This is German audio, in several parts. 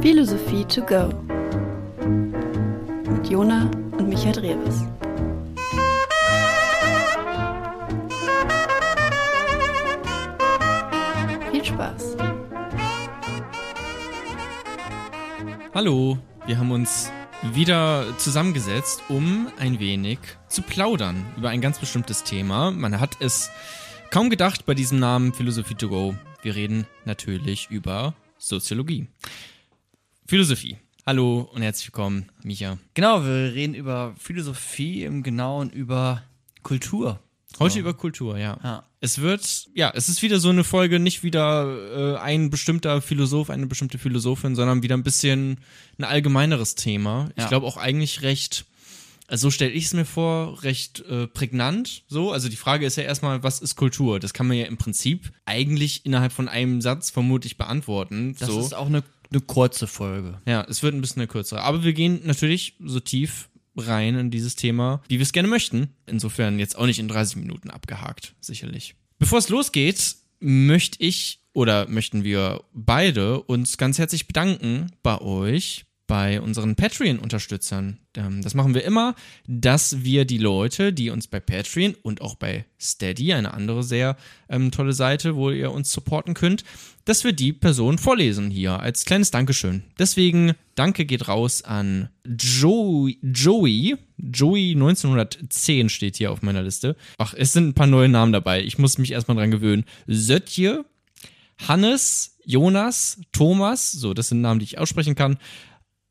Philosophie to go mit Jona und Michael Drewes. Viel Spaß. Hallo, wir haben uns wieder zusammengesetzt, um ein wenig zu plaudern über ein ganz bestimmtes Thema. Man hat es kaum gedacht bei diesem Namen Philosophie to go. Wir reden natürlich über Soziologie. Philosophie. Hallo und herzlich willkommen, Micha. Genau, wir reden über Philosophie im Genauen über Kultur. Heute über Kultur, ja. Ja. Es wird, ja, es ist wieder so eine Folge, nicht wieder äh, ein bestimmter Philosoph, eine bestimmte Philosophin, sondern wieder ein bisschen ein allgemeineres Thema. Ich Ja. glaube auch eigentlich recht, also so stelle ich es mir vor, recht äh, prägnant. So, also die Frage ist ja erstmal, was ist Kultur? Das kann man ja im Prinzip eigentlich innerhalb von einem Satz vermutlich beantworten. Das so. ist auch eine, eine kurze Folge. Ja, es wird ein bisschen eine kürzere. Aber wir gehen natürlich so tief rein in dieses Thema, wie wir es gerne möchten. Insofern jetzt auch nicht in 30 Minuten abgehakt, sicherlich. Bevor es losgeht, möchte ich oder möchten wir beide uns ganz herzlich bedanken bei euch, bei unseren Patreon-Unterstützern. Ähm, Das machen wir immer, dass wir die Leute, die uns bei Patreon und auch bei Steady, eine andere sehr ähm, tolle Seite, wo ihr uns supporten könnt, dass wir die Person vorlesen hier als kleines Dankeschön. Deswegen Danke geht raus an Joey, Joey, Joey 1910 steht hier auf meiner Liste. Ach, es sind ein paar neue Namen dabei. Ich muss mich erstmal dran gewöhnen. Sötje, Hannes, Jonas, Thomas, so, das sind Namen, die ich aussprechen kann.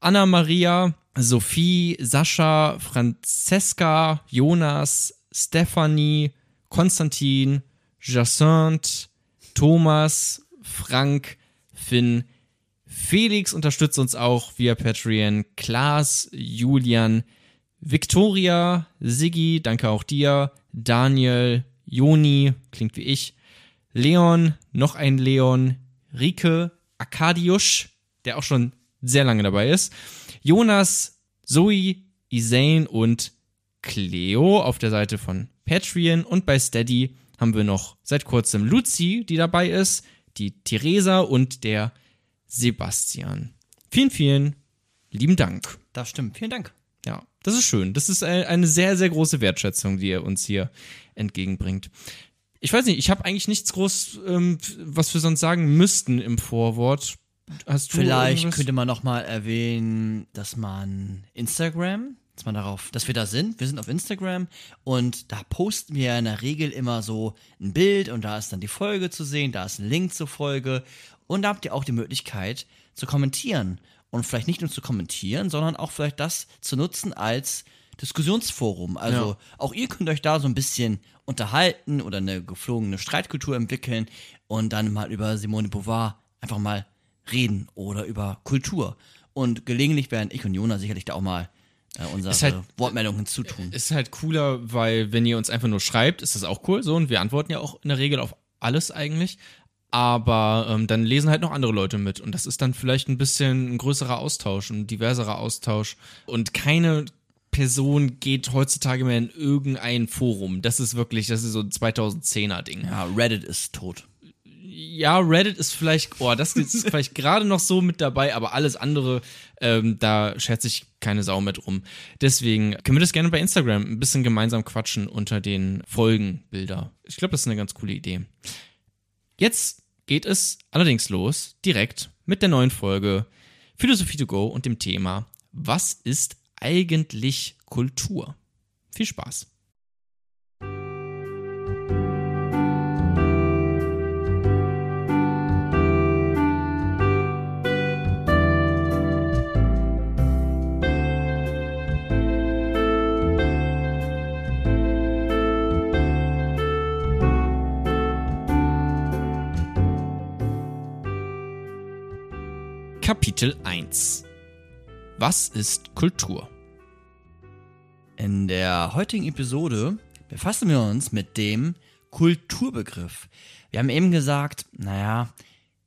Anna Maria, Sophie, Sascha, Franziska, Jonas, Stephanie, Konstantin, Jacinthe, Thomas, Frank, Finn, Felix unterstützt uns auch via Patreon, Klaas, Julian, Victoria, Siggi, danke auch dir, Daniel, Joni, klingt wie ich, Leon, noch ein Leon, Rike, Arkadiusz, der auch schon sehr lange dabei ist, Jonas, Zoe, Isain und Cleo auf der Seite von Patreon und bei Steady haben wir noch seit kurzem Luzi, die dabei ist, die Theresa und der Sebastian. Vielen, vielen lieben Dank. Das stimmt. Vielen Dank. Ja, das ist schön. Das ist ein- eine sehr, sehr große Wertschätzung, die ihr uns hier entgegenbringt. Ich weiß nicht, ich habe eigentlich nichts groß, ähm, was wir sonst sagen müssten im Vorwort. Hast du Vielleicht irgendwas? könnte man noch mal erwähnen, dass man Instagram, dass man darauf, dass wir da sind. Wir sind auf Instagram und da posten wir in der Regel immer so ein Bild und da ist dann die Folge zu sehen, da ist ein Link zur Folge und da habt ihr auch die Möglichkeit zu kommentieren und vielleicht nicht nur zu kommentieren, sondern auch vielleicht das zu nutzen als Diskussionsforum. Also Ja. auch ihr könnt euch da so ein bisschen unterhalten oder eine geflogene Streitkultur entwickeln und dann mal über Simone de Beauvoir einfach mal reden oder über Kultur. Und gelegentlich werden ich und Jona sicherlich da auch mal äh, unsere halt- Wortmeldungen hinzutun. Ist halt cooler, weil wenn ihr uns einfach nur schreibt, ist das auch cool so und wir antworten ja auch in der Regel auf alles eigentlich. Aber ähm, dann lesen halt noch andere Leute mit und das ist dann vielleicht ein bisschen ein größerer Austausch, ein diverserer Austausch und keine Person geht heutzutage mehr in irgendein Forum. Das ist wirklich, das ist so ein 2010er Ding. ja, Reddit ist tot. Ja, Reddit ist vielleicht, oh, das ist vielleicht gerade noch so mit dabei, aber alles andere, ähm, da schert sich keine Sau mehr drum. Deswegen können wir das gerne bei Instagram ein bisschen gemeinsam quatschen unter den Folgenbilder. Ich glaube, das ist eine ganz coole Idee. Jetzt geht es allerdings los, direkt mit der neuen Folge Philosophie to go und dem Thema, was ist eigentlich Kultur? Viel Spaß. Kapitel 1 Was ist Kultur? In der heutigen Episode befassen wir uns mit dem Kulturbegriff. Wir haben eben gesagt, naja,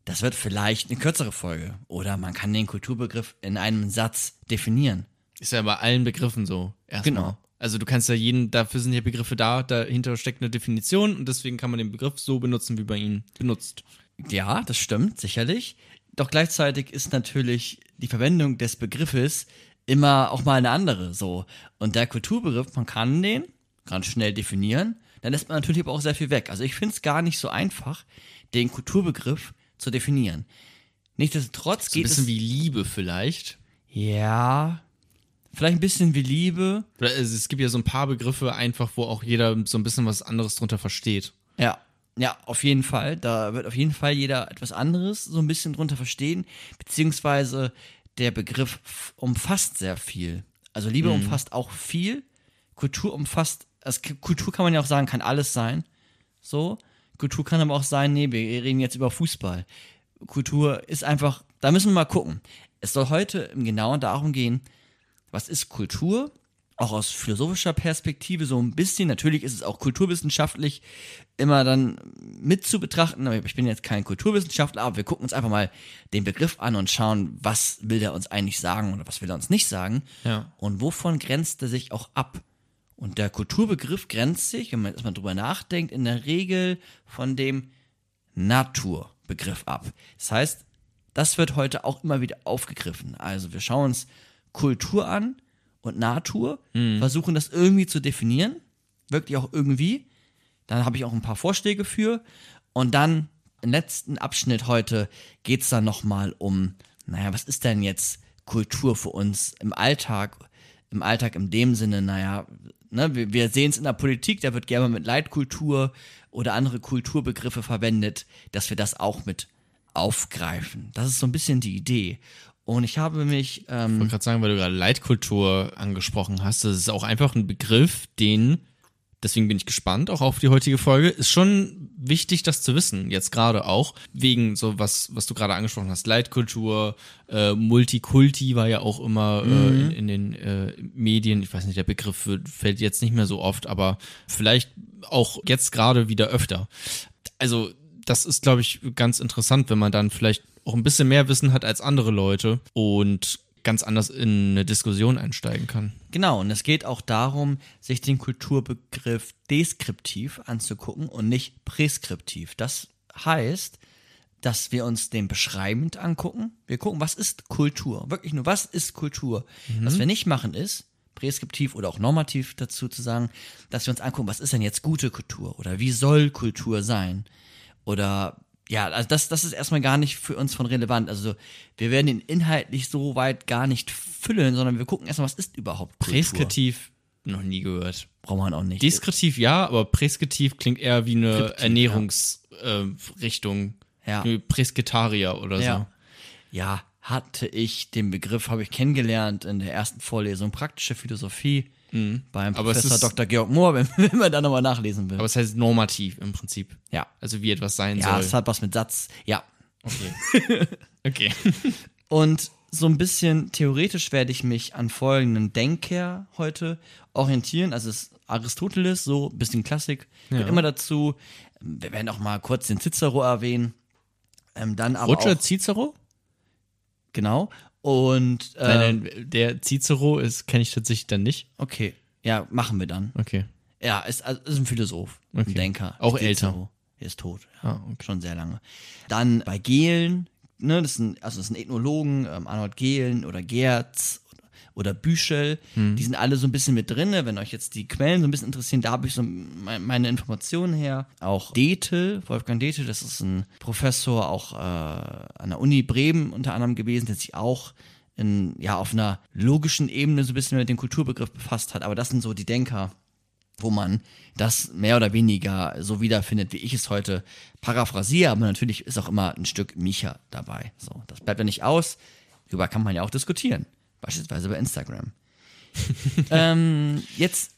das wird vielleicht eine kürzere Folge oder man kann den Kulturbegriff in einem Satz definieren. Ist ja bei allen Begriffen so. Genau. Also du kannst ja jeden, dafür sind ja Begriffe da, dahinter steckt eine Definition und deswegen kann man den Begriff so benutzen, wie man ihn benutzt. Ja, das stimmt, sicherlich. Doch gleichzeitig ist natürlich die Verwendung des Begriffes immer auch mal eine andere, so. Und der Kulturbegriff, man kann den ganz schnell definieren, dann lässt man natürlich aber auch sehr viel weg. Also ich finde es gar nicht so einfach, den Kulturbegriff zu definieren. Nichtsdestotrotz So ein geht bisschen es. wie Liebe vielleicht. ja. Vielleicht ein bisschen wie Liebe. Es es gibt ja so ein paar Begriffe einfach, wo auch jeder so ein bisschen was anderes drunter versteht. Ja. Ja, auf jeden Fall. Da wird auf jeden Fall jeder etwas anderes so ein bisschen drunter verstehen. Beziehungsweise der Begriff umfasst sehr viel. Also Liebe umfasst auch viel. Kultur umfasst, also Kultur kann man ja auch sagen, kann alles sein. So. Kultur kann aber auch sein, nee, wir reden jetzt über Fußball. Kultur ist einfach, da müssen wir mal gucken. Es soll heute im Genauen darum gehen, was ist Kultur? Auch aus philosophischer Perspektive so ein bisschen. Natürlich ist es auch kulturwissenschaftlich immer dann mit zu betrachten. Aber ich bin jetzt kein Kulturwissenschaftler, aber wir gucken uns einfach mal den Begriff an und schauen, was will der uns eigentlich sagen oder was will er uns nicht sagen. Ja. Und wovon grenzt er sich auch ab? Und der Kulturbegriff grenzt sich, wenn man erstmal drüber nachdenkt, in der Regel von dem Naturbegriff ab. Das heißt, das wird heute auch immer wieder aufgegriffen. Also wir schauen uns Kultur an und Natur, versuchen das irgendwie zu definieren, wirklich auch irgendwie. Dann habe ich auch ein paar Vorschläge für. Und dann im letzten Abschnitt heute geht es dann nochmal um, naja, was ist denn jetzt Kultur für uns im Alltag? Im Alltag in dem Sinne, naja, ne, wir, wir sehen es in der Politik, da wird gerne mit Leitkultur oder andere Kulturbegriffe verwendet, dass wir das auch mit aufgreifen. Das ist so ein bisschen die Idee. Und ich habe mich, ähm, Ich wollte gerade sagen, weil du gerade Leitkultur angesprochen hast, das ist auch einfach ein Begriff, den, deswegen bin ich gespannt, auch auf die heutige Folge, ist schon wichtig, das zu wissen, jetzt gerade auch, wegen so was, was du gerade angesprochen hast, Leitkultur, äh, Multikulti war ja auch immer äh, in, in den äh, Medien, ich weiß nicht, der Begriff wird, fällt jetzt nicht mehr so oft, aber vielleicht auch jetzt gerade wieder öfter. Also, das ist, glaube ich, ganz interessant, wenn man dann vielleicht auch ein bisschen mehr Wissen hat als andere Leute und ganz anders in eine Diskussion einsteigen kann. Genau, und es geht auch darum, sich den Kulturbegriff deskriptiv anzugucken und nicht präskriptiv. Das heißt, dass wir uns den beschreibend angucken. Wir gucken, was ist Kultur? Wirklich nur, was ist Kultur? Was wir nicht machen ist, präskriptiv oder auch normativ dazu zu sagen, dass wir uns angucken, was ist denn jetzt gute Kultur? Oder wie soll Kultur sein? Oder ja, also das, das ist erstmal gar nicht für uns von relevant. Also wir werden ihn inhaltlich so weit gar nicht füllen, sondern wir gucken erstmal, was ist überhaupt Kultur? Präskriptiv noch nie gehört. braucht man auch nicht. Deskriptiv ja, aber präskriptiv klingt eher wie eine Ernährungsrichtung. Äh, Richtung. Ja. Presketarier oder ja. ja, hatte ich den Begriff, habe ich kennengelernt in der ersten Vorlesung praktische Philosophie beim Aber es Professor Dr. Georg Mohr, wenn, wenn man da nochmal nachlesen will. Aber es heißt normativ im Prinzip. ja. Also wie etwas sein Ja, es soll. hat was mit Satz. Ja. Okay. okay. Und so ein bisschen theoretisch werde ich mich an folgenden Denker heute orientieren. Also es ist Aristoteles, so ein bisschen Klassik, Ja. immer dazu. Wir werden auch mal kurz den Cicero erwähnen. Ähm, dann aber Roger auch, Cicero? genau. Und äh, Nein, nein, der Cicero ist kenne ich tatsächlich dann nicht. okay, ja, machen wir dann. Okay. Ja, ist, also, ist ein Philosoph, Okay. ein Denker. Auch Cicero. älter. Er ist tot, Ah, ja. okay. schon sehr lange. Dann bei Gehlen, ne, das sind, also das sind Ethnologen, ähm, Arnold Gehlen oder Gerz oder, Büschel, Hm. die sind alle so ein bisschen mit drin. Wenn euch jetzt die Quellen so ein bisschen interessieren, da habe ich so mein, meine Informationen her. Auch Detel, Wolfgang Detel, das ist ein Professor auch äh, an der Uni Bremen unter anderem gewesen, der sich auch in, ja, auf einer logischen Ebene so ein bisschen mit dem Kulturbegriff befasst hat. Aber das sind so die Denker, wo man das mehr oder weniger so wiederfindet, wie ich es heute paraphrasiere, aber natürlich ist auch immer ein Stück Micha dabei. So, das bleibt ja nicht aus. Darüber kann man ja auch diskutieren. Beispielsweise bei Instagram. ähm, jetzt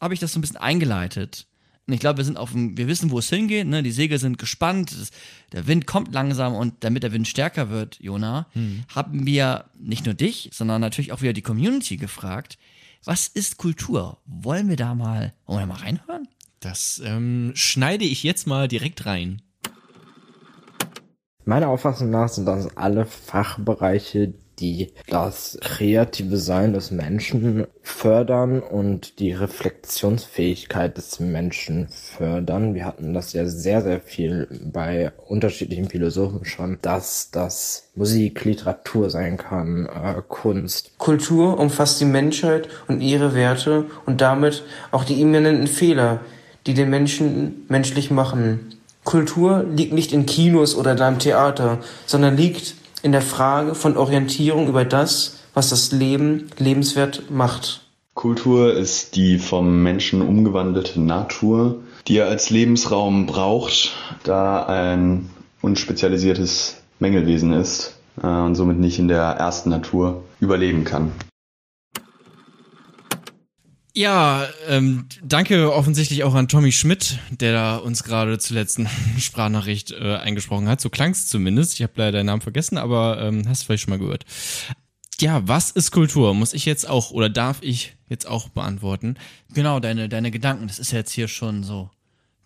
habe ich das so ein bisschen eingeleitet. Und ich glaube, wir sind auf dem, wir wissen, wo es hingeht, ne? Die Segel sind gespannt, es, der Wind kommt langsam und damit der Wind stärker wird, Jona, haben wir nicht nur dich, sondern natürlich auch wieder die Community gefragt, was ist Kultur? Wollen wir da mal, wollen wir mal reinhören? Das ähm, schneide ich jetzt mal direkt rein. Meiner Auffassung nach sind das alle Fachbereiche, die das kreative Sein des Menschen fördern und die Reflexionsfähigkeit des Menschen fördern. Wir hatten das ja sehr, sehr viel bei unterschiedlichen Philosophen schon, dass das Musik, Literatur sein kann, äh, Kunst. Kultur umfasst die Menschheit und ihre Werte und damit auch die immanenten Fehler, die den Menschen menschlich machen. Kultur liegt nicht in Kinos oder deinem Theater, sondern liegt in der Frage von Orientierung über das, was das Leben lebenswert macht. Kultur ist die vom Menschen umgewandelte Natur, die er als Lebensraum braucht, da ein unspezialisiertes Mängelwesen ist äh, und somit nicht in der ersten Natur überleben kann. Ja, ähm, danke offensichtlich auch an Tommy Schmidt, der da uns gerade zuletzt eine Sprachnachricht äh, eingesprochen hat. So klang's zumindest. Ich habe leider deinen Namen vergessen, aber ähm, hast du vielleicht schon mal gehört. Ja, was ist Kultur? Muss ich jetzt auch oder darf ich jetzt auch beantworten? Genau, deine, deine Gedanken, das ist ja jetzt hier schon so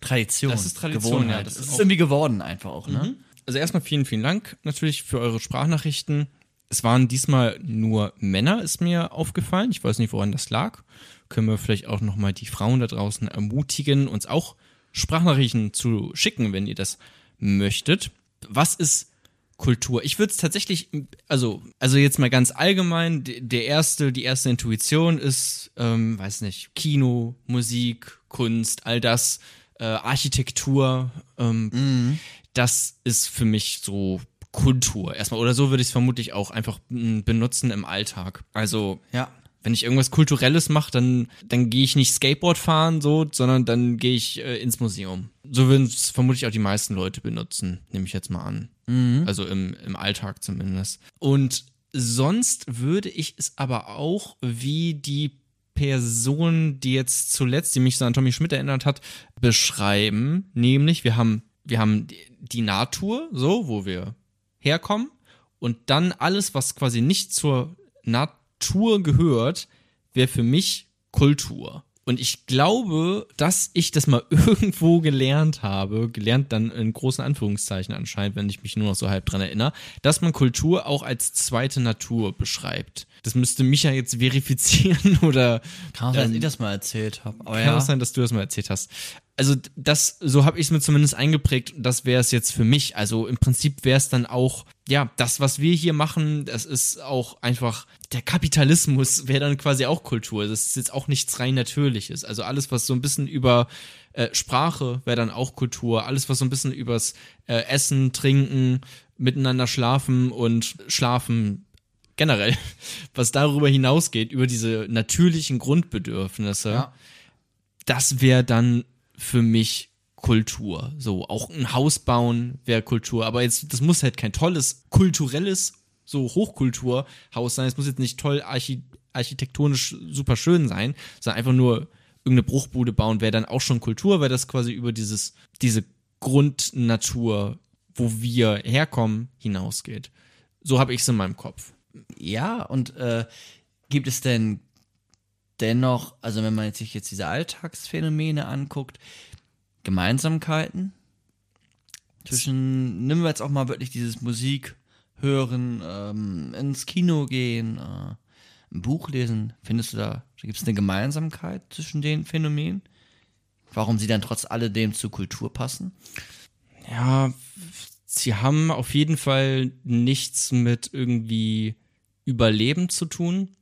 Tradition. Das ist Tradition, Gewohnheit. ja, das Das ist ist, irgendwie geworden einfach auch, ne? Also erstmal vielen, vielen Dank natürlich für eure Sprachnachrichten. Es waren diesmal nur Männer, ist mir aufgefallen. Ich weiß nicht, woran das lag. Können wir vielleicht auch nochmal die Frauen da draußen ermutigen, uns auch Sprachnachrichten zu schicken, wenn ihr das möchtet. Was ist Kultur? Ich würde es tatsächlich, also, also jetzt mal ganz allgemein, de- der erste, die erste Intuition ist, ähm, weiß nicht, Kino, Musik, Kunst, all das, äh, Architektur, ähm, das ist für mich so Kultur erstmal. Oder so würde ich es vermutlich auch einfach mm, benutzen im Alltag. Also, Ja. Wenn ich irgendwas Kulturelles mache, dann, dann gehe ich nicht Skateboard fahren, so, sondern dann gehe ich äh, ins Museum. So würden es vermutlich auch die meisten Leute benutzen, nehme ich jetzt mal an. Also im, im Alltag zumindest. Und sonst würde ich es aber auch wie die Person, die jetzt zuletzt, die mich so an Tommy Schmidt erinnert hat, beschreiben. Nämlich, wir haben, wir haben die- Natur, so, wo wir herkommen. Und dann alles, was quasi nicht zur Natur gehört, wäre für mich Kultur. Und ich glaube, dass ich das mal irgendwo gelernt habe, gelernt dann in großen Anführungszeichen anscheinend, wenn ich mich nur noch so halb dran erinnere, dass man Kultur auch als zweite Natur beschreibt. Das müsste mich ja jetzt verifizieren oder Kann auch sein, dass Ähm, ich das mal erzählt habe. Kann ja. auch sein, dass du das mal erzählt hast. Also das, so habe ich es mir zumindest eingeprägt. Das wäre es jetzt für mich. Also im Prinzip wäre es dann auch, ja, das, was wir hier machen, das ist auch einfach, der Kapitalismus wäre dann quasi auch Kultur. Das ist jetzt auch nichts rein Natürliches. Also alles, was so ein bisschen über äh, Sprache wäre dann auch Kultur. Alles, was so ein bisschen übers äh, Essen, Trinken, miteinander schlafen und schlafen generell, was darüber hinausgeht, über diese natürlichen Grundbedürfnisse Ja. das wäre dann für mich Kultur. So, auch ein Haus bauen wäre Kultur. Aber jetzt, das muss halt kein tolles, kulturelles, so Hochkulturhaus sein. Es muss jetzt nicht toll archi architektonisch super schön sein, sondern einfach nur irgendeine Bruchbude bauen wäre dann auch schon Kultur, weil das quasi über dieses, diese Grundnatur, wo wir herkommen, hinausgeht. So habe ich es in meinem Kopf. Ja, und äh, gibt es denn dennoch, also wenn man sich jetzt diese Alltagsphänomene anguckt, Gemeinsamkeiten zwischen, nehmen wir jetzt auch mal wirklich dieses Musik hören, ähm, ins Kino gehen, äh, ein Buch lesen, findest du da, gibt es eine Gemeinsamkeit zwischen den Phänomenen? Warum sie dann trotz alledem zur Kultur passen? Ja, sie haben auf jeden Fall nichts mit irgendwie Überleben zu tun.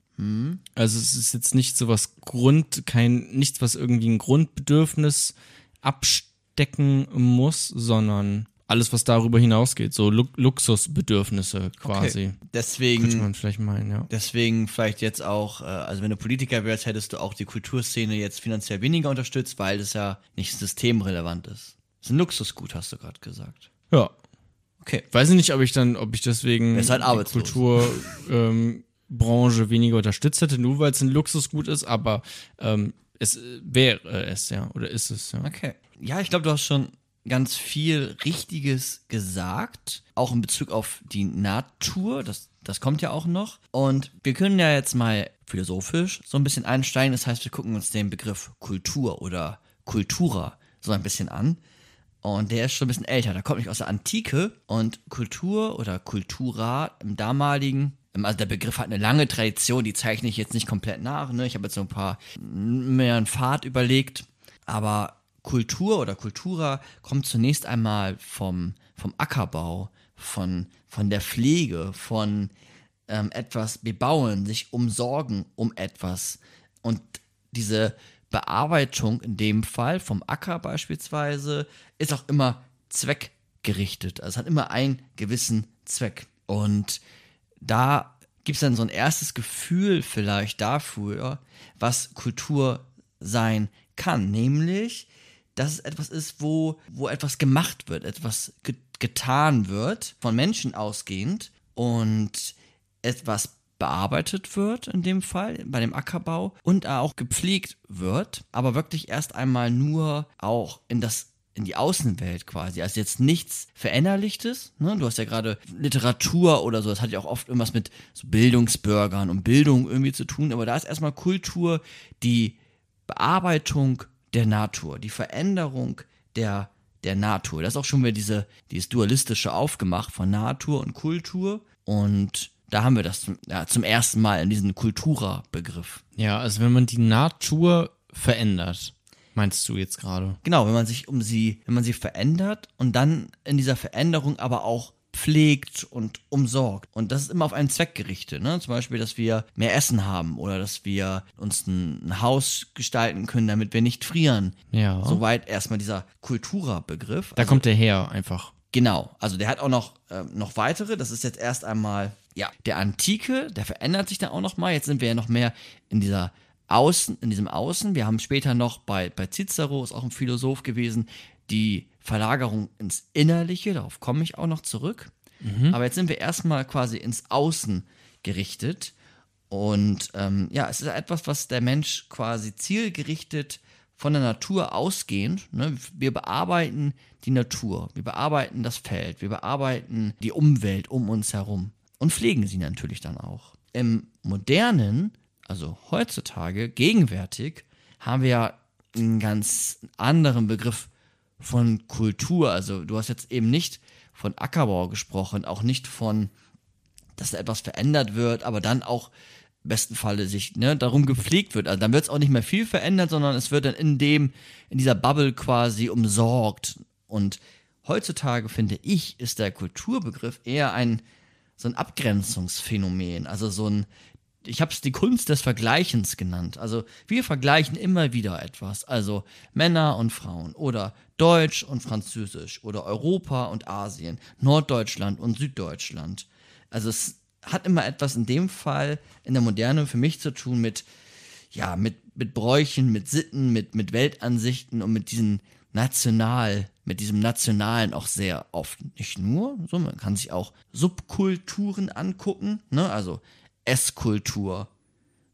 Also es ist jetzt nicht so was Grund, kein, nichts, was irgendwie ein Grundbedürfnis abstecken muss, sondern alles, was darüber hinausgeht, so Lu Luxusbedürfnisse quasi. Könnte Deswegen man vielleicht meinen, ja. Deswegen vielleicht jetzt auch, äh, also wenn du Politiker wärst, hättest du auch die Kulturszene jetzt finanziell weniger unterstützt, weil es ja nicht systemrelevant ist. Das ist ein Luxusgut, hast du gerade gesagt. Ja. Okay. Weiß ich nicht, ob ich dann, ob ich deswegen halt die. Kulturbranche ähm, weniger unterstützt hätte, nur weil es ein Luxusgut ist, aber ähm, es äh, wäre es ja, oder ist es ja. Okay. Ja, ich glaube, du hast schon ganz viel Richtiges gesagt, auch in Bezug auf die Natur, das, das kommt ja auch noch. Und wir können ja jetzt mal philosophisch so ein bisschen einsteigen, das heißt, wir gucken uns den Begriff Kultur oder Kultura so ein bisschen an. Und der ist schon ein bisschen älter, der kommt nicht aus der Antike. Und Kultur oder Kultura im damaligen Also der Begriff hat eine lange Tradition, die zeichne ich jetzt nicht komplett nach. Ne? Ich habe jetzt so ein paar mehr einen Pfad überlegt. Aber Kultur oder Kultura kommt zunächst einmal vom, vom Ackerbau, von, von der Pflege, von ähm, etwas bebauen, sich umsorgen um etwas. Und diese Bearbeitung in dem Fall vom Acker beispielsweise ist auch immer zweckgerichtet. Also es hat immer einen gewissen Zweck. Und da gibt es dann so ein erstes Gefühl vielleicht dafür, was Kultur sein kann. Nämlich, dass es etwas ist, wo, wo etwas gemacht wird, etwas ge getan wird, von Menschen ausgehend und etwas bearbeitet wird in dem Fall, bei dem Ackerbau und auch gepflegt wird, aber wirklich erst einmal nur auch in das in die Außenwelt quasi. Also jetzt nichts Verinnerlichtes. Ne? Du hast ja gerade Literatur oder so, das hat ja auch oft irgendwas mit so Bildungsbürgern und Bildung irgendwie zu tun, aber da ist erstmal Kultur die Bearbeitung der Natur, die Veränderung der, der Natur. Das ist auch schon wieder diese, dieses dualistische Aufgemacht von Natur und Kultur. Und da haben wir das zum, ja, zum ersten Mal in diesem Kultura-Begriff. Ja, also wenn man die Natur verändert, meinst du jetzt gerade? Genau, wenn man sich um sie, wenn man sie verändert und dann in dieser Veränderung aber auch pflegt und umsorgt. Und das ist immer auf einen Zweck gerichtet. Ne? Zum Beispiel, dass wir mehr Essen haben oder dass wir uns ein, Haus gestalten können, damit wir nicht frieren. Ja. Soweit erstmal dieser Kultura-Begriff. Da Also- kommt der her einfach. Genau, also der hat auch noch, äh, noch weitere. Das ist jetzt erst einmal, ja, der Antike, der verändert sich dann auch noch mal. Jetzt sind wir ja noch mehr in dieser Außen, in diesem Außen. Wir haben später noch bei, bei Cicero, ist auch ein Philosoph gewesen, die Verlagerung ins Innerliche, darauf komme ich auch noch zurück. Aber jetzt sind wir erstmal quasi ins Außen gerichtet. Und ähm, ja, es ist etwas, was der Mensch quasi zielgerichtet von der Natur ausgehend. Ne? Wir bearbeiten die Natur, wir bearbeiten das Feld, wir bearbeiten die Umwelt um uns herum und pflegen sie natürlich dann auch. Im modernen, also heutzutage, gegenwärtig, haben wir ja einen ganz anderen Begriff von Kultur. Also du hast jetzt eben nicht von Ackerbau gesprochen, auch nicht von dass da etwas verändert wird, aber dann auch im besten Falle sich ne, darum gepflegt wird. Also dann wird es auch nicht mehr viel verändert, sondern es wird dann in dem, in dieser Bubble quasi umsorgt. Und heutzutage finde ich, ist der Kulturbegriff eher ein so ein Abgrenzungsphänomen, also so ein ich habe es die Kunst des Vergleichens genannt. Also wir vergleichen immer wieder etwas. Also Männer und Frauen oder Deutsch und Französisch oder Europa und Asien, Norddeutschland und Süddeutschland. Also es hat immer etwas in dem Fall in der Moderne für mich zu tun mit, ja, mit, mit Bräuchen, mit Sitten, mit, mit Weltansichten und mit diesen national, mit diesem Nationalen auch sehr oft. Nicht nur, so, man kann sich auch Subkulturen angucken, ne, also Esskultur,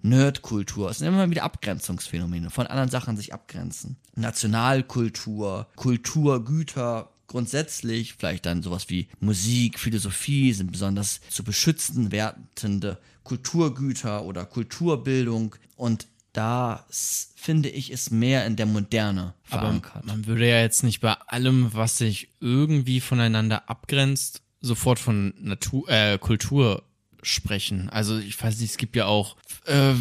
Nerdkultur. Es sind immer wieder Abgrenzungsphänomene, von anderen Sachen sich abgrenzen. Nationalkultur, Kulturgüter grundsätzlich, vielleicht dann sowas wie Musik, Philosophie sind besonders zu beschützen wertende Kulturgüter oder Kulturbildung und da s- finde ich es mehr in der Moderne Aber verankert. man würde ja jetzt nicht bei allem, was sich irgendwie voneinander abgrenzt, sofort von Natur, äh, Kultur sprechen. Also ich weiß nicht, es gibt ja auch, äh,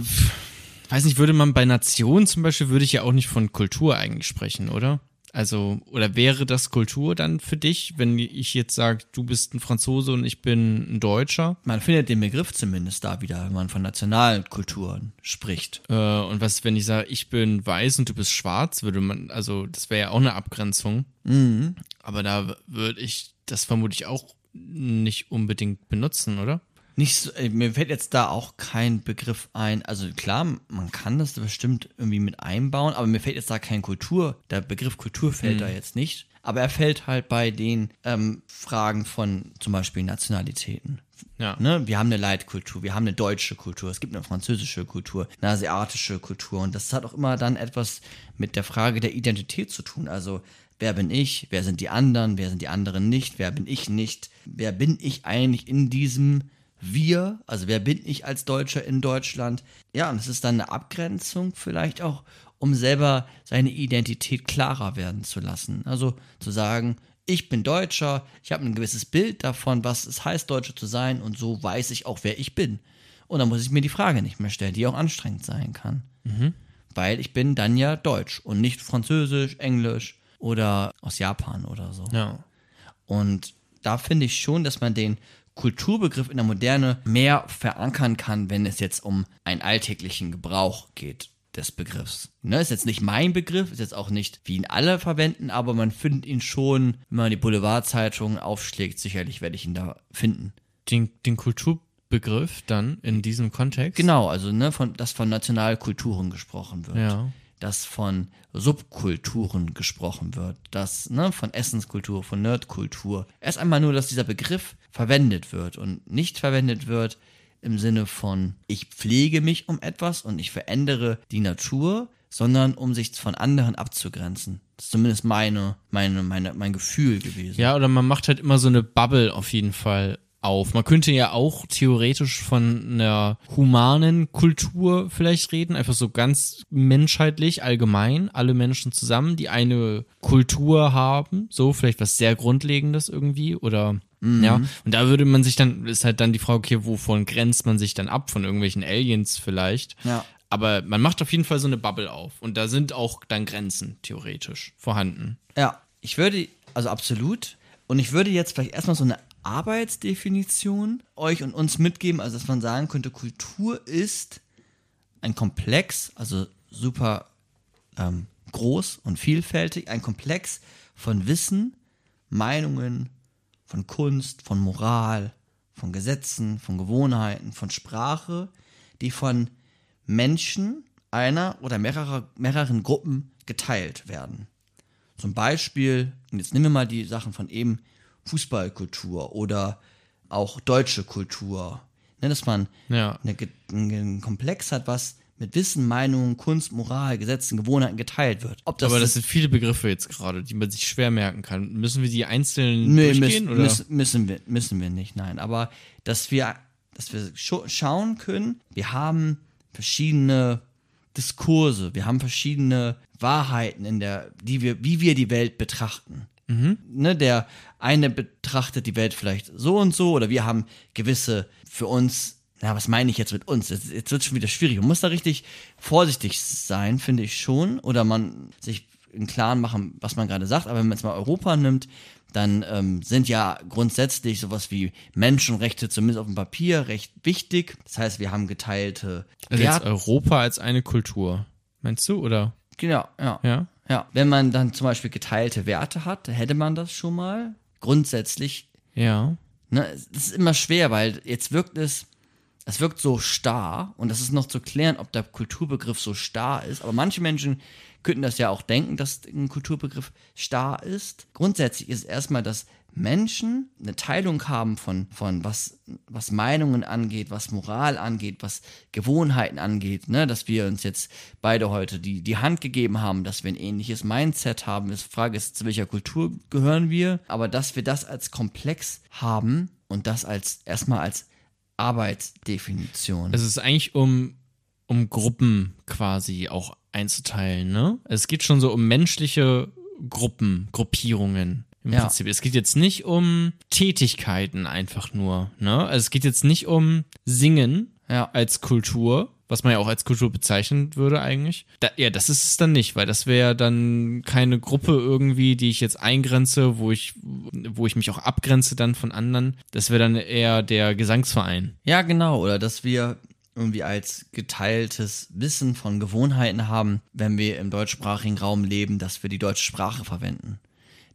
weiß nicht, würde man bei Nationen zum Beispiel, würde ich ja auch nicht von Kultur eigentlich sprechen, oder? Also, oder wäre das Kultur dann für dich, wenn ich jetzt sage, du bist ein Franzose und ich bin ein Deutscher? man findet den Begriff zumindest da wieder, wenn man von nationalen Kulturen spricht. Äh, und was, wenn ich sage, ich bin weiß und du bist schwarz, würde man, also das wäre ja auch eine Abgrenzung. Aber da würde ich das vermutlich auch nicht unbedingt benutzen, oder? Nicht so, äh, mir fällt jetzt da auch kein Begriff ein. Also klar, man kann das bestimmt irgendwie mit einbauen, aber mir fällt jetzt da kein Kultur, der Begriff Kultur fällt da jetzt nicht. Aber er fällt halt bei den ähm, Fragen von zum Beispiel Nationalitäten. Ja. Ne? Wir haben eine Leitkultur, wir haben eine deutsche Kultur, es gibt eine französische Kultur, eine asiatische Kultur und das hat auch immer dann etwas mit der Frage der Identität zu tun. Also wer bin ich, wer sind die anderen, wer sind die anderen nicht, wer bin ich nicht, wer bin ich eigentlich in diesem wir, also wer bin ich als Deutscher in Deutschland? Ja, und es ist dann eine Abgrenzung vielleicht auch, um selber seine Identität klarer werden zu lassen. Also zu sagen, ich bin Deutscher, ich habe ein gewisses Bild davon, was es heißt, Deutscher zu sein und so weiß ich auch, wer ich bin. Und dann muss ich mir die Frage nicht mehr stellen, die auch anstrengend sein kann. Weil ich bin dann ja Deutsch und nicht Französisch, Englisch oder aus Japan oder so. Ja. Und da finde ich schon, dass man den Kulturbegriff in der Moderne mehr verankern kann, wenn es jetzt um einen alltäglichen Gebrauch geht des Begriffs. Ne, ist jetzt nicht mein Begriff, ist jetzt auch nicht, wie ihn alle verwenden, aber man findet ihn schon, wenn man die Boulevardzeitungen aufschlägt, sicherlich werde ich ihn da finden. Den, den Kulturbegriff dann in diesem Kontext. Genau, also ne, von, dass von Nationalkulturen gesprochen wird. Ja. Dass von Subkulturen gesprochen wird. Dass ne, von Essenskultur, von Nerdkultur. Erst einmal nur, dass dieser Begriff verwendet wird und nicht verwendet wird im Sinne von, ich pflege mich um etwas und ich verändere die Natur, sondern um sich von anderen abzugrenzen. Das ist zumindest meine, meine, meine, mein Gefühl gewesen. Ja, oder man macht halt immer so eine Bubble auf jeden Fall auf. Man könnte ja auch theoretisch von einer humanen Kultur vielleicht reden, einfach so ganz menschheitlich, allgemein, alle Menschen zusammen, die eine Kultur haben, so vielleicht was sehr Grundlegendes irgendwie oder ja, und da würde man sich dann, ist halt dann die Frage, okay, wovon grenzt man sich dann ab? Von irgendwelchen Aliens vielleicht. Ja. Aber man macht auf jeden Fall so eine Bubble auf. Und da sind auch dann Grenzen theoretisch vorhanden. Ja, ich würde, also absolut. Und ich würde jetzt vielleicht erstmal so eine Arbeitsdefinition euch und uns mitgeben, also dass man sagen könnte, Kultur ist ein Komplex, also super ähm, groß und vielfältig, ein Komplex von Wissen, Meinungen, von Kunst, von Moral, von Gesetzen, von Gewohnheiten, von Sprache, die von Menschen einer oder mehrerer, mehreren Gruppen geteilt werden. Zum Beispiel, und jetzt nehmen wir mal die Sachen von eben, Fußballkultur oder auch deutsche Kultur. Ne, dass man Ja. eine, einen Komplex hat, was mit Wissen, Meinungen, Kunst, Moral, Gesetzen, Gewohnheiten geteilt wird. Ob das Aber das sind viele Begriffe jetzt gerade, die man sich schwer merken kann. Müssen wir die einzeln Nee, durchgehen? müssen, oder? müssen, müssen, wir, müssen wir nicht, nein. Aber dass wir, dass wir schauen können, wir haben verschiedene Diskurse, wir haben verschiedene Wahrheiten in der, die wir, wie wir die Welt betrachten. Ne, der eine betrachtet die Welt vielleicht so und so, oder wir haben gewisse für uns, na, was meine ich jetzt mit uns? Jetzt, jetzt wird es schon wieder schwierig. Man muss da richtig vorsichtig sein, finde ich schon. Oder man sich im Klaren machen, was man gerade sagt. Aber wenn man jetzt mal Europa nimmt, dann ähm, sind ja grundsätzlich sowas wie Menschenrechte, zumindest auf dem Papier, recht wichtig. Das heißt, wir haben geteilte Also. Europa als eine Kultur. Meinst du, oder? Genau, ja. Ja? Ja, wenn man dann zum Beispiel geteilte Werte hat, hätte man das schon mal. Grundsätzlich, Ja. ne, es ist immer schwer, weil jetzt wirkt es, es wirkt so starr und das ist noch zu klären, ob der Kulturbegriff so starr ist. Aber manche Menschen könnten das ja auch denken, dass ein Kulturbegriff starr ist. Grundsätzlich ist erstmal, dass Menschen eine Teilung haben von, von was, was Meinungen angeht, was Moral angeht, was Gewohnheiten angeht, ne? dass wir uns jetzt beide heute die, die Hand gegeben haben, dass wir ein ähnliches Mindset haben. Die Frage ist, zu welcher Kultur gehören wir, aber dass wir das als Komplex haben und das als erstmal als Arbeitsdefinition. Es ist eigentlich um, um Gruppen quasi auch einzuteilen, ne? Es geht schon so um menschliche Gruppen, Gruppierungen. Im Ja. Prinzip. Es geht jetzt nicht um Tätigkeiten einfach nur, ne? Also es geht jetzt nicht um Singen Ja. als Kultur, was man ja auch als Kultur bezeichnen würde eigentlich. Da, ja, das ist es dann nicht, weil das wäre dann keine Gruppe irgendwie, die ich jetzt eingrenze, wo ich, wo ich mich auch abgrenze dann von anderen. Das wäre dann eher der Gesangsverein. Ja, genau. Oder dass wir irgendwie als geteiltes Wissen von Gewohnheiten haben, wenn wir im deutschsprachigen Raum leben, dass wir die deutsche Sprache verwenden.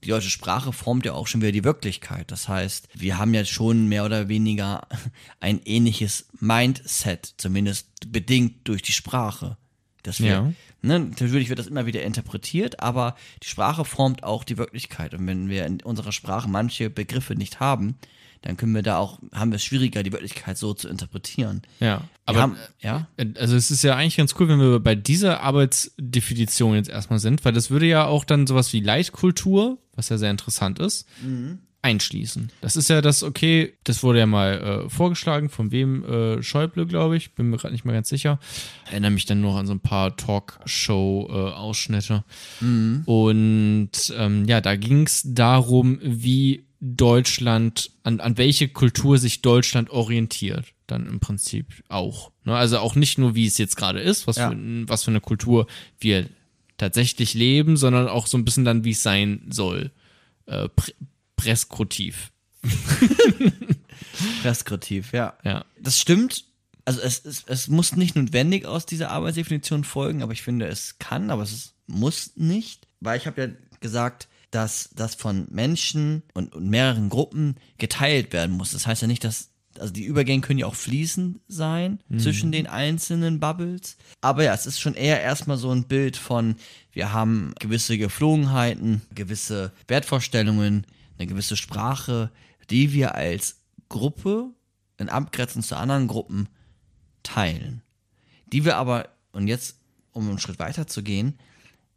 Die deutsche Sprache formt ja auch schon wieder die Wirklichkeit. Das heißt, wir haben ja schon mehr oder weniger ein ähnliches Mindset, zumindest bedingt durch die Sprache. Dass wir, Ja. ne, natürlich wird das immer wieder interpretiert, aber die Sprache formt auch die Wirklichkeit. Und wenn wir in unserer Sprache manche Begriffe nicht haben, dann können wir da auch, haben wir es schwieriger, die Wirklichkeit so zu interpretieren. Ja, Aber haben, ja, Also es ist ja eigentlich ganz cool, wenn wir bei dieser Arbeitsdefinition jetzt erstmal sind, weil das würde ja auch dann sowas wie Leitkultur, was ja sehr interessant ist, einschließen. Das ist ja das, okay, das wurde ja mal äh, vorgeschlagen, von wem äh, Schäuble, glaube ich, bin mir gerade nicht mehr ganz sicher. Erinnere mich dann noch an so ein paar Talkshow-Ausschnitte. Und ähm, ja, da ging es darum, wie Deutschland, an, an welche Kultur sich Deutschland orientiert, dann im Prinzip auch. Ne? Also auch nicht nur, wie es jetzt gerade ist, was, Ja. für, was für eine Kultur wir tatsächlich leben, sondern auch so ein bisschen dann, wie es sein soll. Äh, pr preskriptiv. Preskriptiv, ja. Ja. Das stimmt. Also es, es, es muss nicht notwendig aus dieser Arbeitsdefinition folgen, aber ich finde, es kann, aber es muss nicht. Weil ich habe ja gesagt, dass das von Menschen und, und mehreren Gruppen geteilt werden muss. Das heißt ja nicht, dass, also die Übergänge können ja auch fließend sein zwischen den einzelnen Bubbles. Aber ja, es ist schon eher erstmal so ein Bild von, wir haben gewisse Geflogenheiten, gewisse Wertvorstellungen, eine gewisse Sprache, die wir als Gruppe in Abgrenzung zu anderen Gruppen teilen. Die wir aber, und jetzt, um einen Schritt weiter zu gehen,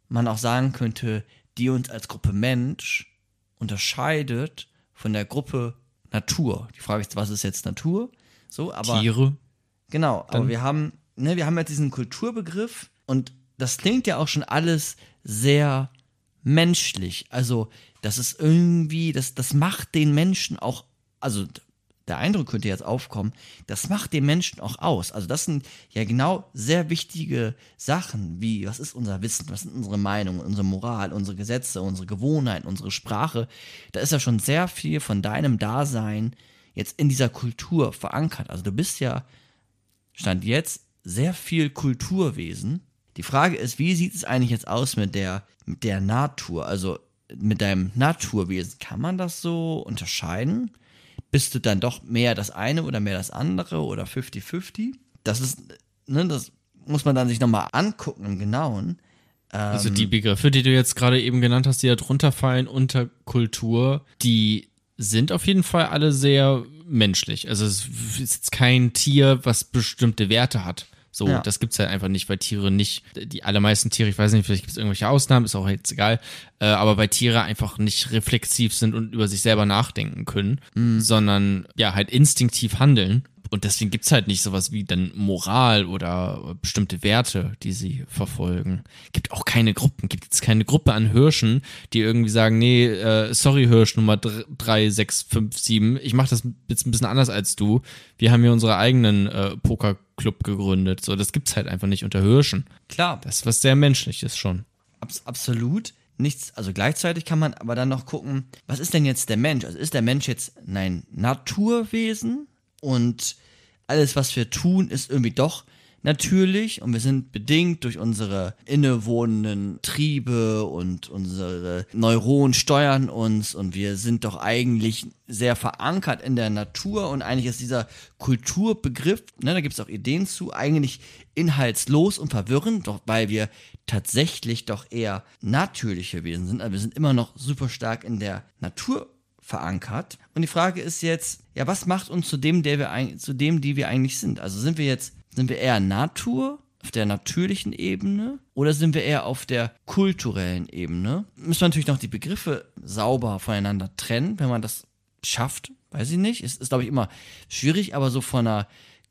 man auch sagen könnte, die uns als Gruppe Mensch unterscheidet von der Gruppe Natur. Die Frage ist, was ist jetzt Natur? So, aber Tiere. Genau, aber Dann- wir haben, ne, wir haben jetzt diesen Kulturbegriff und das klingt ja auch schon alles sehr menschlich. Also, das ist irgendwie, das, das macht den Menschen auch, also der Eindruck könnte jetzt aufkommen, das macht den Menschen auch aus. Also das sind ja genau sehr wichtige Sachen, wie was ist unser Wissen, was sind unsere Meinungen, unsere Moral, unsere Gesetze, unsere Gewohnheiten, unsere Sprache. Da ist ja schon sehr viel von deinem Dasein jetzt in dieser Kultur verankert. Also du bist ja Stand jetzt sehr viel Kulturwesen. Die Frage ist, wie sieht es eigentlich jetzt aus mit der, mit der Natur? Also mit deinem Naturwesen. Kann man das so unterscheiden? Bist du dann doch mehr das eine oder mehr das andere oder 50-50? Das ist, ne, das muss man dann sich nochmal angucken im Genauen. Also die Begriffe, die du jetzt gerade eben genannt hast, die da drunter fallen unter Kultur, die sind auf jeden Fall alle sehr menschlich. Also es ist kein Tier, was bestimmte Werte hat. So, Ja. das gibt's halt einfach nicht, weil Tiere nicht, die allermeisten Tiere, ich weiß nicht, vielleicht gibt es irgendwelche Ausnahmen, ist auch jetzt egal, äh, aber weil Tiere einfach nicht reflexiv sind und über sich selber nachdenken können, sondern ja, halt instinktiv handeln. Und deswegen gibt's halt nicht sowas wie dann Moral oder bestimmte Werte, die sie verfolgen. Gibt auch keine Gruppen, gibt jetzt keine Gruppe an Hirschen, die irgendwie sagen, nee, äh, sorry Hirsch Nummer 3, 6, 5, 7, ich mach das jetzt ein bisschen anders als du. Wir haben hier unsere eigenen äh, Pokerclub gegründet. So, das gibt's halt einfach nicht unter Hirschen. Klar, Das ist was sehr menschliches schon. Abs absolut nichts. Also gleichzeitig kann man aber dann noch gucken, was ist denn jetzt der Mensch? Also ist der Mensch jetzt ein Naturwesen und alles, was wir tun, ist irgendwie doch natürlich. Und wir sind bedingt durch unsere innewohnenden Triebe und unsere Neuronen steuern uns. Und wir sind doch eigentlich sehr verankert in der Natur. Und eigentlich ist dieser Kulturbegriff, ne, da gibt es auch Ideen zu, eigentlich inhaltslos und verwirrend, doch weil wir tatsächlich doch eher natürliche Wesen sind, also wir sind immer noch super stark in der Natur verankert. Und die Frage ist jetzt, ja, was macht uns zu dem, der wir zu dem, die wir eigentlich sind? Also sind wir jetzt, sind wir eher Natur auf der natürlichen Ebene oder sind wir eher auf der kulturellen Ebene? Müssen wir natürlich noch die Begriffe sauber voneinander trennen, wenn man das schafft, weiß ich nicht. Ist, ist glaube ich, immer schwierig, aber so von einer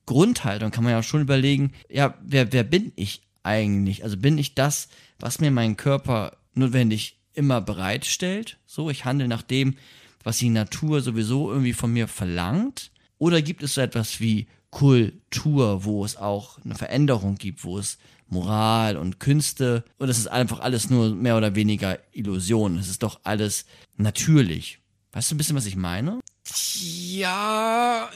Grundhaltung kann man ja schon überlegen, ja, wer, wer bin ich eigentlich? Also bin ich das, was mir mein Körper notwendig immer bereitstellt? So, ich handle nach dem, was die Natur sowieso irgendwie von mir verlangt? Oder gibt es so etwas wie Kultur, wo es auch eine Veränderung gibt, wo es Moral und Künste und es ist einfach alles nur mehr oder weniger Illusion. Es ist doch alles natürlich. Weißt du ein bisschen, was ich meine? Ja,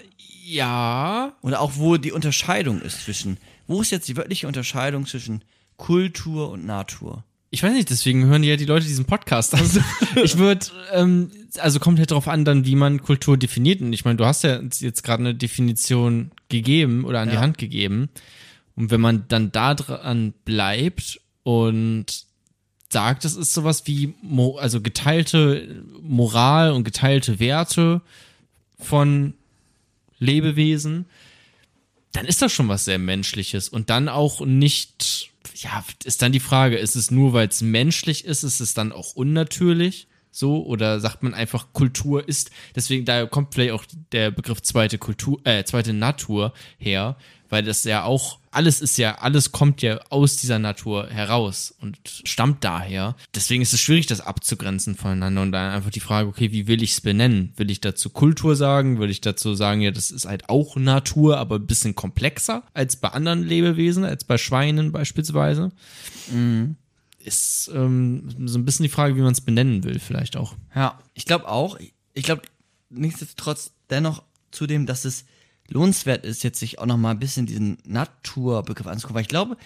ja. Oder auch, wo die Unterscheidung ist zwischen, wo ist jetzt die wörtliche Unterscheidung zwischen Kultur und Natur? Ich weiß nicht, deswegen hören ja die Leute diesen Podcast. Also ich würde, ähm, also kommt halt darauf an, dann wie man Kultur definiert. Und ich meine, du hast ja jetzt gerade eine Definition gegeben oder an die Ja. Hand gegeben. Und wenn man dann da dran bleibt und sagt, das ist sowas wie, Mo also geteilte Moral und geteilte Werte von Lebewesen, dann ist das schon was sehr Menschliches und dann auch nicht, ja, ist dann die Frage, ist es nur, weil es menschlich ist, ist es dann auch unnatürlich? So, oder sagt man einfach, Kultur ist, deswegen, da kommt vielleicht auch der Begriff zweite Kultur, äh, zweite Natur her, weil das ja auch, alles ist ja, alles kommt ja aus dieser Natur heraus und stammt daher. Deswegen ist es schwierig, das abzugrenzen voneinander und dann einfach die Frage, okay, wie will ich es benennen? Will ich dazu Kultur sagen? Will ich dazu sagen, ja, das ist halt auch Natur, aber ein bisschen komplexer als bei anderen Lebewesen, als bei Schweinen beispielsweise? Ist ähm, so ein bisschen die Frage, wie man es benennen will, vielleicht auch. Ja, ich glaube auch. Ich glaube nichtsdestotrotz dennoch zudem, dass es lohnenswert ist, jetzt sich auch noch mal ein bisschen diesen Naturbegriff anzugucken, weil ich glaube,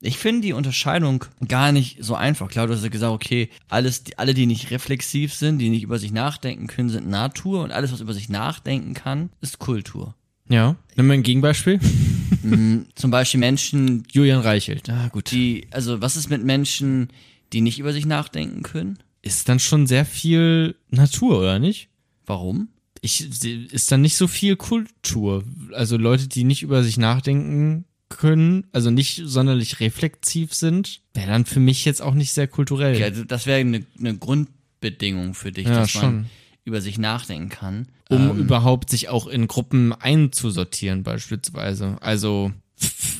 ich finde die Unterscheidung gar nicht so einfach. Klar, du hast ja gesagt, okay, alles, die, alle, die nicht reflexiv sind, die nicht über sich nachdenken können, sind Natur und alles, was über sich nachdenken kann, ist Kultur. Ja. Nimm mal ein Gegenbeispiel. Zum Beispiel Menschen, Julian Reichelt. Ah, gut. die, also was ist mit Menschen, die nicht über sich nachdenken können? ist dann schon sehr viel Natur, oder nicht? Warum? Ich, ist dann nicht so viel Kultur. Also Leute, die nicht über sich nachdenken können, also nicht sonderlich reflexiv sind, wäre dann für mich jetzt auch nicht sehr kulturell. Ja, also das wäre eine, eine Grundbedingung für dich, Ja, dass schon. man über sich nachdenken kann. um Ähm, überhaupt sich auch in Gruppen einzusortieren beispielsweise. Also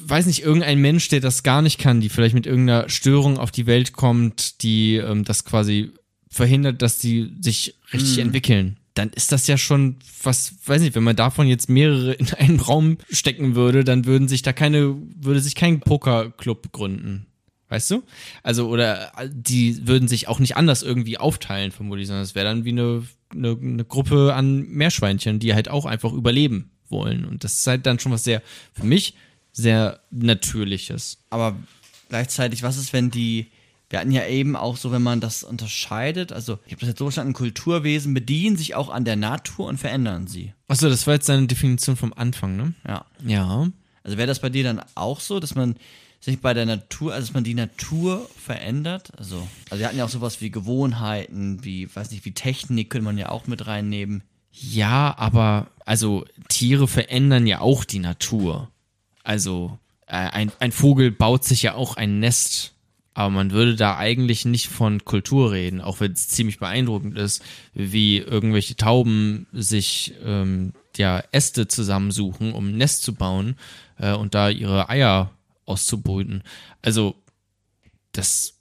weiß nicht, irgendein Mensch, der das gar nicht kann, die vielleicht mit irgendeiner Störung auf die Welt kommt, die ähm, das quasi verhindert, dass die sich richtig entwickeln. Dann ist das ja schon was, weiß nicht, wenn man davon jetzt mehrere in einen Raum stecken würde, dann würden sich da keine, würde sich kein Pokerclub gründen. Weißt du? Also, oder äh, die würden sich auch nicht anders irgendwie aufteilen, vermutlich, sondern es wäre dann wie eine, eine, eine Gruppe an Meerschweinchen, die halt auch einfach überleben wollen. Und das ist halt dann schon was sehr, für mich, sehr Natürliches. Aber gleichzeitig, was ist, wenn die, wir hatten ja eben auch so, wenn man das unterscheidet, also ich habe das jetzt so verstanden, Kulturwesen bedienen sich auch an der Natur und verändern sie. Achso, das war jetzt deine Definition vom Anfang, ne? Ja. Ja. Also wäre das bei dir dann auch so, dass man sich bei der Natur, also dass man die Natur verändert? Also, also wir hatten ja auch sowas wie Gewohnheiten, wie, weiß nicht, wie Technik könnte man ja auch mit reinnehmen. Ja, aber also Tiere verändern ja auch die Natur. Also äh, ein, ein Vogel baut sich ja auch ein Nest, aber man würde da eigentlich nicht von Kultur reden, auch wenn es ziemlich beeindruckend ist, wie irgendwelche Tauben sich ähm, ja Äste zusammensuchen, um ein Nest zu bauen äh, und da ihre Eier auszubrüten. Also das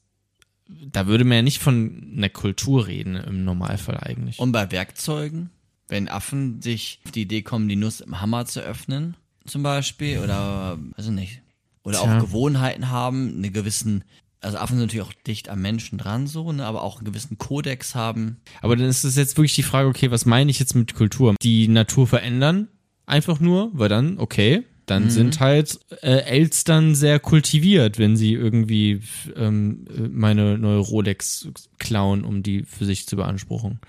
da würde man ja nicht von einer Kultur reden im Normalfall eigentlich. Und bei Werkzeugen, wenn Affen sich auf die Idee kommen, die Nuss im Hammer zu öffnen, zum Beispiel, oder, also nicht, oder Tja. auch Gewohnheiten haben, eine gewissen, also Affen sind natürlich auch dicht am Menschen dran, so, ne, aber auch einen gewissen Kodex haben. Aber dann ist es jetzt wirklich die Frage, okay, was meine ich jetzt mit Kultur? Die Natur verändern einfach nur, weil dann, okay, dann sind halt äh, Elstern sehr kultiviert, wenn sie irgendwie ähm, äh, meine neue Rolex klauen, um die für sich zu beanspruchen.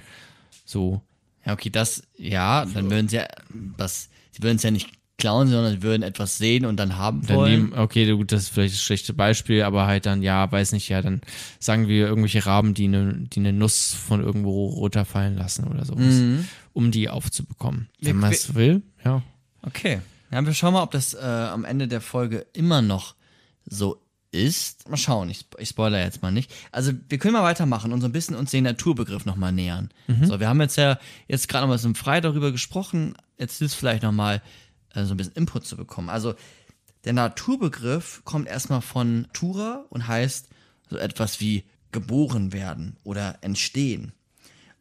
So. Ja, okay, das, ja, dann würden sie ja, das, sie würden es ja nicht klauen, sondern würden etwas sehen und dann haben Dann wollen. nehmen, okay, gut, das ist vielleicht das schlechte Beispiel, aber halt dann, ja, weiß nicht, ja, dann sagen wir irgendwelche Raben, die eine die eine Nuss von irgendwo runterfallen lassen oder sowas, um die aufzubekommen. Wenn man es will, ja. Okay. Ja, wir schauen mal, ob das äh, am Ende der Folge immer noch so ist. Mal schauen, ich, ich spoiler jetzt mal nicht. Also wir können mal weitermachen und so ein bisschen uns den Naturbegriff nochmal nähern. So, wir haben jetzt ja jetzt gerade noch mal so frei darüber gesprochen. Jetzt es vielleicht nochmal so ein bisschen Input zu bekommen. Also der Naturbegriff kommt erstmal von Tura und heißt so etwas wie geboren werden oder entstehen.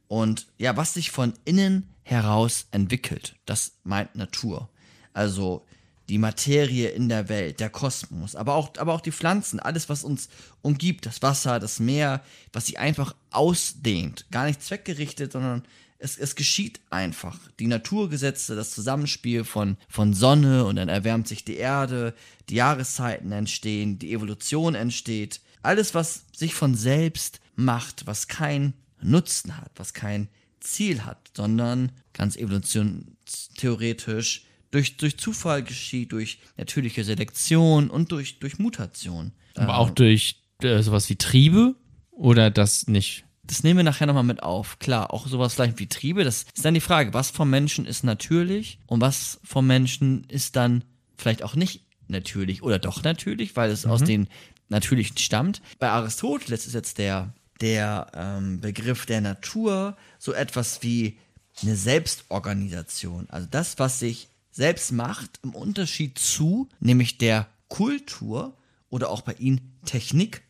Und ja, was sich von innen heraus entwickelt, das meint Natur. Also die Materie in der Welt, der Kosmos, aber auch, aber auch die Pflanzen, alles, was uns umgibt, das Wasser, das Meer, was sich einfach ausdehnt. Gar nicht zweckgerichtet, sondern es, es geschieht einfach. Die Naturgesetze, das Zusammenspiel von, von Sonne und dann erwärmt sich die Erde, die Jahreszeiten entstehen, die Evolution entsteht. Alles, was sich von selbst macht, was kein Nutzen hat, was kein Ziel hat, sondern ganz evolutionstheoretisch durch, durch Zufall geschieht, durch natürliche Selektion und durch, durch Mutation. Aber auch durch äh, sowas wie Triebe oder das nicht? Das nehmen wir nachher nochmal mit auf. Klar, auch sowas vielleicht wie Triebe. Das ist dann die Frage, was vom Menschen ist natürlich und was vom Menschen ist dann vielleicht auch nicht natürlich oder doch natürlich, weil es aus den Natürlichen stammt. Bei Aristoteles ist jetzt der der ähm, Begriff der Natur so etwas wie eine Selbstorganisation. Also das, was sich selbst macht, im Unterschied zu, nämlich der Kultur oder auch bei ihnen Technik,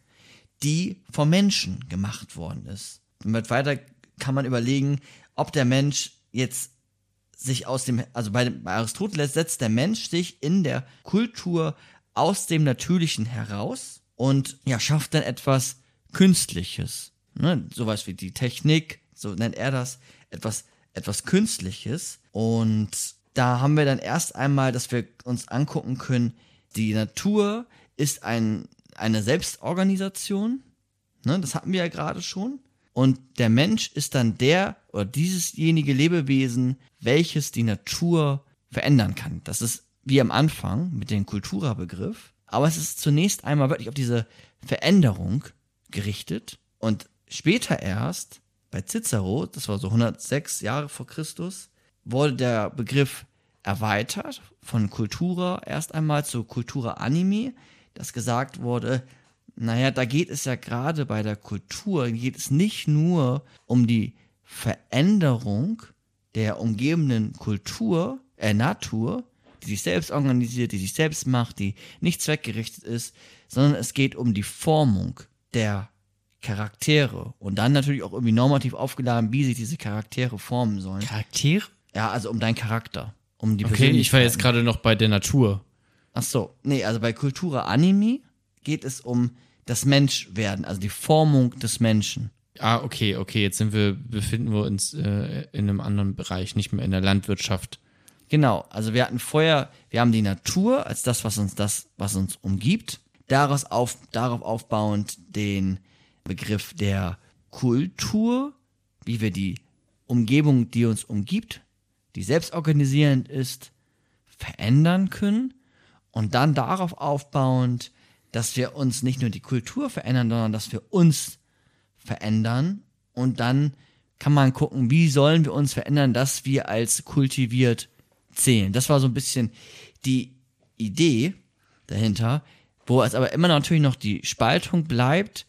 die vom Menschen gemacht worden ist. Und weiter kann man überlegen, ob der Mensch jetzt sich aus dem, also bei, bei Aristoteles setzt der Mensch sich in der Kultur aus dem Natürlichen heraus und ja, schafft dann etwas Künstliches. Ne? Sowas wie die Technik, so nennt er das, etwas, etwas Künstliches. Und da haben wir dann erst einmal, dass wir uns angucken können, die Natur ist ein, eine Selbstorganisation. Ne? Das hatten wir ja gerade schon. Und der Mensch ist dann der oder diesesjenige Lebewesen, welches die Natur verändern kann. Das ist wie am Anfang mit dem Kultura-Begriff. Aber es ist zunächst einmal wirklich auf diese Veränderung gerichtet. Und später erst, bei Cicero, das war so 106 Jahre vor Christus, wurde der Begriff erweitert von Kultura erst einmal zu Kultura Animi, dass gesagt wurde, naja, da geht es ja gerade bei der Kultur, geht es nicht nur um die Veränderung der umgebenden Kultur, äh, Natur, die sich selbst organisiert, die sich selbst macht, die nicht zweckgerichtet ist, sondern es geht um die Formung der Charaktere und dann natürlich auch irgendwie normativ aufgeladen, wie sich diese Charaktere formen sollen. Charaktere? Ja, also um deinen Charakter, um die Okay, ich war jetzt gerade noch bei der Natur. Ach so, nee, also bei Kultura Anime geht es um das Menschwerden, also die Formung des Menschen. Ah, okay, okay, jetzt sind wir, befinden wir uns äh, in einem anderen Bereich, nicht mehr in der Landwirtschaft. Genau, also wir hatten vorher, wir haben die Natur als das, was uns das, was uns umgibt. Daraus auf, darauf aufbauend den Begriff der Kultur, wie wir die Umgebung, die uns umgibt, die selbstorganisierend ist, verändern können. Und dann darauf aufbauend, dass wir uns nicht nur die Kultur verändern, sondern dass wir uns verändern. Und dann kann man gucken, wie sollen wir uns verändern, dass wir als kultiviert zählen. Das war so ein bisschen die Idee dahinter, wo es aber immer natürlich noch die Spaltung bleibt,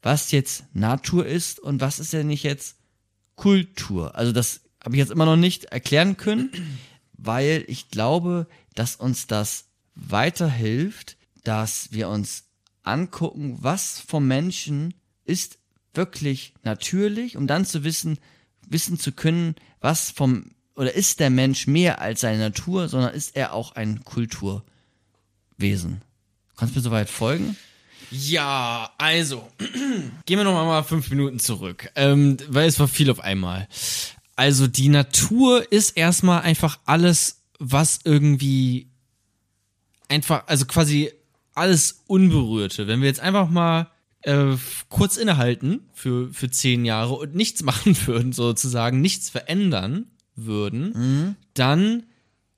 was jetzt Natur ist und was ist denn nicht jetzt Kultur. Also das habe ich jetzt immer noch nicht erklären können, weil ich glaube, dass uns das weiterhilft, dass wir uns angucken, was vom Menschen ist wirklich natürlich, um dann zu wissen, wissen zu können, was vom oder ist der Mensch mehr als seine Natur, sondern ist er auch ein Kulturwesen. Kannst du mir soweit folgen? Ja, also, gehen wir noch mal fünf Minuten zurück, ähm, weil es war viel auf einmal. Also die Natur ist erstmal einfach alles, was irgendwie einfach, also quasi alles Unberührte. Wenn wir jetzt einfach mal äh, kurz innehalten für, für zehn Jahre und nichts machen würden, sozusagen, nichts verändern würden, dann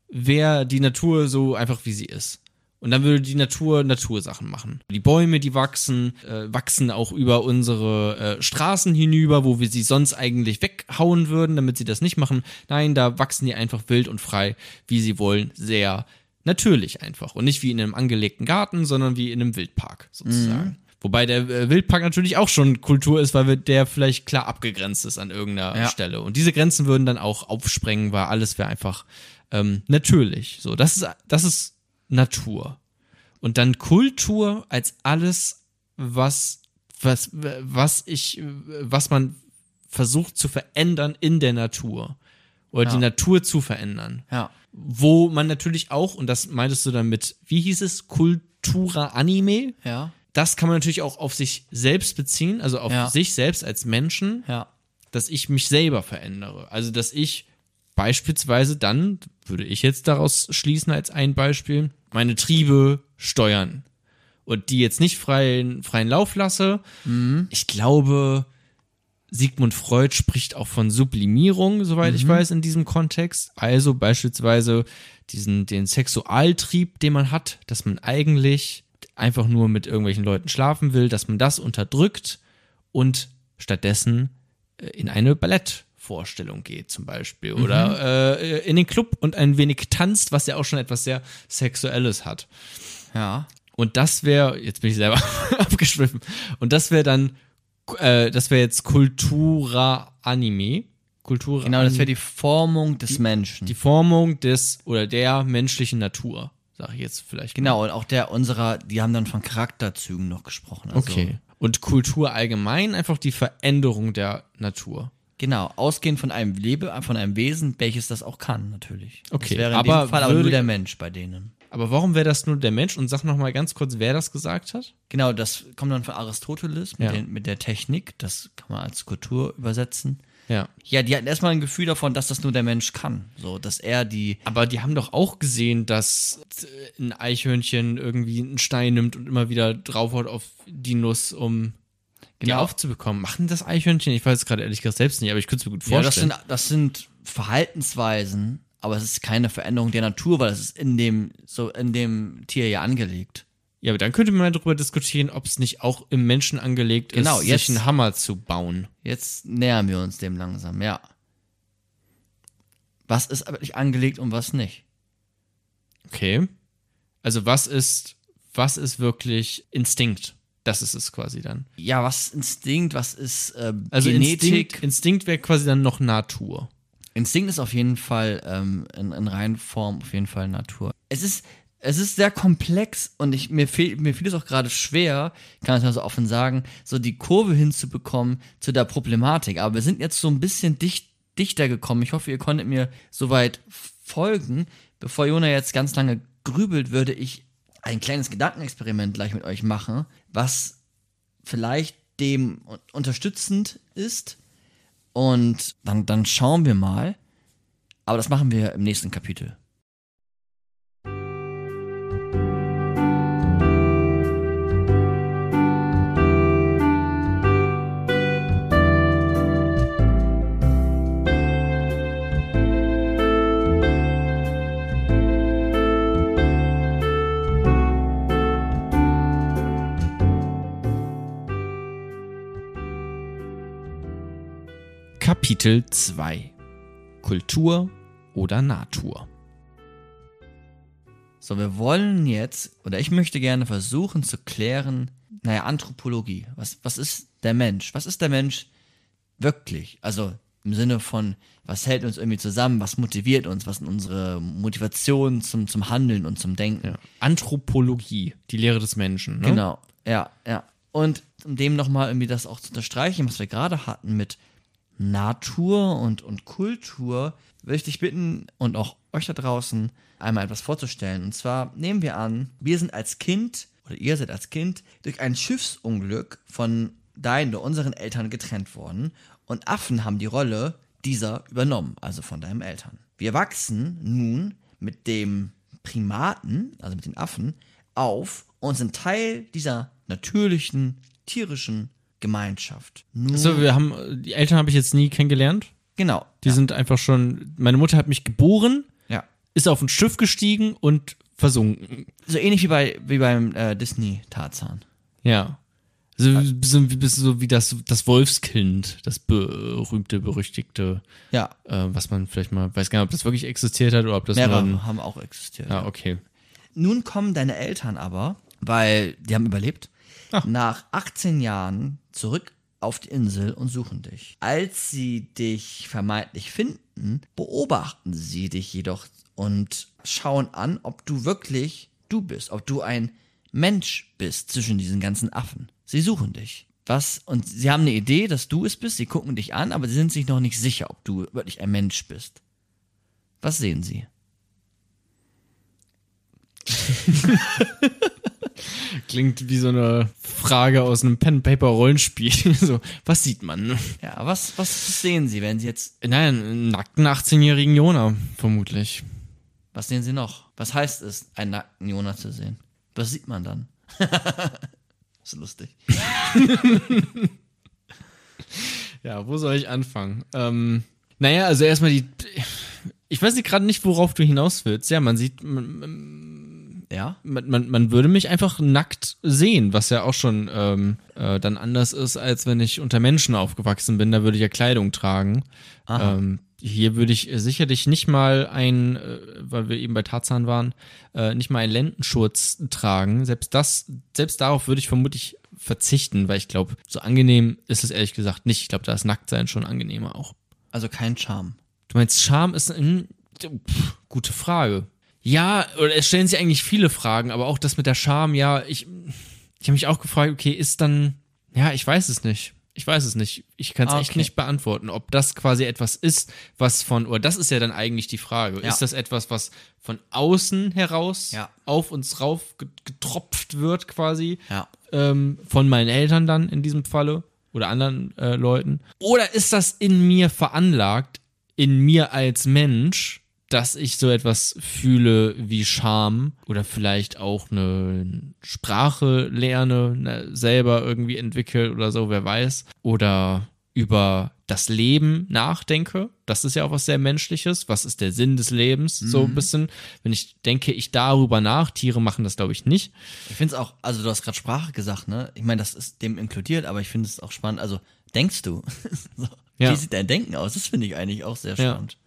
wäre die Natur so einfach, wie sie ist. Und dann würde die Natur Natursachen machen. Die Bäume, die wachsen, äh, wachsen auch über unsere äh, Straßen hinüber, wo wir sie sonst eigentlich weghauen würden, damit sie das nicht machen. Nein, da wachsen die einfach wild und frei, wie sie wollen, sehr natürlich einfach. Und nicht wie in einem angelegten Garten, sondern wie in einem Wildpark sozusagen. Wobei der äh, Wildpark natürlich auch schon Kultur ist, weil der vielleicht klar abgegrenzt ist an irgendeiner Ja. Stelle. Und diese Grenzen würden dann auch aufsprengen, weil alles wäre einfach ähm, natürlich. So, das ist, das ist Natur. Und dann Kultur als alles, was, was, was ich, was man versucht zu verändern in der Natur. Oder Ja. die Natur zu verändern. Ja. Wo man natürlich auch, und das meintest du dann mit, wie hieß es, Kultura Anime? Ja. Das kann man natürlich auch auf sich selbst beziehen, also auf Ja. sich selbst als Menschen Ja. dass ich mich selber verändere. Also, dass ich beispielsweise dann, würde ich jetzt daraus schließen als ein Beispiel, meine Triebe steuern und die jetzt nicht freien, freien Lauf lasse. Ich glaube, Sigmund Freud spricht auch von Sublimierung, soweit ich weiß, in diesem Kontext. Also beispielsweise diesen, den Sexualtrieb, den man hat, dass man eigentlich einfach nur mit irgendwelchen Leuten schlafen will, dass man das unterdrückt und stattdessen äh, in eine Ballettvorstellung geht zum Beispiel oder äh, in den Club und ein wenig tanzt, was ja auch schon etwas sehr Sexuelles hat. Ja. Und das wäre, jetzt bin ich selber abgeschwiffen, und das wäre dann äh, das wäre jetzt Kultura Anime. Kultura Genau, das wäre die Formung des Menschen. die Formung des oder der menschlichen Natur, sage ich jetzt vielleicht. mal. genau, und auch der unserer, die haben dann von Charakterzügen noch gesprochen. Also, Okay. Und Kultur allgemein einfach die Veränderung der Natur. Genau, ausgehend von einem Lebe, von einem Wesen, welches das auch kann, natürlich. Okay, das wäre in aber dem Fall aber würde- nur der Mensch bei denen. Aber warum wäre das nur der Mensch? Und sag noch mal ganz kurz, wer das gesagt hat. Genau, das kommt dann von Aristoteles mit, Ja. den, mit der Technik, das kann man als Kultur übersetzen. Ja. Ja, die hatten erstmal ein Gefühl davon, dass das nur der Mensch kann. So, dass er die. Aber die haben doch auch gesehen, dass ein Eichhörnchen irgendwie einen Stein nimmt und immer wieder draufhaut auf die Nuss, um die Genau. aufzubekommen. Machen das Eichhörnchen? Ich weiß es gerade ehrlich gesagt selbst nicht, aber ich könnte es mir gut Ja, das vorstellen. sind, das sind Verhaltensweisen, aber es ist keine Veränderung der Natur, weil es ist in dem, so in dem Tier ja angelegt. Ja, aber dann könnte man darüber diskutieren, ob es nicht auch im Menschen angelegt Genau, ist, jetzt- sich einen Hammer zu bauen. Jetzt nähern wir uns dem langsam, ja. Was ist wirklich angelegt und was nicht? Okay. Also was ist, was ist wirklich Instinkt? Das ist es quasi dann. Ja, was ist Instinkt, was ist äh, Also Genetik? Instinkt, Instinkt wäre quasi dann noch Natur. Instinkt ist auf jeden Fall ähm, in, in Reinform auf jeden Fall Natur. Es ist, es ist sehr komplex und ich, mir, fehl, mir fiel es auch gerade schwer, kann ich mal so offen sagen, so die Kurve hinzubekommen zu der Problematik. Aber wir sind jetzt so ein bisschen dicht, dichter gekommen. Ich hoffe, ihr konntet mir soweit folgen. Bevor Jona jetzt ganz lange grübelt, würde ich ein kleines Gedankenexperiment gleich mit euch machen, was vielleicht dem un- unterstützend ist. Und dann, dann schauen wir mal. Aber das machen wir im nächsten Kapitel. Kapitel 2 Kultur oder Natur. So, wir wollen jetzt, oder ich möchte gerne versuchen zu klären, naja, Anthropologie. Was, was ist der Mensch? Was ist der Mensch wirklich? Also im Sinne von, was hält uns irgendwie zusammen? Was motiviert uns? Was sind unsere Motivationen zum, zum Handeln und zum Denken? Anthropologie, die Lehre des Menschen. Ne? Genau, ja, ja. Und um dem nochmal irgendwie das auch zu unterstreichen, was wir gerade hatten mit Natur und, und Kultur, würde ich dich bitten und auch euch da draußen einmal etwas vorzustellen. Und zwar nehmen wir an, wir sind als Kind oder ihr seid als Kind durch ein Schiffsunglück von deinen oder unseren Eltern getrennt worden und Affen haben die Rolle dieser übernommen, also von deinen Eltern. Wir wachsen nun mit dem Primaten, also mit den Affen, auf und sind Teil dieser natürlichen, tierischen Gemeinschaft. Nun, So, wir haben, die Eltern habe ich jetzt nie kennengelernt. genau. Die sind einfach schon, meine Mutter hat mich geboren, ja. ist auf ein Schiff gestiegen und versunken. So ähnlich wie bei wie beim äh, Disney Tarzan. Ja. So, so, wie- so wie das, das Wolfskind, das berühmte, berüchtigte, Ja, äh, was man vielleicht mal, weiß gar nicht, ob das wirklich existiert hat oder ob das mehrere nur haben auch existiert. Ja, okay. Nun kommen deine Eltern aber, weil die haben überlebt, Ach. nach 18 Jahren zurück auf die Insel und suchen dich. Als sie dich vermeintlich finden, beobachten sie dich jedoch und schauen an, ob du wirklich du bist, ob du ein Mensch bist zwischen diesen ganzen Affen. Sie suchen dich. Was? Und sie haben eine Idee, dass du es bist, sie gucken dich an, aber sie sind sich noch nicht sicher, ob du wirklich ein Mensch bist. Was sehen sie? Klingt wie so eine Frage aus einem Pen-Paper-Rollenspiel. so, was sieht man? Ja, was, was sehen Sie, wenn Sie jetzt, Nein, einen nackten 18-jährigen Jona, vermutlich. was sehen Sie noch? Was heißt es, einen nackten Jonah zu sehen? Was sieht man dann? ist lustig. Ja, wo soll ich anfangen? Ähm, naja, also erstmal die. Ich weiß nicht gerade nicht, worauf du hinaus willst. Ja, man sieht, man, Ja? man, man, man würde mich einfach nackt sehen, was ja auch schon ähm, äh, dann anders ist, als wenn ich unter Menschen aufgewachsen bin. Da würde ich ja Kleidung tragen. Ähm, hier würde ich sicherlich nicht mal ein, äh, weil wir eben bei Tarzan waren, äh, nicht mal einen Lendenschurz tragen. Selbst das, selbst darauf würde ich vermutlich verzichten, weil ich glaube, so angenehm ist es ehrlich gesagt nicht. Ich glaube, da ist Nacktsein schon angenehmer auch. Also kein Charme. Du meinst, Charme ist ein, pff, gute Frage. Ja, oder es stellen sich eigentlich viele Fragen, aber auch das mit der Charme, ja, ich, ich habe mich auch gefragt, okay, ist dann, ja, ich weiß es nicht. Ich weiß es nicht. Ich kann es Ah, echt okay. nicht beantworten, ob das quasi etwas ist, was von, oder das ist ja dann eigentlich die Frage. Ja. Ist das etwas, was von außen heraus Ja. auf uns rauf ge- getropft wird quasi? Ja. ähm, von meinen Eltern dann in diesem Falle oder anderen äh, Leuten? Oder ist das in mir veranlagt, in mir als Mensch, dass ich so etwas fühle wie Scham oder vielleicht auch eine Sprache lerne, ne, selber irgendwie entwickle oder so, wer weiß. Oder über das Leben nachdenke. Das ist ja auch was sehr Menschliches. Was ist der Sinn des Lebens? So ein bisschen. Wenn ich denke, ich darüber nach. Tiere machen das, glaube ich, nicht. Ich finde es auch, also du hast gerade Sprache gesagt, ne? Ich meine, das ist dem inkludiert, aber ich finde es auch spannend. Also, denkst du? so, Ja. Wie sieht dein Denken aus? Das finde ich eigentlich auch sehr spannend. Ja,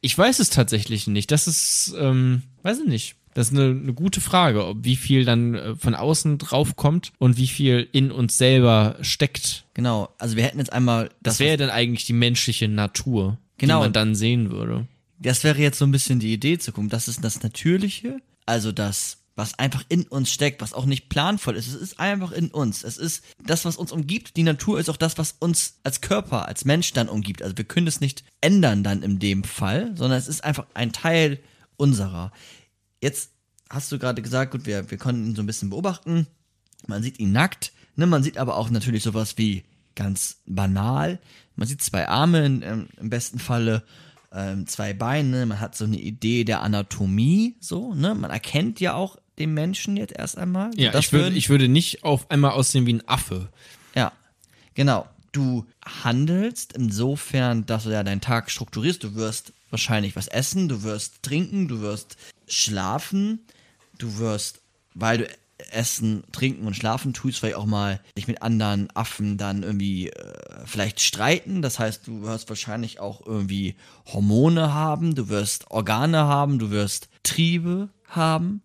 ich weiß es tatsächlich nicht. Das ist, ähm, weiß ich nicht. Das ist eine, eine gute Frage, ob wie viel dann äh, von außen drauf kommt und wie viel in uns selber steckt. Genau. Also wir hätten jetzt einmal Das das, wäre dann eigentlich die menschliche Natur, Genau. die man dann sehen würde. das wäre jetzt so ein bisschen die Idee zu gucken. Das ist das Natürliche, also das, was einfach in uns steckt, was auch nicht planvoll ist. Es ist einfach in uns. Es ist das, was uns umgibt. Die Natur ist auch das, was uns als Körper, als Mensch dann umgibt. Also wir können es nicht ändern dann in dem Fall, sondern es ist einfach ein Teil unserer. Jetzt hast du gerade gesagt, gut, wir, wir konnten ihn so ein bisschen beobachten. Man sieht ihn nackt, ne? man sieht aber auch natürlich sowas wie ganz banal. Man sieht zwei Arme in, ähm, im besten Falle, ähm, zwei Beine, man hat so eine Idee der Anatomie, so, ne? Man erkennt ja auch den Menschen jetzt erst einmal. Ja, Das ich würde, würden- ich würde nicht auf einmal aussehen wie ein Affe. ja, genau. Du handelst insofern, dass du ja deinen Tag strukturierst. Du wirst wahrscheinlich was essen, du wirst trinken, du wirst schlafen, du wirst, weil du essen, trinken und schlafen tust, vielleicht auch mal dich mit anderen Affen dann irgendwie äh, vielleicht streiten. Das heißt, du wirst wahrscheinlich auch irgendwie Hormone haben, du wirst Organe haben, du wirst Triebe haben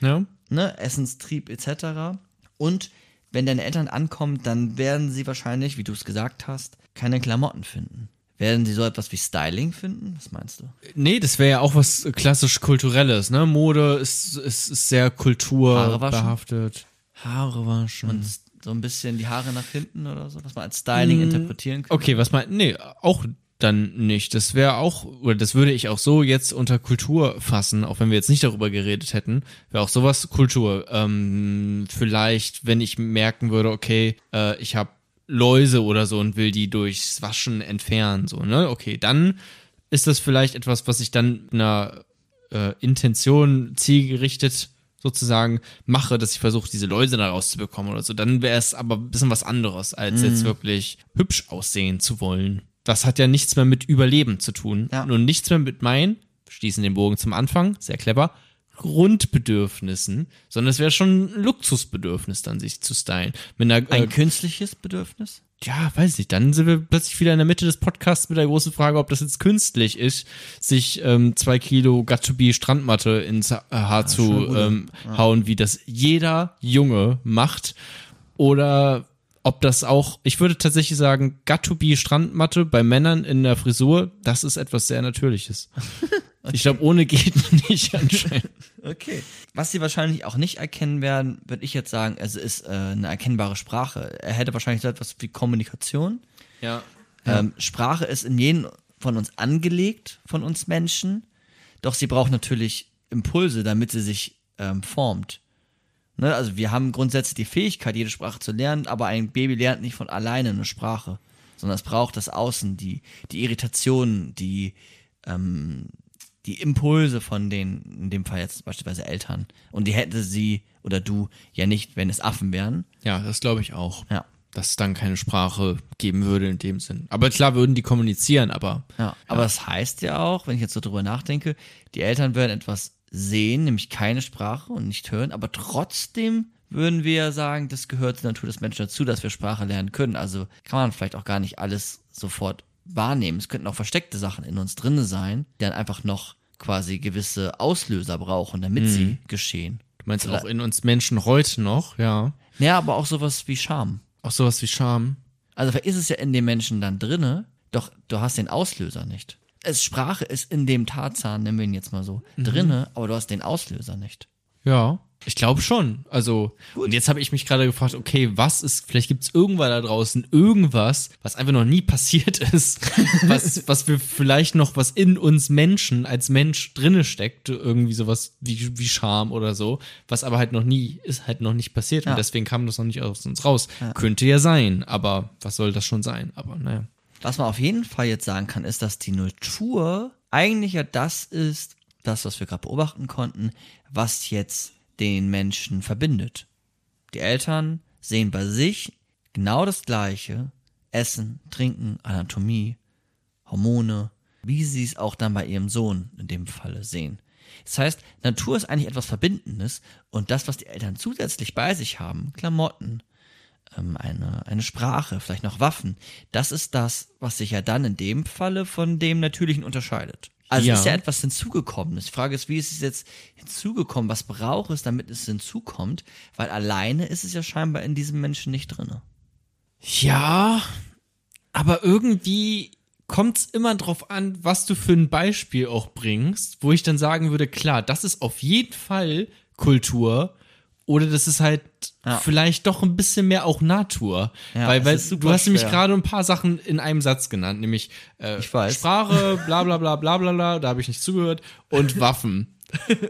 Ja? ne, Essenstrieb etc. Und wenn deine Eltern ankommen, dann werden sie wahrscheinlich, wie du es gesagt hast, keine Klamotten finden. Werden sie so etwas wie Styling finden? Was meinst du? Nee, das wäre ja auch was klassisch kulturelles, ne? Mode ist, ist, ist sehr Haare kulturbehaftet. Haare waschen. Und so ein bisschen die Haare nach hinten oder so, was man als Styling interpretieren kann? Okay, was mein, nee, auch dann nicht. Das wäre auch, oder das würde ich auch so jetzt unter Kultur fassen, auch wenn wir jetzt nicht darüber geredet hätten, wäre auch sowas Kultur. Ähm, vielleicht, wenn ich merken würde, okay, äh, ich habe Läuse oder so und will die durchs Waschen entfernen, so, ne? Okay, dann ist das vielleicht etwas, was ich dann mit einer äh, Intention zielgerichtet sozusagen mache, dass ich versuche, diese Läuse da rauszubekommen oder so, dann wäre es aber ein bisschen was anderes, als Mhm. jetzt wirklich hübsch aussehen zu wollen. Das hat ja nichts mehr mit Überleben zu tun Ja. und nichts mehr mit meinen, schließen den Bogen zum Anfang, sehr clever, Grundbedürfnissen, sondern es wäre schon ein Luxusbedürfnis dann, sich zu stylen. Einer, Ein äh, künstliches Bedürfnis? ja, weiß nicht. Dann sind wir plötzlich wieder in der Mitte des Podcasts mit der großen Frage, ob das jetzt künstlich ist, sich ähm, zwei Kilo Got-to-Be Strandmatte ins Ha- Haar zu schon gut. ähm, hauen, wie das jeder Junge macht. Oder ob das auch, ich würde tatsächlich sagen, Got-to-Be Strandmatte bei Männern in der Frisur, das ist etwas sehr Natürliches. Ich glaube, ohne geht nicht anscheinend. Okay. Was sie wahrscheinlich auch nicht erkennen werden, würde ich jetzt sagen, es ist äh, eine erkennbare Sprache. Er hätte wahrscheinlich so etwas wie Kommunikation. Ja. Ähm, Sprache ist in jeden von uns angelegt, von uns Menschen. Doch sie braucht natürlich Impulse, damit sie sich ähm, formt. Ne? Also wir haben grundsätzlich die Fähigkeit, jede Sprache zu lernen, aber ein Baby lernt nicht von alleine eine Sprache, sondern es braucht das Außen, die, die Irritationen, die, ähm, die Impulse von den, in dem Fall jetzt beispielsweise Eltern. Und die hätte sie oder du ja nicht, wenn es Affen wären. Ja, das glaube ich auch. Ja. Dass es dann keine Sprache geben würde in dem Sinn. Aber klar würden die kommunizieren, aber Ja, aber das heißt ja auch, wenn ich jetzt so drüber nachdenke, die Eltern würden etwas sehen, nämlich keine Sprache und nicht hören, aber trotzdem würden wir ja sagen, das gehört zur Natur des Menschen dazu, dass wir Sprache lernen können. Also kann man vielleicht auch gar nicht alles sofort wahrnehmen. Es könnten auch versteckte Sachen in uns drinne sein, die dann einfach noch quasi gewisse Auslöser brauchen, damit sie geschehen. Du meinst auch in uns Menschen heute noch, ja. Ja, aber auch sowas wie Scham. Auch sowas wie Scham. Also ist es ja in dem Menschen dann drinne, doch du hast den Auslöser nicht. Es Sprache ist in dem Tarzan, nennen wir ihn jetzt mal so, drinne, aber du hast den Auslöser nicht. Ja, ich glaube schon. Also, und jetzt habe ich mich gerade gefragt, okay, was ist, vielleicht gibt es irgendwann da draußen irgendwas, was einfach noch nie passiert ist, was, was wir vielleicht noch, was in uns Menschen als Mensch drinne steckt, irgendwie sowas wie, wie Scham oder so, was aber halt noch nie, ist halt noch nicht passiert Ja. und deswegen kam das noch nicht aus uns raus. Könnte ja sein, aber was soll das schon sein? Aber naja. Was man auf jeden Fall jetzt sagen kann, ist, dass die Natur eigentlich ja das ist, das, was wir gerade beobachten konnten, was jetzt den Menschen verbindet. Die Eltern sehen bei sich genau das Gleiche. Essen, Trinken, Anatomie, Hormone, wie sie es auch dann bei ihrem Sohn in dem Falle sehen. Das heißt, Natur ist eigentlich etwas Verbindendes und das, was die Eltern zusätzlich bei sich haben, Klamotten, eine, eine Sprache, vielleicht noch Waffen, das ist das, was sich ja dann in dem Falle von dem Natürlichen unterscheidet. Also Ja. ist ja etwas hinzugekommenes. Die Frage ist, wie ist es jetzt hinzugekommen? Was braucht es, damit es hinzukommt? Weil alleine ist es ja scheinbar in diesem Menschen nicht drinne. Ja, aber irgendwie kommt es immer drauf an, was du für ein Beispiel auch bringst, wo ich dann sagen würde, klar, das ist auf jeden Fall Kultur oder das ist halt Ja. vielleicht doch ein bisschen mehr auch Natur. Ja, weil weil du hast nämlich schwer. gerade ein paar Sachen in einem Satz genannt, nämlich äh, Ich weiß. Sprache, bla bla bla bla bla bla, da habe ich nicht zugehört, und Waffen.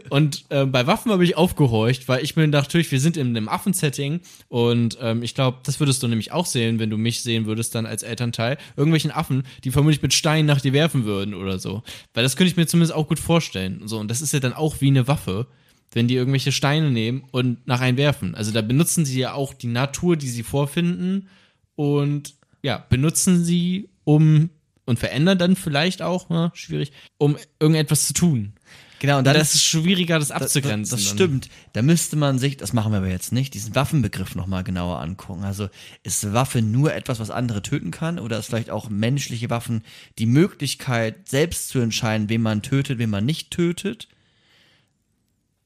Und äh, bei Waffen habe ich aufgehorcht, weil ich mir dachte, natürlich, wir sind in einem Affensetting und ähm, ich glaube, das würdest du nämlich auch sehen, wenn du mich sehen würdest dann als Elternteil. Irgendwelchen Affen, die vermutlich mit Steinen nach dir werfen würden oder so. Weil das könnte ich mir zumindest auch gut vorstellen. So, und das ist ja dann auch wie eine Waffe, wenn die irgendwelche Steine nehmen und nach einen werfen. Also da benutzen sie ja auch die Natur, die sie vorfinden und ja, benutzen sie, um und verändern dann vielleicht auch, ne, schwierig, um irgendetwas zu tun. Genau, und Und dann das ist schwieriger, das Das, abzugrenzen. das dann. stimmt. Da müsste man sich, das machen wir aber jetzt nicht, diesen Waffenbegriff nochmal genauer angucken. Also ist Waffe nur etwas, was andere töten kann? Oder ist vielleicht auch menschliche Waffen die Möglichkeit, selbst zu entscheiden, wen man tötet, wen man nicht tötet?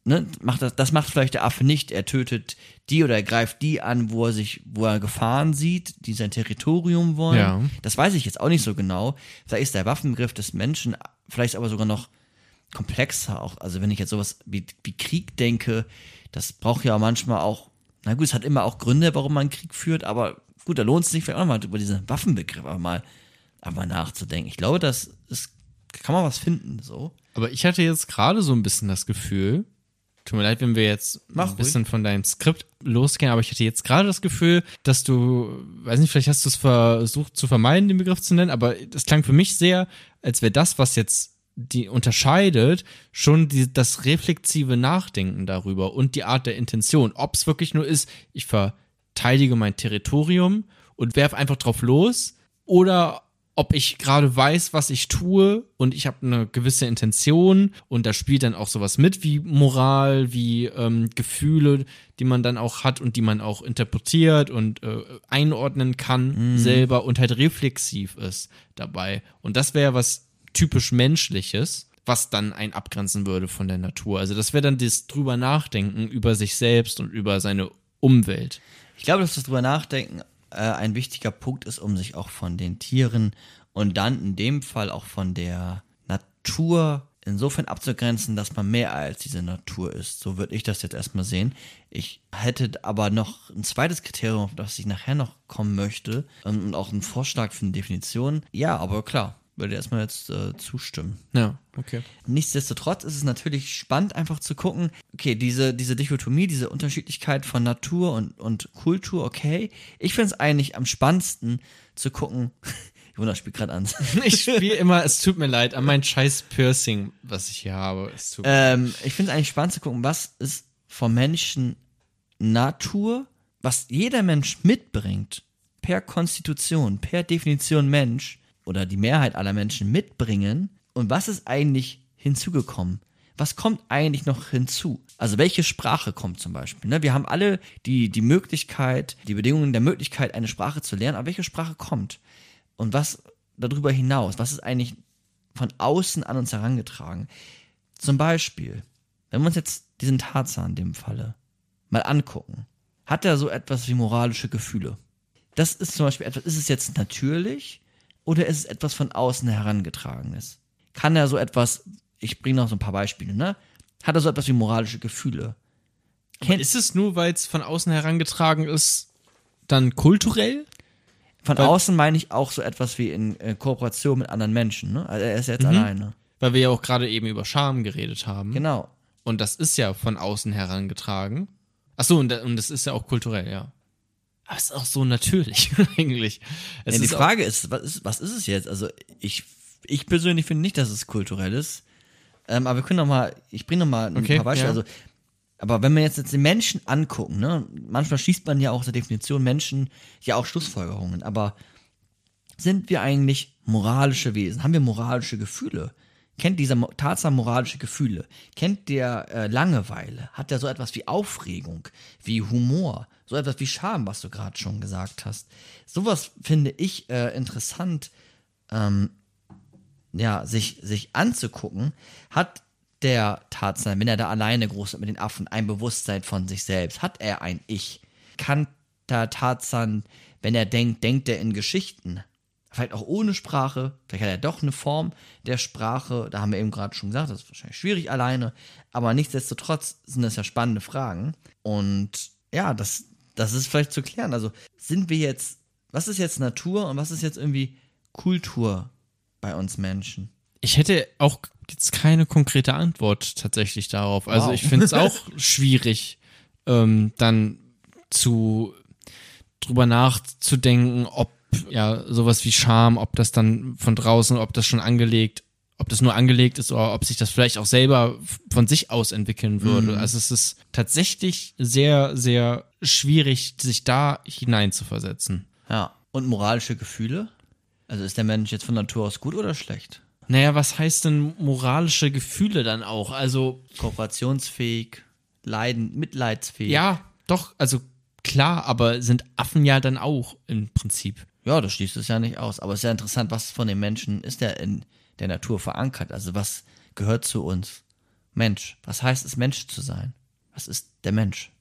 Ne? Macht das, das macht vielleicht der Affe nicht. Er tötet die oder er greift die an, wo er sich, wo er Gefahren sieht, die sein Territorium wollen. Ja. Das weiß ich jetzt auch nicht so genau. Vielleicht ist der Waffenbegriff des Menschen vielleicht aber sogar noch komplexer auch. Also wenn ich jetzt sowas wie, wie Krieg denke, das braucht ja manchmal auch, na gut, es hat immer auch Gründe, warum man Krieg führt, aber gut, da lohnt es sich vielleicht auch nochmal über diesen Waffenbegriff aber mal, aber mal nachzudenken. Ich glaube, das ist, kann man was finden, so. Aber ich hatte jetzt gerade so ein bisschen das Gefühl, tut mir leid, wenn wir jetzt Mach ein bisschen von deinem Skript losgehen, aber ich hatte jetzt gerade das Gefühl, dass du, weiß nicht, vielleicht hast du es versucht zu vermeiden, den Begriff zu nennen, aber das klang für mich sehr, als wäre das, was jetzt die unterscheidet, schon die, das reflexive Nachdenken darüber und die Art der Intention. Ob es wirklich nur ist, ich verteidige mein Territorium und werfe einfach drauf los oder ob ich gerade weiß, was ich tue und ich habe eine gewisse Intention und da spielt dann auch sowas mit wie Moral, wie ähm, Gefühle, die man dann auch hat und die man auch interpretiert und äh, einordnen kann selber und halt reflexiv ist dabei. Und das wäre was typisch menschliches, was dann ein abgrenzen würde von der Natur. Also das wäre dann das drüber nachdenken über sich selbst und über seine Umwelt. Ich glaube, dass das drüber nachdenken äh, ein wichtiger Punkt ist, um sich auch von den Tieren und dann in dem Fall auch von der Natur insofern abzugrenzen, dass man mehr als diese Natur ist. So würde ich das jetzt erstmal sehen. Ich hätte aber noch ein zweites Kriterium, auf das ich nachher noch kommen möchte ähm, und auch einen Vorschlag für eine Definition. Ja, aber klar, würde erstmal jetzt äh, zustimmen. Ja, okay. Nichtsdestotrotz ist es natürlich spannend, einfach zu gucken, okay, diese, diese Dichotomie, diese Unterschiedlichkeit von Natur und, und Kultur, okay. Ich finde es eigentlich am spannendsten zu gucken. Jonas spielt gerade an. Ich spiele immer, es tut mir leid, an mein scheiß Piercing, was ich hier habe. Es tut ähm, ich finde es eigentlich spannend zu gucken, was ist vom Menschen Natur, was jeder Mensch mitbringt, per Konstitution, per Definition Mensch oder die Mehrheit aller Menschen mitbringen und was ist eigentlich hinzugekommen? Was kommt eigentlich noch hinzu? Also welche Sprache kommt zum Beispiel? Ne? Wir haben alle die, die Möglichkeit, die Bedingungen der Möglichkeit, eine Sprache zu lernen, aber welche Sprache kommt? Und was darüber hinaus? Was ist eigentlich von außen an uns herangetragen? Zum Beispiel, wenn wir uns jetzt diesen Tarzan in dem Falle mal angucken, hat er so etwas wie moralische Gefühle? Das ist zum Beispiel etwas, ist es jetzt natürlich oder ist es etwas von außen herangetragenes? Kann er so etwas, ich bringe noch so ein paar Beispiele, ne? Hat er so etwas wie moralische Gefühle? Kennt, Ist es nur, weil es von außen herangetragen ist, dann kulturell? von weil- außen meine ich auch so etwas wie in äh, Kooperation mit anderen Menschen, ne? Also er ist jetzt alleine. Weil wir ja auch gerade eben über Scham geredet haben. Genau. Und das ist ja von außen herangetragen. Ach so, und, da- und das ist ja auch kulturell, ja. Aber es ist auch so natürlich eigentlich. Ja, die ist Frage ist was, ist, was ist es jetzt? Also ich, ich persönlich finde nicht, dass es kulturell ist. Ähm, aber wir können noch mal, ich bringe noch mal ein Okay, paar Beispiele. ja. Also, aber wenn wir jetzt, jetzt den Menschen angucken, ne, manchmal schließt man ja auch aus der Definition Menschen ja auch Schlussfolgerungen. Aber sind wir eigentlich moralische Wesen? Haben wir moralische Gefühle? Kennt dieser Tarzan moralische Gefühle? Kennt der äh, Langeweile? Hat der so etwas wie Aufregung, wie Humor, so etwas wie Scham, was du gerade schon gesagt hast? Sowas finde ich äh, interessant, ähm, ja, sich, sich anzugucken. Hat der Tarzan, wenn er da alleine groß wird mit den Affen, ein Bewusstsein von sich selbst? Hat er ein Ich? Kann der Tarzan, wenn er denkt, denkt er in Geschichten? Vielleicht auch ohne Sprache, vielleicht hat er doch eine Form der Sprache, da haben wir eben gerade schon gesagt, das ist wahrscheinlich schwierig alleine, aber nichtsdestotrotz sind das ja spannende Fragen. Und ja, das, das ist vielleicht zu klären. Also sind wir jetzt, was ist jetzt Natur und was ist jetzt irgendwie Kultur bei uns Menschen? Ich hätte auch jetzt keine konkrete Antwort tatsächlich darauf. Also Wow. ich finde es auch schwierig, ähm, dann zu drüber nachzudenken, ob ja sowas wie Scham, ob das dann von draußen, ob das schon angelegt, ob das nur angelegt ist oder ob sich das vielleicht auch selber von sich aus entwickeln würde. Also es ist tatsächlich sehr, sehr schwierig, sich da hineinzuversetzen. Ja. Und moralische Gefühle? Also ist der Mensch jetzt von Natur aus gut oder schlecht? Naja, was heißt denn moralische Gefühle dann auch? Also Kooperationsfähig, leiden, mitleidsfähig. Ja, doch, also klar, aber sind Affen ja dann auch im Prinzip. Ja, das schließt es ja nicht aus. Aber es ist ja interessant, was von den Menschen ist der in der Natur verankert? Also was gehört zu uns? Mensch. Was heißt es, Mensch zu sein? Was ist der Mensch?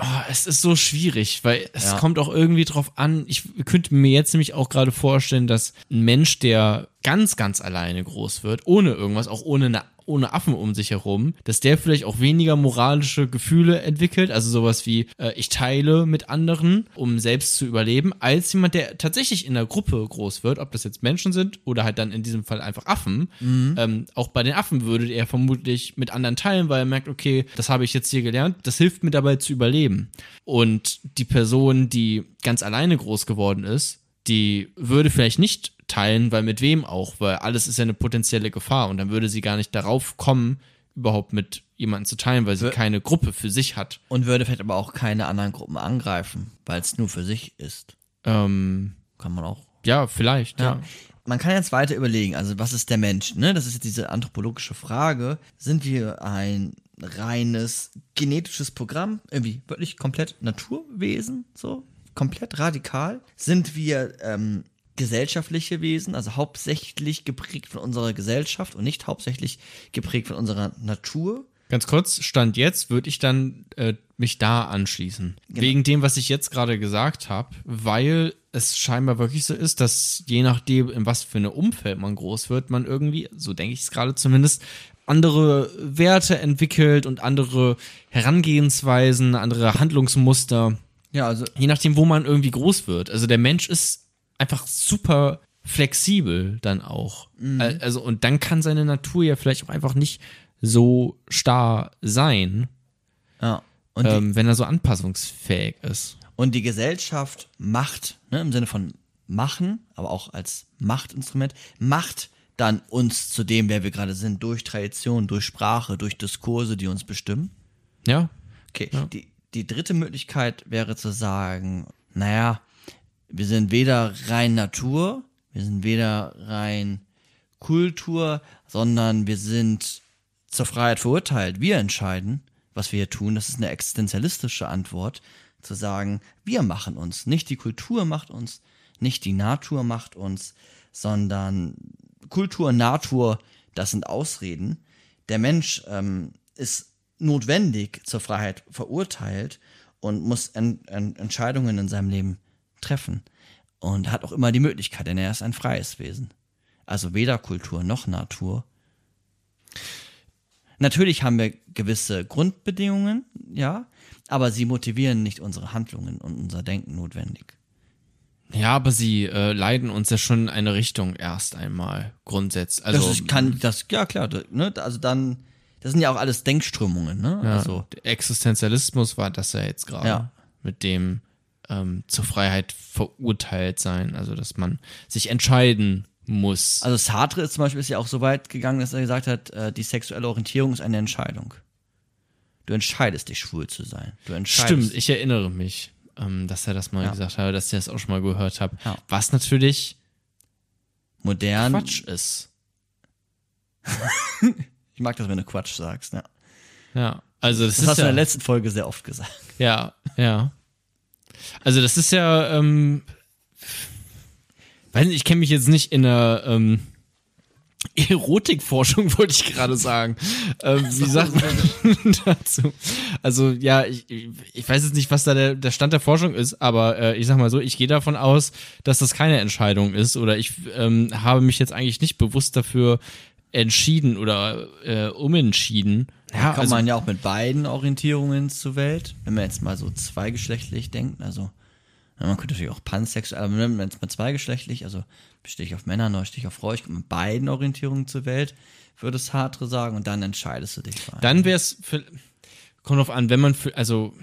Oh, es ist so schwierig, weil es Ja. kommt auch irgendwie drauf an. Ich könnte mir jetzt nämlich auch gerade vorstellen, dass ein Mensch, der ganz, ganz alleine groß wird, ohne irgendwas, auch ohne eine ohne Affen um sich herum, dass der vielleicht auch weniger moralische Gefühle entwickelt, also sowas wie äh, ich teile mit anderen, um selbst zu überleben, als jemand, der tatsächlich in der Gruppe groß wird, ob das jetzt Menschen sind oder halt dann in diesem Fall einfach Affen. Ähm, auch bei den Affen würde er vermutlich mit anderen teilen, weil er merkt, okay, das habe ich jetzt hier gelernt, das hilft mir dabei zu überleben. Und die Person, die ganz alleine groß geworden ist, die würde vielleicht nicht teilen, weil mit wem auch, weil alles ist ja eine potenzielle Gefahr und dann würde sie gar nicht darauf kommen, überhaupt mit jemandem zu teilen, weil sie Wür- keine Gruppe für sich hat. Und würde vielleicht aber auch keine anderen Gruppen angreifen, weil es nur für sich ist. Ähm, Kann man auch. ja, vielleicht, ja. Ja. Man kann jetzt weiter überlegen, also was ist der Mensch? Ne? Das ist jetzt diese anthropologische Frage. Sind wir ein reines genetisches Programm, irgendwie wirklich komplett Naturwesen, so komplett radikal? Sind wir ähm, gesellschaftliche Wesen, also hauptsächlich geprägt von unserer Gesellschaft und nicht hauptsächlich geprägt von unserer Natur? Ganz kurz, Stand jetzt würde ich dann äh, mich da anschließen. Wegen dem, was ich jetzt gerade gesagt habe, weil es scheinbar wirklich so ist, dass je nachdem, in was für eine Umfeld man groß wird, man irgendwie, so denke ich es gerade zumindest, andere Werte entwickelt und andere Herangehensweisen, andere Handlungsmuster, Ja, also je nachdem, wo man irgendwie groß wird. Also der Mensch ist einfach super flexibel dann auch. Al- Also und dann kann seine Natur ja vielleicht auch einfach nicht so starr sein, ja. Und die, ähm, wenn er so anpassungsfähig ist. Und die Gesellschaft macht, ne, im Sinne von machen, aber auch als Machtinstrument, macht dann uns zu dem, wer wir gerade sind, durch Tradition, durch Sprache, durch Diskurse, die uns bestimmen. Ja, Okay, die, die dritte Möglichkeit wäre zu sagen, naja, wir sind weder rein Natur, wir sind weder rein Kultur, sondern wir sind zur Freiheit verurteilt. Wir entscheiden, was wir hier tun. Das ist eine existenzialistische Antwort, zu sagen, wir machen uns. Nicht die Kultur macht uns, nicht die Natur macht uns, sondern Kultur, Natur, das sind Ausreden. Der Mensch ähm, ist notwendig zur Freiheit verurteilt und muss en en Entscheidungen in seinem Leben treffen. Und hat auch immer die Möglichkeit, denn er ist ein freies Wesen. Also weder Kultur noch Natur. Natürlich haben wir gewisse Grundbedingungen, ja, aber sie motivieren nicht unsere Handlungen und unser Denken notwendig. Ja, aber sie äh, leiten uns ja schon in eine Richtung erst einmal grundsätzlich. Also das ist, kann das ja klar, ne, also dann das sind ja auch alles Denkströmungen, ne? ja, Also der Existenzialismus war das ja jetzt gerade Ja. mit dem ähm, zur Freiheit verurteilt sein, also dass man sich entscheiden muss. Also Sartre ist zum Beispiel ist ja auch so weit gegangen, dass er gesagt hat, äh, die sexuelle Orientierung ist eine Entscheidung. Du entscheidest dich, schwul zu sein. Du entscheidest. Stimmt, ich erinnere mich, ähm, dass er das mal Ja. gesagt hat, dass ich das auch schon mal gehört habe. Ja. Was natürlich Modern. Quatsch ist. Ich mag das, wenn du Quatsch sagst. Ja. Ja, also das, Das ist hast du ja, in der letzten Folge sehr oft gesagt. Ja, ja. Also das ist ja, ähm, weiß nicht, ich kenne mich jetzt nicht in der ähm, Erotikforschung, wollte ich gerade sagen. Ähm, wie sagt man dazu? Also ja, ich, ich weiß jetzt nicht, was da der, der Stand der Forschung ist, aber äh, ich sag mal so, ich gehe davon aus, dass das keine Entscheidung ist oder ich ähm, habe mich jetzt eigentlich nicht bewusst dafür entschieden oder äh, umentschieden. Ja, Kommt also, man ja auch mit beiden Orientierungen zur Welt, wenn wir jetzt mal so zweigeschlechtlich denken, also man könnte natürlich auch pansexuell, aber wenn man jetzt mal zweigeschlechtlich, also stehe ich auf Männer, neu stehe ich auf Frau, ich komme mit beiden Orientierungen zur Welt, würde Sartre sagen, und dann entscheidest du dich dann wäre es kommt drauf an, wenn man für, also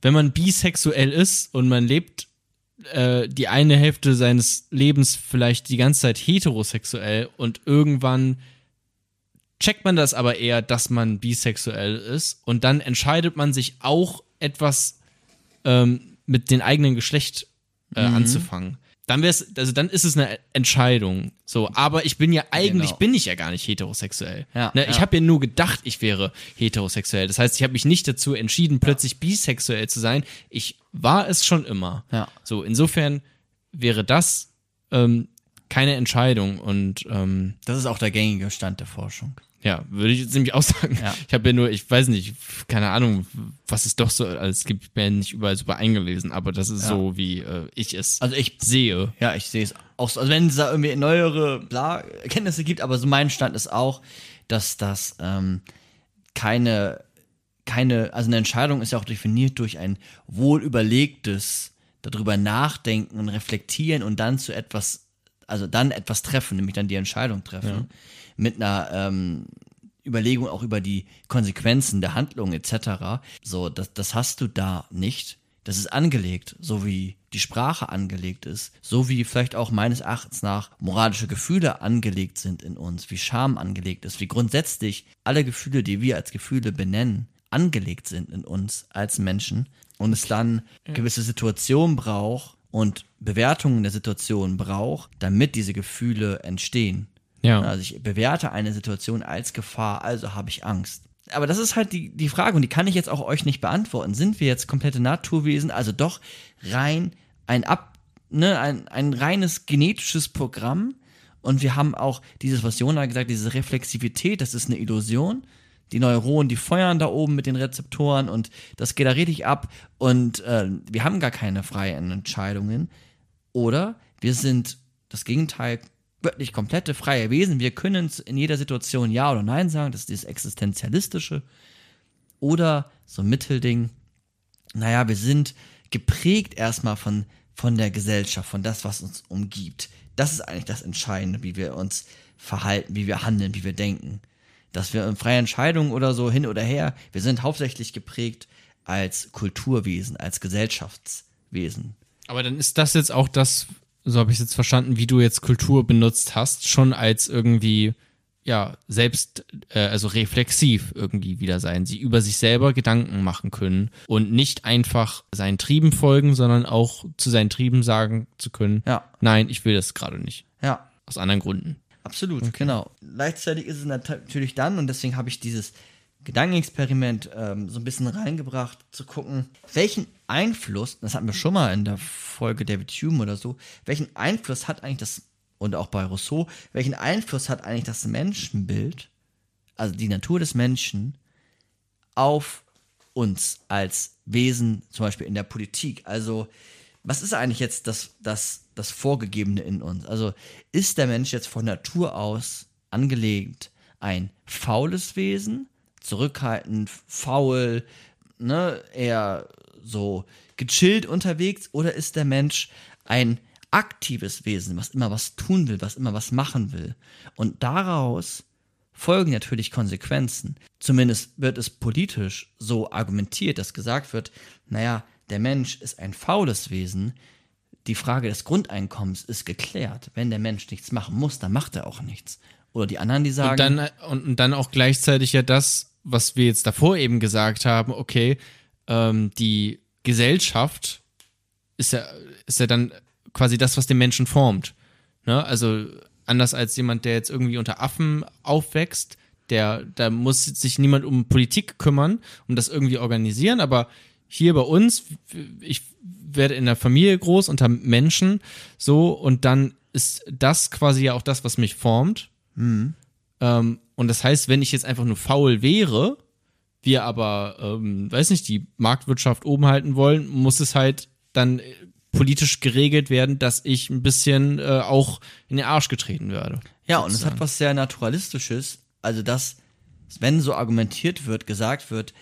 wenn man bisexuell ist und man lebt äh, die eine Hälfte seines Lebens vielleicht die ganze Zeit heterosexuell und irgendwann checkt man das aber eher, dass man bisexuell ist und dann entscheidet man sich auch etwas ähm, mit dem eigenen Geschlecht äh, anzufangen. Dann wär's, also dann ist es eine Entscheidung. So, aber ich bin ja eigentlich Genau. bin ich ja gar nicht heterosexuell. Ja, ne, Ich ja. habe ja nur gedacht, ich wäre heterosexuell. Das heißt, ich habe mich nicht dazu entschieden, plötzlich bisexuell zu sein. Ich war es schon immer. Ja. So, insofern wäre das ähm, keine Entscheidung und ähm, Das ist auch der gängige Stand der Forschung. ja, würde ich jetzt nämlich auch sagen. Ja. Ich habe ja nur, ich weiß nicht, keine Ahnung, was es doch so alles gibt. Ich bin ja nicht überall super eingelesen, aber das ist Ja. so, wie äh, ich es Also ich sehe. Ja, ich sehe es auch so. Also wenn es da irgendwie neuere bla, Erkenntnisse gibt, aber so mein Stand ist auch, dass das ähm, keine, keine, also eine Entscheidung ist ja auch definiert durch ein wohlüberlegtes darüber nachdenken und reflektieren und dann zu etwas, also dann etwas treffen, nämlich dann die Entscheidung treffen. Mit einer ähm, Überlegung auch über die Konsequenzen der Handlung etc. So, das, das hast du da nicht. Das ist angelegt, so wie die Sprache angelegt ist, so wie vielleicht auch meines Erachtens nach moralische Gefühle angelegt sind in uns, wie Scham angelegt ist, wie grundsätzlich alle Gefühle, die wir als Gefühle benennen, angelegt sind in uns als Menschen und es dann gewisse Situationen braucht und Bewertungen der Situation braucht, damit diese Gefühle entstehen. Ja. Also ich bewerte eine Situation als Gefahr, also habe ich Angst. Aber das ist halt die, die Frage und die kann ich jetzt auch euch nicht beantworten. Sind wir jetzt komplette Naturwesen, also doch rein ein Ab, ne, ein, ein reines genetisches Programm und wir haben auch dieses, was Jona gesagt hat, diese Reflexivität, das ist eine Illusion. Die Neuronen, die feuern da oben mit den Rezeptoren und das geht da richtig ab und äh, wir haben gar keine freien Entscheidungen. Oder wir sind das Gegenteil, wirklich komplette freie Wesen. Wir können in jeder Situation Ja oder Nein sagen. Das ist dieses Existenzialistische. Oder so ein Mittelding. Naja, wir sind geprägt erstmal von, von der Gesellschaft, von das, was uns umgibt. Das ist eigentlich das Entscheidende, wie wir uns verhalten, wie wir handeln, wie wir denken. Dass wir in freie Entscheidungen oder so hin oder her, wir sind hauptsächlich geprägt als Kulturwesen, als Gesellschaftswesen. Aber dann ist das jetzt auch das, so habe ich es jetzt verstanden, wie du jetzt Kultur benutzt hast, schon als irgendwie, ja, selbst, äh, also reflexiv irgendwie wieder sein. Sie über sich selber Gedanken machen können und nicht einfach seinen Trieben folgen, sondern auch zu seinen Trieben sagen zu können, Ja. nein, ich will das gerade nicht. Ja, Aus anderen Gründen. Absolut, genau. Gleichzeitig ist es nat- natürlich dann, und deswegen habe ich dieses Gedankenexperiment ähm, so ein bisschen reingebracht, zu gucken, welchen Einfluss, das hatten wir schon mal in der Folge David Hume oder so, welchen Einfluss hat eigentlich das, und auch bei Rousseau, welchen Einfluss hat eigentlich das Menschenbild, also die Natur des Menschen, auf uns als Wesen, zum Beispiel in der Politik. Also, was ist eigentlich jetzt das, das, das Vorgegebene in uns? Also, ist der Mensch jetzt von Natur aus angelegt ein faules Wesen, zurückhaltend, faul, ne, eher so gechillt unterwegs, oder ist der Mensch ein aktives Wesen, was immer was tun will, was immer was machen will? Und daraus folgen natürlich Konsequenzen. Zumindest wird es politisch so argumentiert, dass gesagt wird, naja, der Mensch ist ein faules Wesen, die Frage des Grundeinkommens ist geklärt. Wenn der Mensch nichts machen muss, dann macht er auch nichts. Oder die anderen, die sagen. Und dann, und dann auch gleichzeitig ja das, was wir jetzt davor eben gesagt haben, okay, ähm, die Gesellschaft ist ja, ist ja dann quasi das, was den Menschen formt. Ne? Also anders als jemand, der jetzt irgendwie unter Affen aufwächst, der, da muss sich niemand um Politik kümmern, um das irgendwie organisieren, aber hier bei uns, ich werde in der Familie groß unter Menschen so und dann ist das quasi ja auch das, was mich formt. Mhm. Ähm, und das heißt, wenn ich jetzt einfach nur faul wäre, wir aber, ähm, weiß nicht, die Marktwirtschaft oben halten wollen, muss es halt dann äh, politisch geregelt werden, dass ich ein bisschen äh, auch in den Arsch getreten werde. Ja, und es hat was sehr Naturalistisches. Also, dass, wenn so argumentiert wird, gesagt wird,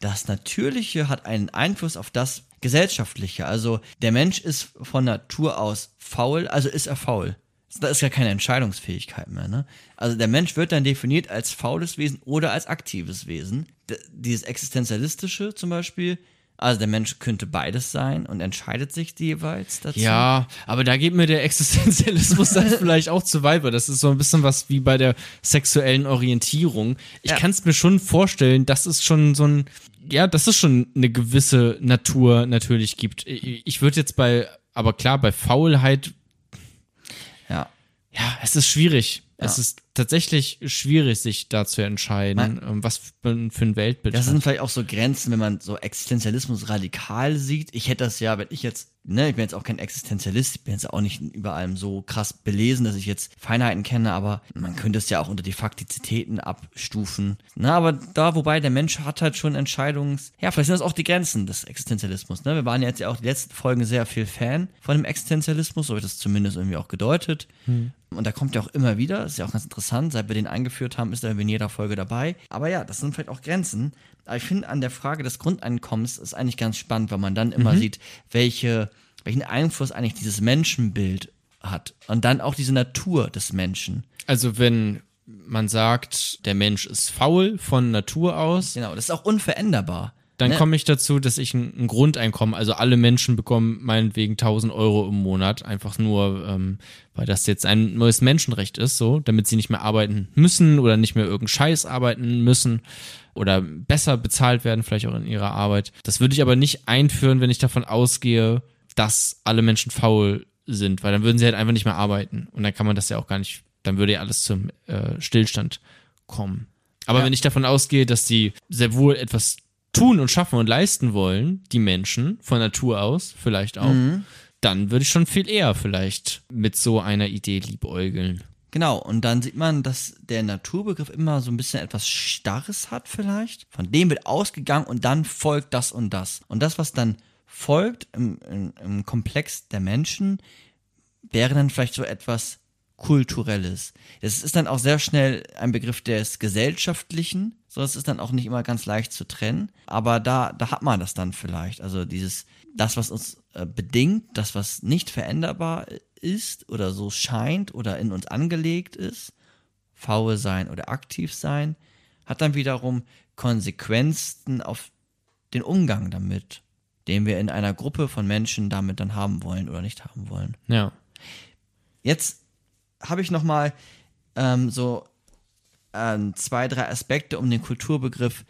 das Natürliche hat einen Einfluss auf das Gesellschaftliche. Also, der Mensch ist von Natur aus faul, also ist er faul. Da ist ja keine Entscheidungsfähigkeit mehr. Ne? Also der Mensch wird dann definiert als faules Wesen oder als aktives Wesen. D dieses Existenzialistische zum Beispiel, also der Mensch könnte beides sein und entscheidet sich jeweils dazu. Ja, aber da geht mir der Existenzialismus dann vielleicht auch zu weit, weil das ist so ein bisschen was wie bei der sexuellen Orientierung. Ich Ja. kann es mir schon vorstellen, dass es schon so ein, ja, dass es schon eine gewisse Natur natürlich gibt. Ich würde jetzt bei, aber klar, bei Faulheit Ja. Ja, es ist schwierig. Es Ja. ist tatsächlich schwierig, sich da zu entscheiden, ähm, was für, ein Weltbild. Das hat. sind vielleicht auch so Grenzen, wenn man so Existenzialismus radikal sieht. Ich hätte das ja, wenn ich jetzt, ne, ich bin jetzt auch kein Existenzialist, ich bin jetzt auch nicht über allem so krass belesen, dass ich jetzt Feinheiten kenne, aber man könnte es ja auch unter die Faktizitäten abstufen. Na, aber da, wobei der Mensch hat halt schon Entscheidungs, ja, vielleicht sind das auch die Grenzen des Existenzialismus, ne? Wir waren ja jetzt ja auch die letzten Folgen sehr viel Fan von dem Existenzialismus, so wird das zumindest irgendwie auch gedeutet. Und da kommt ja auch immer wieder, ist ja auch ganz interessant, seit wir den eingeführt haben, ist er in jeder Folge dabei. Aber ja, das sind vielleicht auch Grenzen. Aber ich finde an der Frage des Grundeinkommens ist eigentlich ganz spannend, weil man dann immer sieht, welche, welchen Einfluss eigentlich dieses Menschenbild hat. Und dann auch diese Natur des Menschen. also wenn man sagt, der Mensch ist faul von Natur aus, Genau, das ist auch unveränderbar. Dann Ne? komme ich dazu, dass ich ein, ein Grundeinkommen, also alle Menschen bekommen meinetwegen 1000 Euro im Monat, einfach nur, ähm, weil das jetzt ein neues Menschenrecht ist, so, damit sie nicht mehr arbeiten müssen oder nicht mehr irgendeinen Scheiß arbeiten müssen oder besser bezahlt werden, vielleicht auch in ihrer Arbeit. Das würde ich aber nicht einführen, wenn ich davon ausgehe, dass alle Menschen faul sind, weil dann würden sie halt einfach nicht mehr arbeiten und dann kann man das ja auch gar nicht, dann würde ja alles zum äh, Stillstand kommen. Aber Ja. wenn ich davon ausgehe, dass die sehr wohl etwas tun und schaffen und leisten wollen, die Menschen von Natur aus vielleicht auch, dann würde ich schon viel eher vielleicht mit so einer Idee liebäugeln. Genau, und dann sieht man, dass der Naturbegriff immer so ein bisschen etwas Starres hat vielleicht. Von dem wird ausgegangen und dann folgt das und das. Und das, was dann folgt im, im, im Komplex der Menschen, wäre dann vielleicht so etwas Kulturelles. Das ist dann auch sehr schnell ein Begriff des Gesellschaftlichen. So, das ist dann auch nicht immer ganz leicht zu trennen. Aber da, da hat man das dann vielleicht. Also dieses, das, was uns äh, bedingt, das, was nicht veränderbar ist oder so scheint oder in uns angelegt ist, faul sein oder aktiv sein, hat dann wiederum Konsequenzen auf den Umgang damit, den wir in einer Gruppe von Menschen damit dann haben wollen oder nicht haben wollen. Ja. Jetzt habe ich noch mal ähm, so ähm, zwei, drei Aspekte, um den Kulturbegriff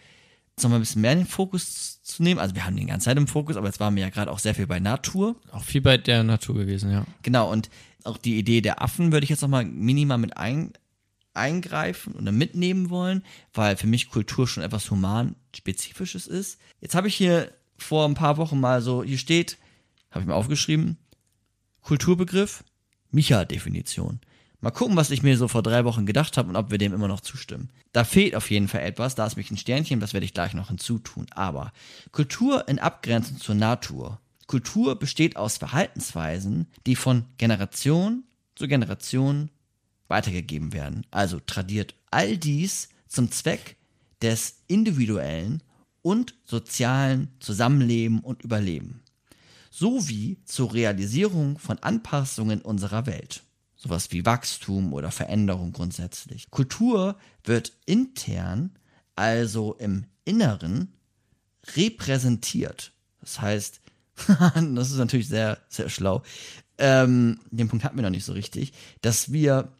noch mal ein bisschen mehr in den Fokus zu nehmen. Also wir haben den ganze Zeit im Fokus, aber jetzt waren wir ja gerade auch sehr viel bei Natur. Auch viel bei der Natur gewesen, ja. Genau, und auch die Idee der Affen würde ich jetzt noch mal minimal mit ein, eingreifen oder mitnehmen wollen, weil für mich Kultur schon etwas human-spezifisches ist. Jetzt habe ich hier vor ein paar Wochen mal so, hier steht, habe ich mir aufgeschrieben, Kulturbegriff, Micha-Definition. Mal gucken, was ich mir so vor drei Wochen gedacht habe und ob wir dem immer noch zustimmen. Da fehlt auf jeden Fall etwas, da ist mich ein Sternchen, das werde ich gleich noch hinzutun. Aber Kultur in Abgrenzung zur Natur. Kultur besteht aus Verhaltensweisen, die von Generation zu Generation weitergegeben werden. Also tradiert all dies zum Zweck des individuellen und sozialen Zusammenleben und Überleben, sowie zur Realisierung von Anpassungen unserer Welt. Sowas wie Wachstum oder Veränderung grundsätzlich. Kultur wird intern, also im Inneren, repräsentiert. Das heißt, das ist natürlich sehr, sehr schlau. Ähm, den Punkt hatten wir noch nicht so richtig, dass wir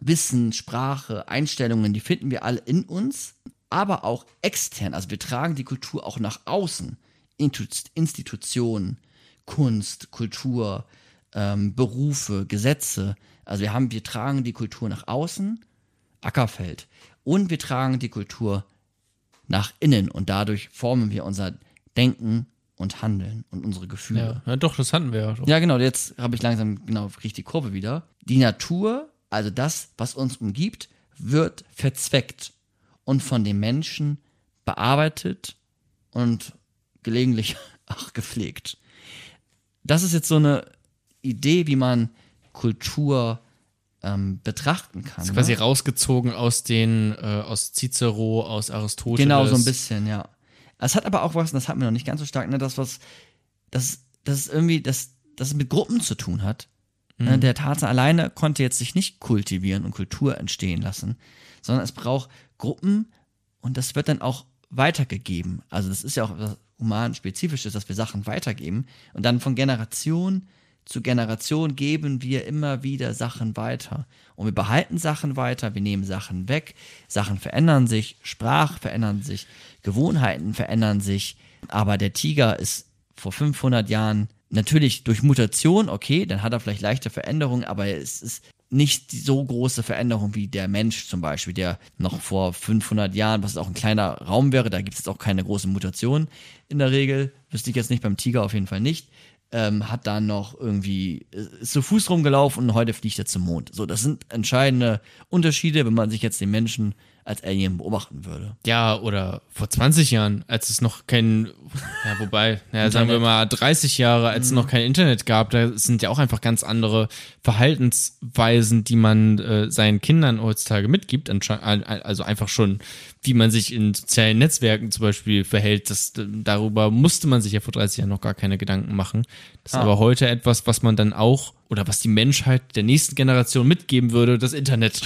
Wissen, Sprache, Einstellungen, die finden wir alle in uns, aber auch extern. Also wir tragen die Kultur auch nach außen. Institutionen, Kunst, Kultur, ähm, Berufe, Gesetze. Also wir haben, wir tragen die Kultur nach außen, Ackerfeld, und wir tragen die Kultur nach innen und dadurch formen wir unser Denken und Handeln und unsere Gefühle. Ja, ja doch, das hatten wir ja. Doch. Ja, genau, jetzt habe ich langsam genau richtig die Kurve wieder. Die Natur, also das, was uns umgibt, wird verzweckt und von den Menschen bearbeitet und gelegentlich auch gepflegt. Das ist jetzt so eine Idee, wie man Kultur ähm, betrachten kann. Das ist quasi ne? rausgezogen aus den, äh, aus Cicero, aus Aristoteles. Genau, so ein bisschen, ja. Es hat aber auch was, das hatten wir noch nicht ganz so stark, ne, das, was, das, das ist irgendwie, das, das mit Gruppen zu tun hat. Ne, der Tarzan alleine konnte jetzt sich nicht kultivieren und Kultur entstehen lassen, sondern es braucht Gruppen und das wird dann auch weitergegeben. Also das ist ja auch was human-spezifisches, dass wir Sachen weitergeben und dann von Generation zu Generation geben wir immer wieder Sachen weiter. Und wir behalten Sachen weiter, wir nehmen Sachen weg, Sachen verändern sich, Sprache verändern sich, Gewohnheiten verändern sich. Aber der Tiger ist vor 500 Jahren natürlich durch Mutation, okay, dann hat er vielleicht leichte Veränderungen, aber es ist nicht so große Veränderung wie der Mensch zum Beispiel, der noch vor 500 Jahren, was auch ein kleiner Raum wäre, da gibt es auch keine große Mutation in der Regel, wüsste ich jetzt nicht, beim Tiger auf jeden Fall nicht, ähm, hat dann noch irgendwie, ist zu Fuß rumgelaufen und heute fliegt er zum Mond. So, das sind entscheidende Unterschiede, wenn man sich jetzt den Menschen als Alien beobachten würde. Ja, oder vor 20 Jahren, als es noch kein, ja, wobei, ja, sagen wir mal 30 Jahre, als es noch kein Internet gab, da sind ja auch einfach ganz andere Verhaltensweisen, die man äh, seinen Kindern heutzutage mitgibt. Also einfach schon, wie man sich in sozialen Netzwerken zum Beispiel verhält. Das, darüber musste man sich ja vor 30 Jahren noch gar keine Gedanken machen. Das ist Ah. aber heute etwas, was man dann auch, oder was die Menschheit der nächsten Generation mitgeben würde, das Internet.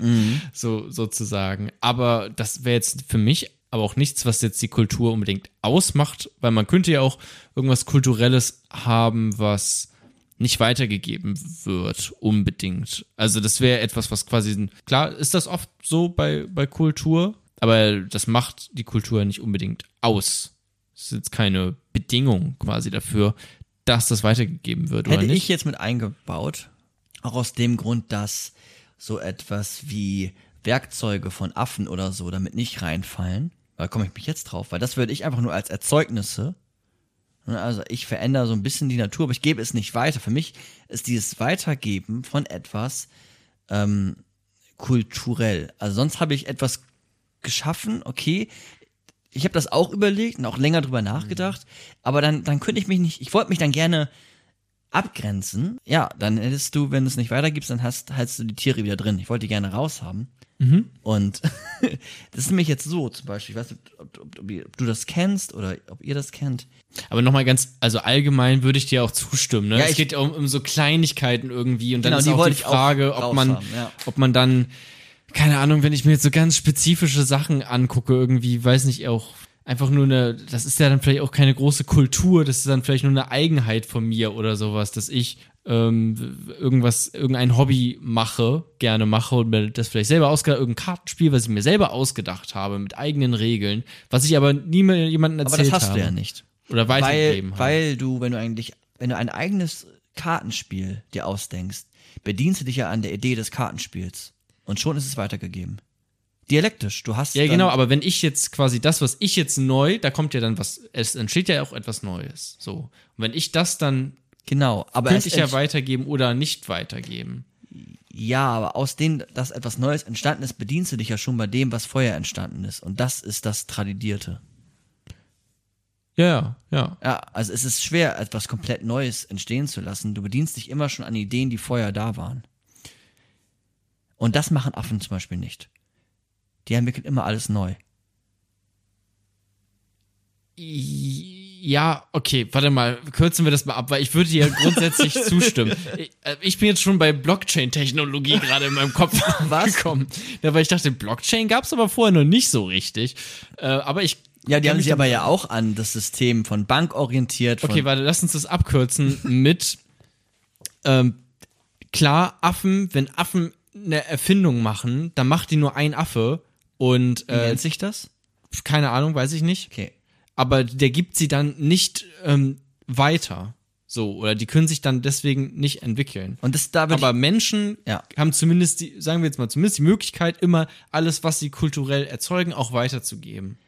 so sozusagen. Aber das wäre jetzt für mich aber auch nichts, was jetzt die Kultur unbedingt ausmacht, weil man könnte ja auch irgendwas Kulturelles haben, was nicht weitergegeben wird, unbedingt. Also das wäre etwas, was quasi, klar ist das oft so bei, bei Kultur, aber das macht die Kultur nicht unbedingt aus. Es ist jetzt keine Bedingung quasi dafür, dass das weitergegeben wird, Hätte oder nicht? ich jetzt mit eingebaut, auch aus dem Grund, dass so etwas wie Werkzeuge von Affen oder so damit nicht reinfallen. Da komme ich mich jetzt drauf, weil das würde ich einfach nur als Erzeugnisse. ne, Also ich verändere so ein bisschen die Natur, aber ich gebe es nicht weiter. Für mich ist dieses Weitergeben von etwas ähm, kulturell. Also sonst habe ich etwas geschaffen, okay, ich habe das auch überlegt und auch länger drüber nachgedacht, aber dann, dann könnte ich mich nicht, ich wollte mich dann gerne abgrenzen. Ja, dann hättest du, wenn du es nicht weitergibst, dann hast, hältst du die Tiere wieder drin. Ich wollte die gerne raushaben. Und das ist nämlich jetzt so, zum Beispiel, ich weiß nicht, ob, ob, ob, ob du das kennst oder ob ihr das kennt. Aber nochmal ganz, also allgemein würde ich dir auch zustimmen. Ne? Ja, es geht ja um, um so Kleinigkeiten irgendwie und dann Genau, ist die auch die Frage, ob man, ja. ob man dann, keine Ahnung, wenn ich mir jetzt so ganz spezifische Sachen angucke, irgendwie, weiß nicht, auch einfach nur eine, das ist ja dann vielleicht auch keine große Kultur, das ist dann vielleicht nur eine Eigenheit von mir oder sowas, dass ich ähm, irgendwas, irgendein Hobby mache, gerne mache und mir das vielleicht selber ausgedacht, irgendein Kartenspiel, was ich mir selber ausgedacht habe, mit eigenen Regeln, was ich aber nie mehr jemandem Aber erzählt das hast habe. du ja nicht. Oder Weil, weitergegeben habe. weil du, wenn du eigentlich, wenn du ein eigenes Kartenspiel dir ausdenkst, bedienst du dich ja an der Idee des Kartenspiels. Und schon ist es weitergegeben. Dialektisch. Du hast Ja, genau, aber wenn ich jetzt quasi das, was ich jetzt neu, da kommt ja dann was, es entsteht ja auch etwas Neues. So. Und wenn ich das dann, Genau, aber könnte ich ja weitergeben oder nicht weitergeben. Ja, aber aus dem, dass etwas Neues entstanden ist, bedienst du dich ja schon bei dem, was vorher entstanden ist. Und das ist das Tradierte. Ja, ja, ja. Ja, also es ist schwer, etwas komplett Neues entstehen zu lassen. Du bedienst dich immer schon an Ideen, die vorher da waren. Und das machen Affen zum Beispiel nicht. Die entwickeln immer alles neu. Ja, okay, warte mal, kürzen wir das mal ab, weil ich würde dir grundsätzlich zustimmen. Ich, äh, ich bin jetzt schon bei Blockchain-Technologie gerade in meinem Kopf Was? gekommen. Ja, weil ich dachte, Blockchain gab's aber vorher noch nicht so richtig. Äh, aber ich. Ja, die haben sich aber ja auch an das System von Bank orientiert. Von, Okay, warte, lass uns das abkürzen mit ähm, klar, Affen, wenn Affen eine Erfindung machen, dann macht die nur ein Affe und Wie äh, nennt sich das? keine Ahnung, weiß ich nicht. Okay. Aber der gibt sie dann nicht ähm, weiter. So, oder die können sich dann deswegen nicht entwickeln. Und das da Aber Menschen Ja. haben zumindest die, sagen wir jetzt mal, zumindest die Möglichkeit, immer alles, was sie kulturell erzeugen, auch weiterzugeben.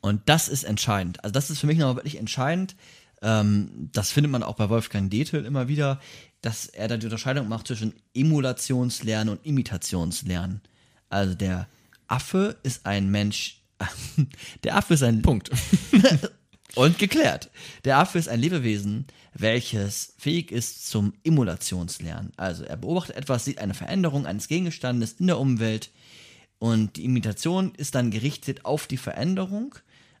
Und das ist entscheidend. Also das ist für mich nochmal wirklich entscheidend. Ähm, das findet man auch bei Wolfgang Dethel immer wieder, dass er da die Unterscheidung macht zwischen Emulationslernen und Imitationslernen. Also der Affe ist ein Mensch. Der Affe ist ein Punkt. und geklärt. Der Affe ist ein Lebewesen, welches fähig ist zum Emulationslernen. Also er beobachtet etwas, sieht eine Veränderung eines Gegenstandes in der Umwelt und die Imitation ist dann gerichtet auf die Veränderung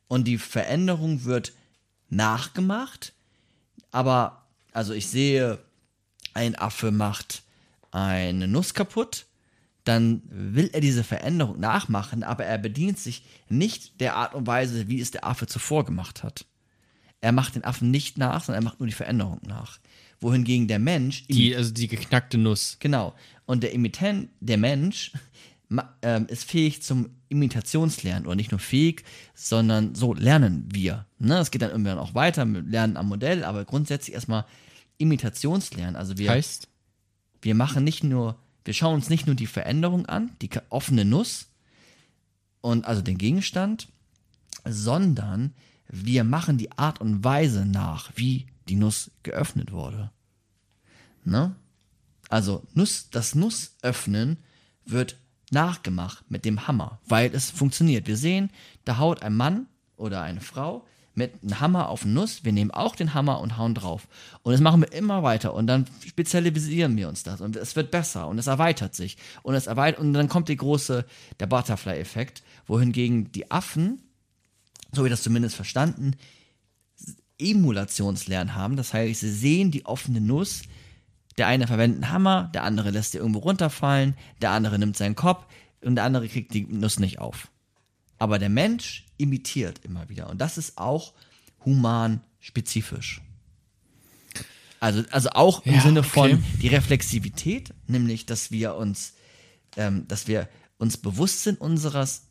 und die Veränderung wird nachgemacht. Aber, also ich sehe, ein Affe macht eine Nuss kaputt, dann will er diese Veränderung nachmachen, aber er bedient sich nicht der Art und Weise, wie es der Affe zuvor gemacht hat. Er macht den Affen nicht nach, sondern er macht nur die Veränderung nach. Wohingegen der Mensch Die, also die geknackte Nuss. Genau. Und der Imitant, der Mensch, ähm, ist fähig zum Imitationslernen. Oder nicht nur fähig, sondern so lernen wir. Ne? Es geht dann irgendwann auch weiter mit Lernen am Modell, aber grundsätzlich erstmal Imitationslernen. Also wir, Heißt? wir machen nicht nur, wir schauen uns nicht nur die Veränderung an, die offene Nuss, und also den Gegenstand, sondern wir machen die Art und Weise nach, wie die Nuss geöffnet wurde. Ne? Also Nuss, das Nussöffnen wird nachgemacht mit dem Hammer, weil es funktioniert. Wir sehen, da haut ein Mann oder eine Frau mit einem Hammer auf Nuss. Wir nehmen auch den Hammer und hauen drauf. Und das machen wir immer weiter. Und dann spezialisieren wir uns das. Und es wird besser und es erweitert sich. Und es erweitert, und dann kommt die große, der Butterfly-Effekt, wohingegen die Affen, so wie das zumindest verstanden, Emulationslernen haben. Das heißt, sie sehen die offene Nuss. Der eine verwendet einen Hammer, der andere lässt sie irgendwo runterfallen, der andere nimmt seinen Kopf und der andere kriegt die Nuss nicht auf. Aber der Mensch imitiert immer wieder. Und das ist auch human spezifisch. Also, also auch im Ja, Sinne okay. von die Reflexivität, nämlich, dass wir uns, ähm, dass wir uns bewusst sind unseres,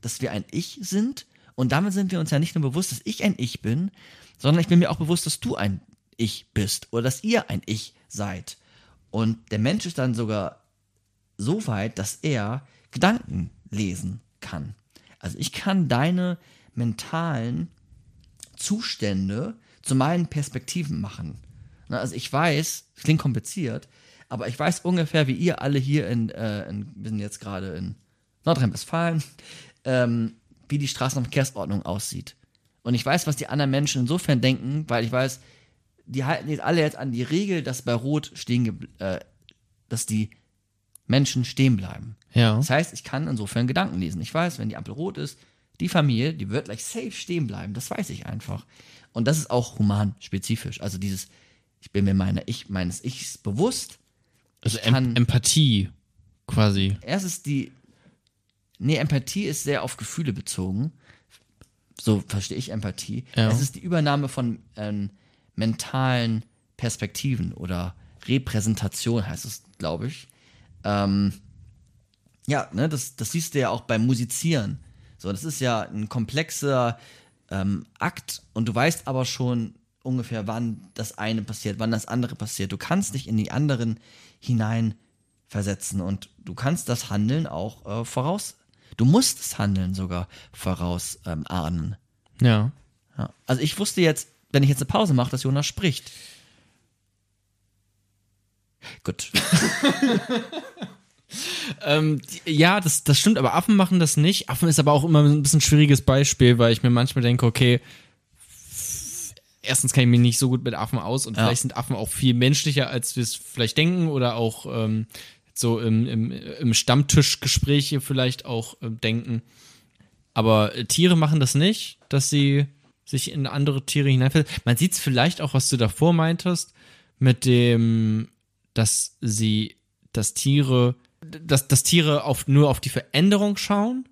dass wir ein Ich sind. Und damit sind wir uns ja nicht nur bewusst, dass ich ein Ich bin, sondern ich bin mir auch bewusst, dass du ein Ich bist oder dass ihr ein Ich seid. Und der Mensch ist dann sogar so weit, dass er Gedanken lesen kann. Also ich kann deine mentalen Zustände zu meinen Perspektiven machen. Na, Also ich weiß, klingt kompliziert, aber ich weiß ungefähr, wie ihr alle hier in, äh, in wir sind jetzt gerade in Nordrhein-Westfalen, ähm, wie die Straßenverkehrsordnung aussieht. Und ich weiß, was die anderen Menschen insofern denken, weil ich weiß, die halten jetzt alle jetzt an die Regel, dass bei Rot stehen, äh, dass die Menschen stehen bleiben. Ja. Das heißt, ich kann insofern Gedanken lesen. Ich weiß, wenn die Ampel rot ist, die Familie, die wird gleich safe stehen bleiben. Das weiß ich einfach. Und das ist auch human spezifisch. Also dieses, ich bin mir meiner ich, meines Ichs bewusst. Also Ich kann- em Empathie quasi. Erst ist die, nee, Empathie ist sehr auf Gefühle bezogen. So verstehe ich Empathie. Ja. Es ist die Übernahme von ähm, mentalen Perspektiven oder Repräsentation heißt es, glaube ich. Ähm, ja, ne, das, das siehst du ja auch beim Musizieren. So, das ist ja ein komplexer ähm, Akt und du weißt aber schon ungefähr, wann das eine passiert, wann das andere passiert. Du kannst dich in die anderen hineinversetzen und du kannst das Handeln auch äh, voraus. Du musst das Handeln sogar voraus ähm, ahnen. Ja. Ja. Also ich wusste jetzt, wenn ich jetzt eine Pause mache, dass Jonas spricht. Gut. ähm, ja, das, das stimmt, aber Affen machen das nicht. Affen ist aber auch immer ein bisschen ein schwieriges Beispiel, weil ich mir manchmal denke, okay, erstens kann ich mich nicht so gut mit Affen aus und Ja. vielleicht sind Affen auch viel menschlicher, als wir es vielleicht denken oder auch ähm, so im, im, im Stammtischgespräch hier vielleicht auch ähm, denken. Aber äh, Tiere machen das nicht, dass sie sich in andere Tiere hineinversetzen. Man sieht es vielleicht auch, was du davor meintest, mit dem, dass sie, dass Tiere, dass, dass Tiere auf, nur auf die Veränderung schauen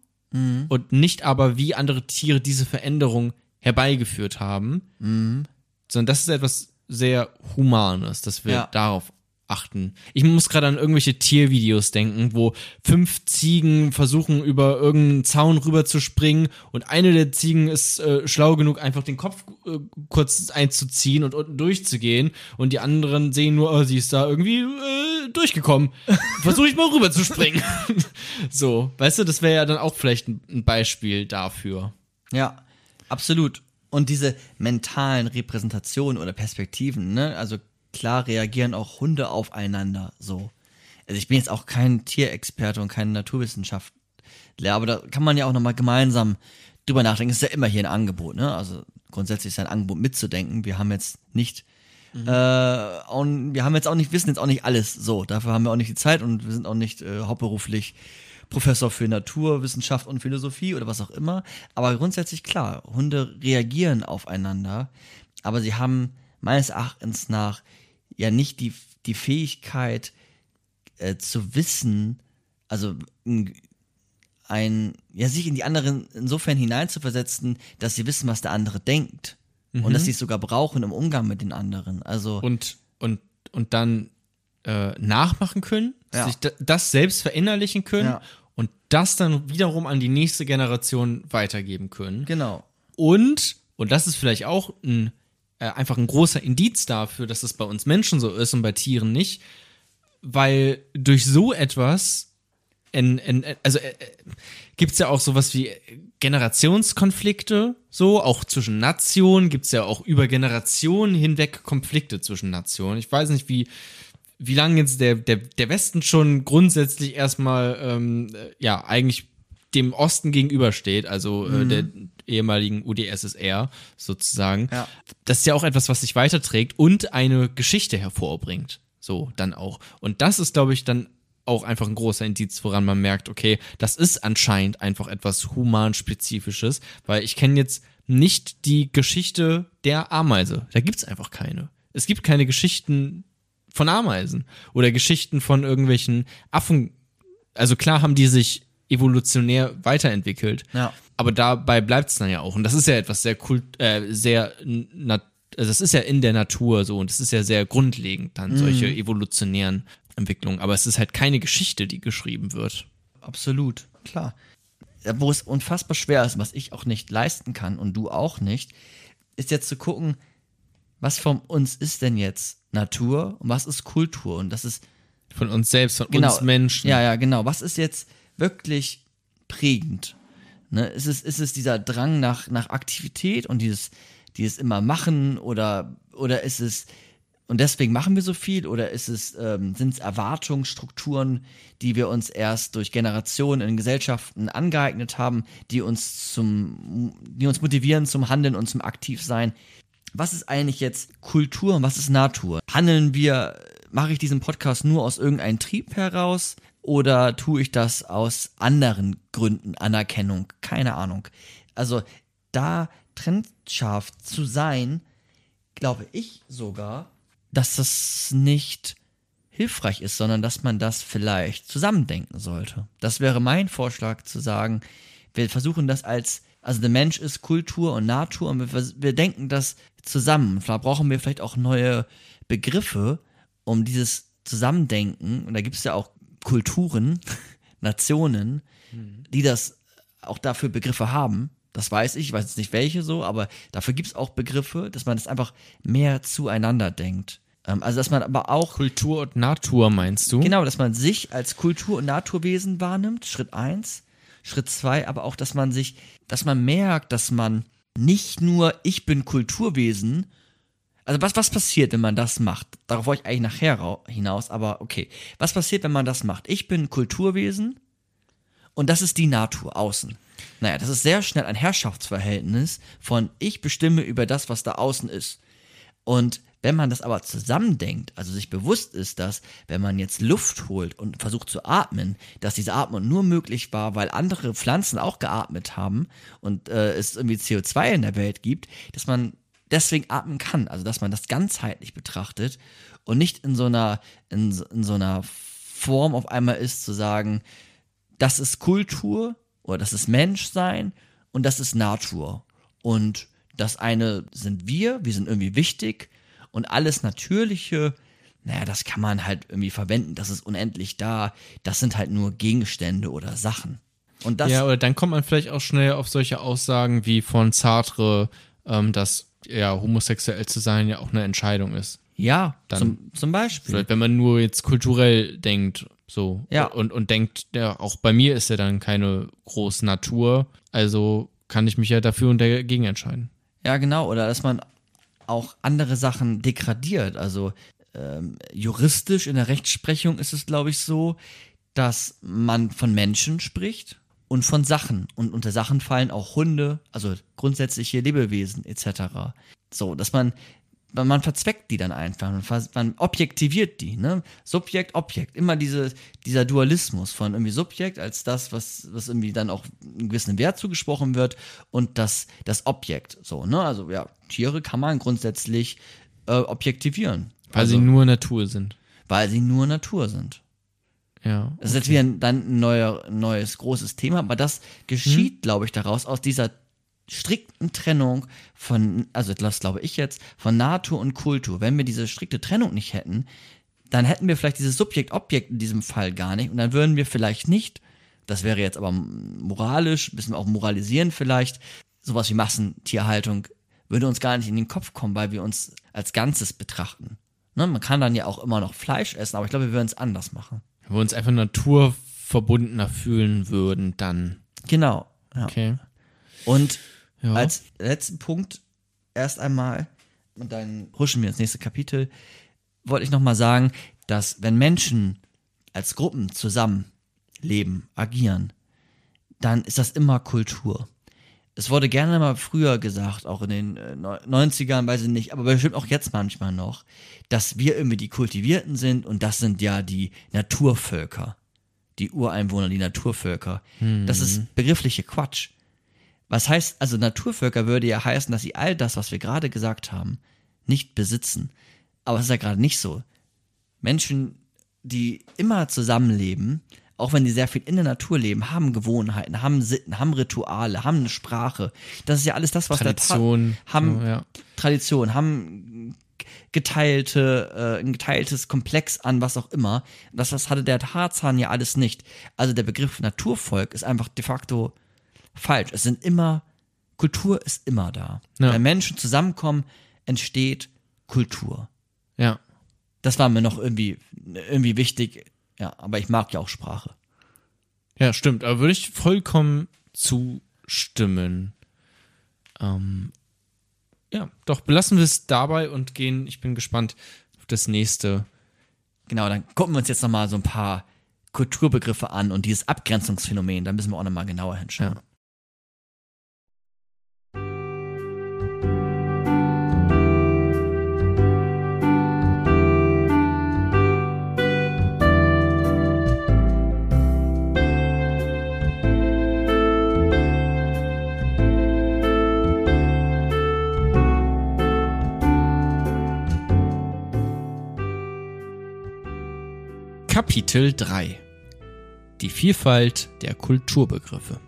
und nicht aber, wie andere Tiere diese Veränderung herbeigeführt haben, sondern das ist etwas sehr Humanes, dass wir Ja. darauf achten. Ich muss gerade an irgendwelche Tiervideos denken, wo fünf Ziegen versuchen, über irgendeinen Zaun rüber zu springen und eine der Ziegen ist äh, schlau genug, einfach den Kopf äh, kurz einzuziehen und unten durchzugehen und die anderen sehen nur, oh, sie ist da irgendwie äh, durchgekommen. Versuche ich mal rüber zu springen. so, weißt du, das wäre ja dann auch vielleicht ein, ein Beispiel dafür. Ja, absolut. Und diese mentalen Repräsentationen oder Perspektiven, ne? Also klar reagieren auch Hunde aufeinander so. Also ich bin jetzt auch kein Tierexperte und kein Naturwissenschaftler, aber da kann man ja auch nochmal gemeinsam drüber nachdenken. Es ist ja immer hier ein Angebot, ne? Also grundsätzlich ist ein Angebot mitzudenken. Wir haben jetzt nicht äh, auch, wir haben jetzt auch nicht, wissen jetzt auch nicht alles so. Dafür haben wir auch nicht die Zeit und wir sind auch nicht äh, hauptberuflich Professor für Naturwissenschaft und Philosophie oder was auch immer. Aber grundsätzlich klar, Hunde reagieren aufeinander, aber sie haben meines Erachtens nach ja nicht die, die Fähigkeit äh, zu wissen, also ein, ja, sich in die anderen insofern hineinzuversetzen, dass sie wissen, was der andere denkt. Und dass sie es sogar brauchen im Umgang mit den anderen. Also, und, und, und dann äh, nachmachen können, Ja. sich da, das selbst verinnerlichen können Ja. und das dann wiederum an die nächste Generation weitergeben können. genau. Und, und das ist vielleicht auch ein, äh, einfach ein großer Indiz dafür, dass es bei uns Menschen so ist und bei Tieren nicht, weil durch so etwas, in, in, also äh, gibt es ja auch sowas wie Generationskonflikte, so, auch zwischen Nationen gibt es ja auch über Generationen hinweg Konflikte zwischen Nationen. Ich weiß nicht, wie, wie lange jetzt der, der, der Westen schon grundsätzlich erstmal, ähm, äh, ja, eigentlich dem Osten gegenübersteht, also äh, der ehemaligen UdSSR sozusagen. Ja. Das ist ja auch etwas, was sich weiterträgt und eine Geschichte hervorbringt. So, dann auch. Und das ist, glaube ich, dann auch einfach ein großer Indiz, woran man merkt, okay, das ist anscheinend einfach etwas humanspezifisches, weil ich kenne jetzt nicht die Geschichte der Ameise. Da gibt's einfach keine. Es gibt keine Geschichten von Ameisen oder Geschichten von irgendwelchen Affen. Also klar haben die sich evolutionär weiterentwickelt, Ja. Aber dabei bleibt's dann ja auch. Und das ist ja etwas sehr kult, äh, sehr nat also das ist ja in der Natur so und das ist ja sehr grundlegend dann solche evolutionären Entwicklungen. Aber es ist halt keine Geschichte, die geschrieben wird. Absolut, klar. Wo es unfassbar schwer ist, was ich auch nicht leisten kann und du auch nicht, ist jetzt zu gucken, was von uns ist denn jetzt Natur und was ist Kultur und das ist Von uns selbst, von genau, uns Menschen. Ja, ja, genau. Was ist jetzt wirklich prägend? Ne? Ist, es, ist es dieser Drang nach, nach Aktivität und dieses, dieses immer machen oder, oder ist es, und deswegen machen wir so viel oder ist es, ähm, sind es Erwartungsstrukturen, die wir uns erst durch Generationen in Gesellschaften angeeignet haben, die uns zum, die uns motivieren zum Handeln und zum Aktivsein? was ist eigentlich jetzt Kultur und was ist Natur? Handeln wir, mache ich diesen Podcast nur aus irgendeinem Trieb heraus oder tue ich das aus anderen Gründen, Anerkennung, keine Ahnung. Also da trennscharf zu sein, glaube ich sogar, dass das nicht hilfreich ist, sondern dass man das vielleicht zusammendenken sollte. Das wäre mein Vorschlag zu sagen, wir versuchen das als, also der Mensch ist Kultur und Natur und wir, wir denken das zusammen. Da brauchen wir vielleicht auch neue Begriffe, um dieses Zusammendenken, und da gibt es ja auch Kulturen, Nationen, die das auch dafür Begriffe haben. Das weiß ich, ich weiß jetzt nicht welche so, aber dafür gibt es auch Begriffe, dass man das einfach mehr zueinander denkt. Ähm, also, dass man aber auch Kultur und Natur meinst du? Genau, dass man sich als Kultur- und Naturwesen wahrnimmt, Schritt eins. Schritt zwei, aber auch, dass man sich, dass man merkt, dass man nicht nur ich bin Kulturwesen, Also was, was passiert, wenn man das macht? Darauf wollte ich eigentlich nachher hinaus, aber okay. Was passiert, wenn man das macht? Ich bin Kulturwesen und das ist die Natur außen. Naja, das ist sehr schnell ein Herrschaftsverhältnis von ich bestimme über das, was da außen ist. Und wenn man das aber zusammendenkt, also sich bewusst ist, dass wenn man jetzt Luft holt und versucht zu atmen, dass diese Atmung nur möglich war, weil andere Pflanzen auch geatmet haben und äh, es irgendwie CO2 in der Welt gibt, dass man deswegen atmen kann, also dass man das ganzheitlich betrachtet und nicht in so einer in, in so einer Form auf einmal ist zu sagen, das ist Kultur oder das ist Menschsein und das ist Natur. Und das eine sind wir, wir sind irgendwie wichtig und alles Natürliche, naja, das kann man halt irgendwie verwenden, das ist unendlich da, das sind halt nur Gegenstände oder Sachen. Und das, ja, oder dann kommt man vielleicht auch schnell auf solche Aussagen wie von Sartre, ähm, dass ja homosexuell zu sein ja auch eine Entscheidung ist. ja, dann- zum, zum Beispiel. Vielleicht, wenn man nur jetzt kulturell denkt, so Ja. und, und denkt, ja, auch bei mir ist ja dann keine große Natur, also kann ich mich ja dafür und dagegen entscheiden. Ja, genau. Oder dass man auch andere Sachen degradiert. Also ähm, juristisch in der Rechtsprechung ist es, glaube ich, so, dass man von Menschen spricht und von Sachen. Und unter Sachen fallen auch Hunde, also grundsätzliche Lebewesen etc. So, dass man, man man verzweckt die dann einfach, man, man objektiviert die, ne? Subjekt, Objekt, immer diese, dieser Dualismus von irgendwie Subjekt als das, was, was irgendwie dann auch einen gewissen Wert zugesprochen wird und das, das Objekt, so, ne? Also ja, Tiere kann man grundsätzlich äh, objektivieren. Weil also, sie nur Natur sind. weil sie nur Natur sind. Ja. Das ist jetzt wieder ein, dann ein neuer, neues großes Thema, aber das geschieht, glaube ich, daraus aus dieser strikten Trennung von, also das glaube ich jetzt, von Natur und Kultur. Wenn wir diese strikte Trennung nicht hätten, dann hätten wir vielleicht dieses Subjekt-Objekt in diesem Fall gar nicht und dann würden wir vielleicht nicht, das wäre jetzt aber moralisch, müssen wir auch moralisieren vielleicht, sowas wie Massentierhaltung würde uns gar nicht in den Kopf kommen, weil wir uns als Ganzes betrachten. Ne? Man kann dann ja auch immer noch Fleisch essen, aber ich glaube, wir würden es anders machen. Wenn wir uns einfach naturverbundener fühlen würden, dann. Genau. Ja. Okay. Und Ja. als letzten Punkt erst einmal, und dann huschen wir ins nächste Kapitel, wollte ich nochmal sagen, dass wenn Menschen als Gruppen zusammen leben, agieren, dann ist das immer Kultur. Es wurde gerne mal früher gesagt, auch in den äh, Neu- 90ern, weiß ich nicht, aber bestimmt auch jetzt manchmal noch, dass wir irgendwie die Kultivierten sind und das sind ja die Naturvölker. Die Ureinwohner, die Naturvölker. Das ist begriffliche Quatsch. Was heißt, also Naturvölker würde ja heißen, dass sie all das, was wir gerade gesagt haben, nicht besitzen. Aber es ist ja gerade nicht so. Menschen, die immer zusammenleben, auch wenn die sehr viel in der Natur leben, haben Gewohnheiten, haben Sitten, haben Rituale, haben eine Sprache. Das ist ja alles das, was Tradition. der Ta haben ja. Tradition, haben geteilte, äh, ein geteiltes Komplex an, was auch immer. Das, das hatte der Tarzan ja alles nicht. Also der Begriff Naturvolk ist einfach de facto falsch. Es sind immer, Kultur ist immer da. Ja. Wenn Menschen zusammenkommen, entsteht Kultur. ja. Das war mir noch irgendwie, irgendwie wichtig. Ja, aber ich mag ja auch Sprache. Ja, stimmt. Aber würde ich vollkommen zustimmen. Ähm, ja, doch, belassen wir es dabei und gehen, ich bin gespannt auf das nächste. Genau, dann gucken wir uns jetzt nochmal so ein paar Kulturbegriffe an und dieses Abgrenzungsphänomen, da müssen wir auch nochmal genauer hinschauen. Ja. Kapitel 3 Die Vielfalt der Kulturbegriffe.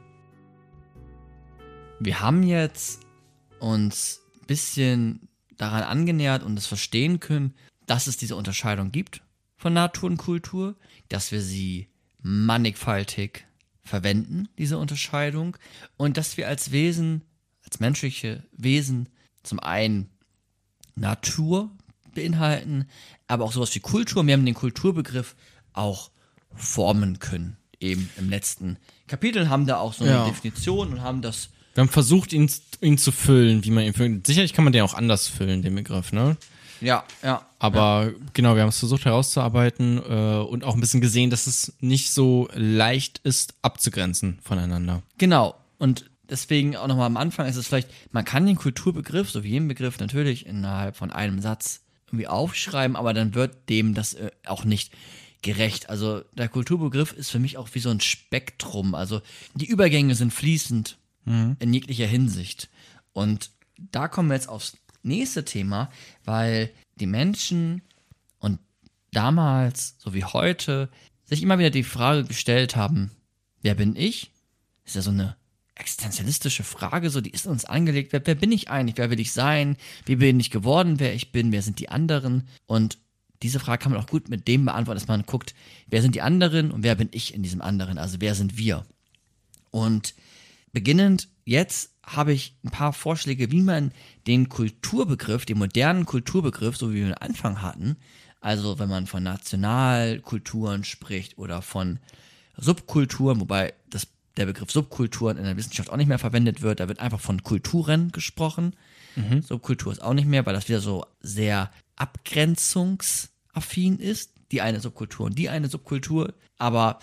Wir haben jetzt uns ein bisschen daran angenähert und es verstehen können, dass es diese Unterscheidung gibt von Natur und Kultur, dass wir sie mannigfaltig verwenden, diese Unterscheidung, und dass wir als Wesen, als menschliche Wesen, zum einen Natur beinhalten, aber auch sowas wie Kultur. Wir haben den Kulturbegriff auch formen können. Eben im letzten Kapitel haben da auch so eine Ja. Definition und haben das Wir haben versucht, ihn, ihn zu füllen, wie man ihn füllen. Sicherlich kann man den auch anders füllen, den Begriff, ne? Ja, ja. Aber genau, wir haben es versucht herauszuarbeiten äh, und auch ein bisschen gesehen, dass es nicht so leicht ist, abzugrenzen voneinander. Genau. Und deswegen auch nochmal am Anfang ist es vielleicht, man kann den Kulturbegriff, so wie jeden Begriff, natürlich innerhalb von einem Satz irgendwie aufschreiben, aber dann wird dem das äh, auch nicht gerecht. Also der Kulturbegriff ist für mich auch wie so ein Spektrum. Also die Übergänge sind fließend in jeglicher Hinsicht. Und da kommen wir jetzt aufs nächste Thema, weil die Menschen und damals, so wie heute, sich immer wieder die Frage gestellt haben, wer bin ich? ist ja so eine existenzialistische Frage, so die ist uns angelegt. Wer, wer bin ich eigentlich? Wer will ich sein? Wie bin ich geworden? Wer ich bin? Wer sind die anderen? Und diese Frage kann man auch gut mit dem beantworten, dass man guckt, wer sind die anderen und wer bin ich in diesem anderen? Also wer sind wir? Und beginnend jetzt habe ich ein paar Vorschläge, wie man den Kulturbegriff, den modernen Kulturbegriff, so wie wir ihn am Anfang hatten, also wenn man von Nationalkulturen spricht oder von Subkulturen, wobei das, der Begriff Subkulturen in der Wissenschaft auch nicht mehr verwendet wird, da wird einfach von Kulturen gesprochen. Subkultur ist auch nicht mehr, weil das wieder so sehr abgrenzungsaffin ist. Die eine Subkultur und die eine Subkultur. Aber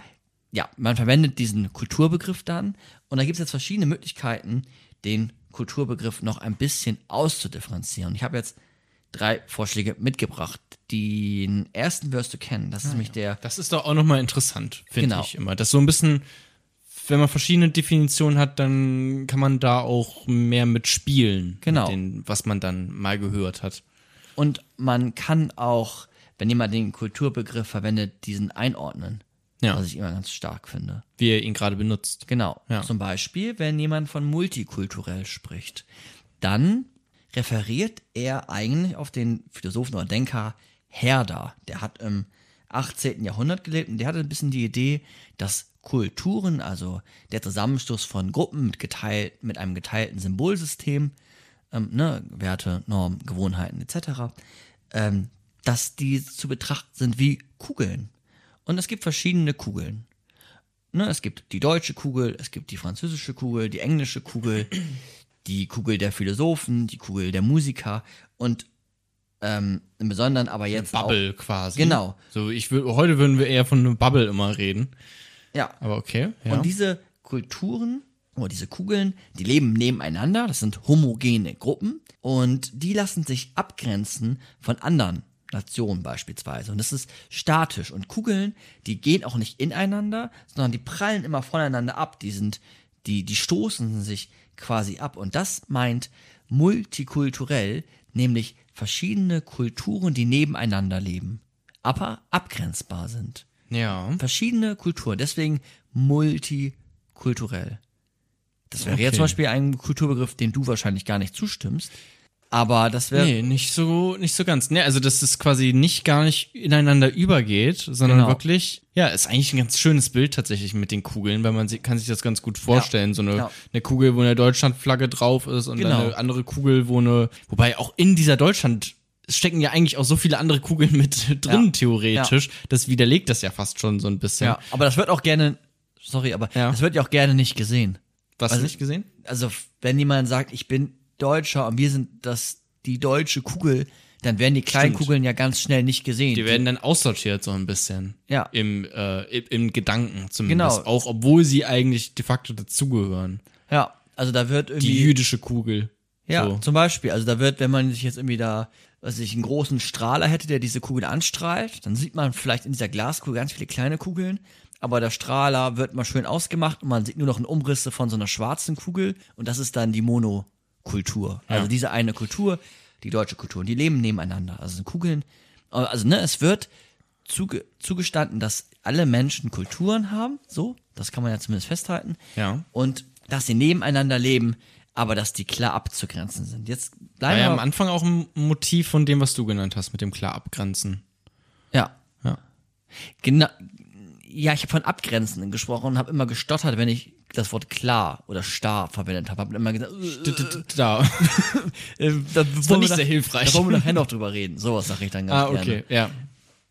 ja, man verwendet diesen Kulturbegriff dann. Und da gibt es jetzt verschiedene Möglichkeiten, den Kulturbegriff noch ein bisschen auszudifferenzieren. Ich habe jetzt drei Vorschläge mitgebracht. Den ersten wirst du kennen. Das ist nämlich der Das ist doch auch nochmal interessant, finde Genau. ich immer. Das so ein bisschen, wenn man verschiedene Definitionen hat, dann kann man da auch mehr mitspielen. Genau. Mit den, was man dann mal gehört hat. Und man kann auch, wenn jemand den Kulturbegriff verwendet, diesen einordnen. Ja. Was ich immer ganz stark finde. Wie er ihn gerade benutzt. Genau. Ja. Zum Beispiel, wenn jemand von multikulturell spricht, dann referiert er eigentlich auf den Philosophen oder Denker Herder. Der hat im 18. Jahrhundert gelebt und der hatte ein bisschen die Idee, dass Kulturen, also der Zusammenstoß von Gruppen mit, geteilt, mit einem geteilten Symbolsystem, ähm, ne, Werte, Normen, Gewohnheiten etc., ähm, dass die zu betrachten sind wie Kugeln. Und es gibt verschiedene Kugeln. Ne, es gibt die deutsche Kugel, es gibt die französische Kugel, die englische Kugel, die Kugel der Philosophen, die Kugel der Musiker und ähm, im Besonderen aber jetzt Bubble quasi. Genau. So, ich will, heute würden wir eher von einer Bubble immer reden. auch. Ja. Aber okay. Ja. Und diese Kulturen oder diese Kugeln, die leben nebeneinander, das sind homogene Gruppen und die lassen sich abgrenzen von anderen Nationen beispielsweise. Und das ist statisch. Und Kugeln, die gehen auch nicht ineinander, sondern die prallen immer voneinander ab. Die sind, die, die stoßen sich quasi ab. Und das meint multikulturell, nämlich verschiedene Kulturen, die nebeneinander leben, aber abgrenzbar sind ja. verschiedene Kulturen, deswegen multikulturell. Das wäre Okay. jetzt zum Beispiel ein Kulturbegriff, den du wahrscheinlich gar nicht zustimmst. Aber das wäre. Nee, nicht so, nicht so ganz. Nee, also, dass das quasi nicht gar nicht ineinander übergeht, sondern Genau. wirklich, ja, ist eigentlich ein ganz schönes Bild tatsächlich mit den Kugeln, weil man sie- kann sich das ganz gut vorstellen. So eine, ja. eine Kugel, wo eine Deutschlandflagge drauf ist und Genau. eine andere Kugel, wo eine, wobei auch in dieser Deutschland es stecken ja eigentlich auch so viele andere Kugeln mit drin, Ja. theoretisch. Das widerlegt das ja fast schon so ein bisschen. Ja, aber das wird auch gerne. Sorry, aber Ja. das wird ja auch gerne nicht gesehen. Was Also- nicht gesehen? Also, wenn jemand sagt, ich bin Deutscher und wir sind das die deutsche Kugel, dann werden die kleinen Stimmt. Kugeln ja ganz schnell nicht gesehen. Die werden dann aussortiert so ein bisschen. Ja. Im, äh, im, Gedanken zumindest. Genau. Auch obwohl sie eigentlich de facto dazugehören. ja, also da wird irgendwie. Die jüdische Kugel. Ja, So. zum Beispiel. Also da wird, wenn man sich jetzt irgendwie da, was ich, einen großen Strahler hätte, der diese Kugel anstrahlt, dann sieht man vielleicht in dieser Glaskugel ganz viele kleine Kugeln. Aber der Strahler wird mal schön ausgemacht und man sieht nur noch einen Umrisse von so einer schwarzen Kugel und das ist dann die Monokultur. Also diese eine Kultur, die deutsche Kultur. Und die leben nebeneinander. Also sind Kugeln. Also ne, es wird zuge zugestanden, dass alle Menschen Kulturen haben. So, das kann man ja zumindest festhalten Ja. und dass sie nebeneinander leben, aber dass die klar abzugrenzen sind. Jetzt War bleiben ja wir am Anfang auch ein Motiv von dem, was du genannt hast, mit dem klar abgrenzen. ja, Ja. genau. Ja, ich habe von Abgrenzen gesprochen und habe immer gestottert, wenn ich das Wort klar oder starr verwendet habe. Habe immer gesagt, d- Da. äh, da war nicht sehr hilfreich. Da wollen wir nachher noch drüber reden. Sowas sage ich dann ganz ah, gerne. okay. Ja.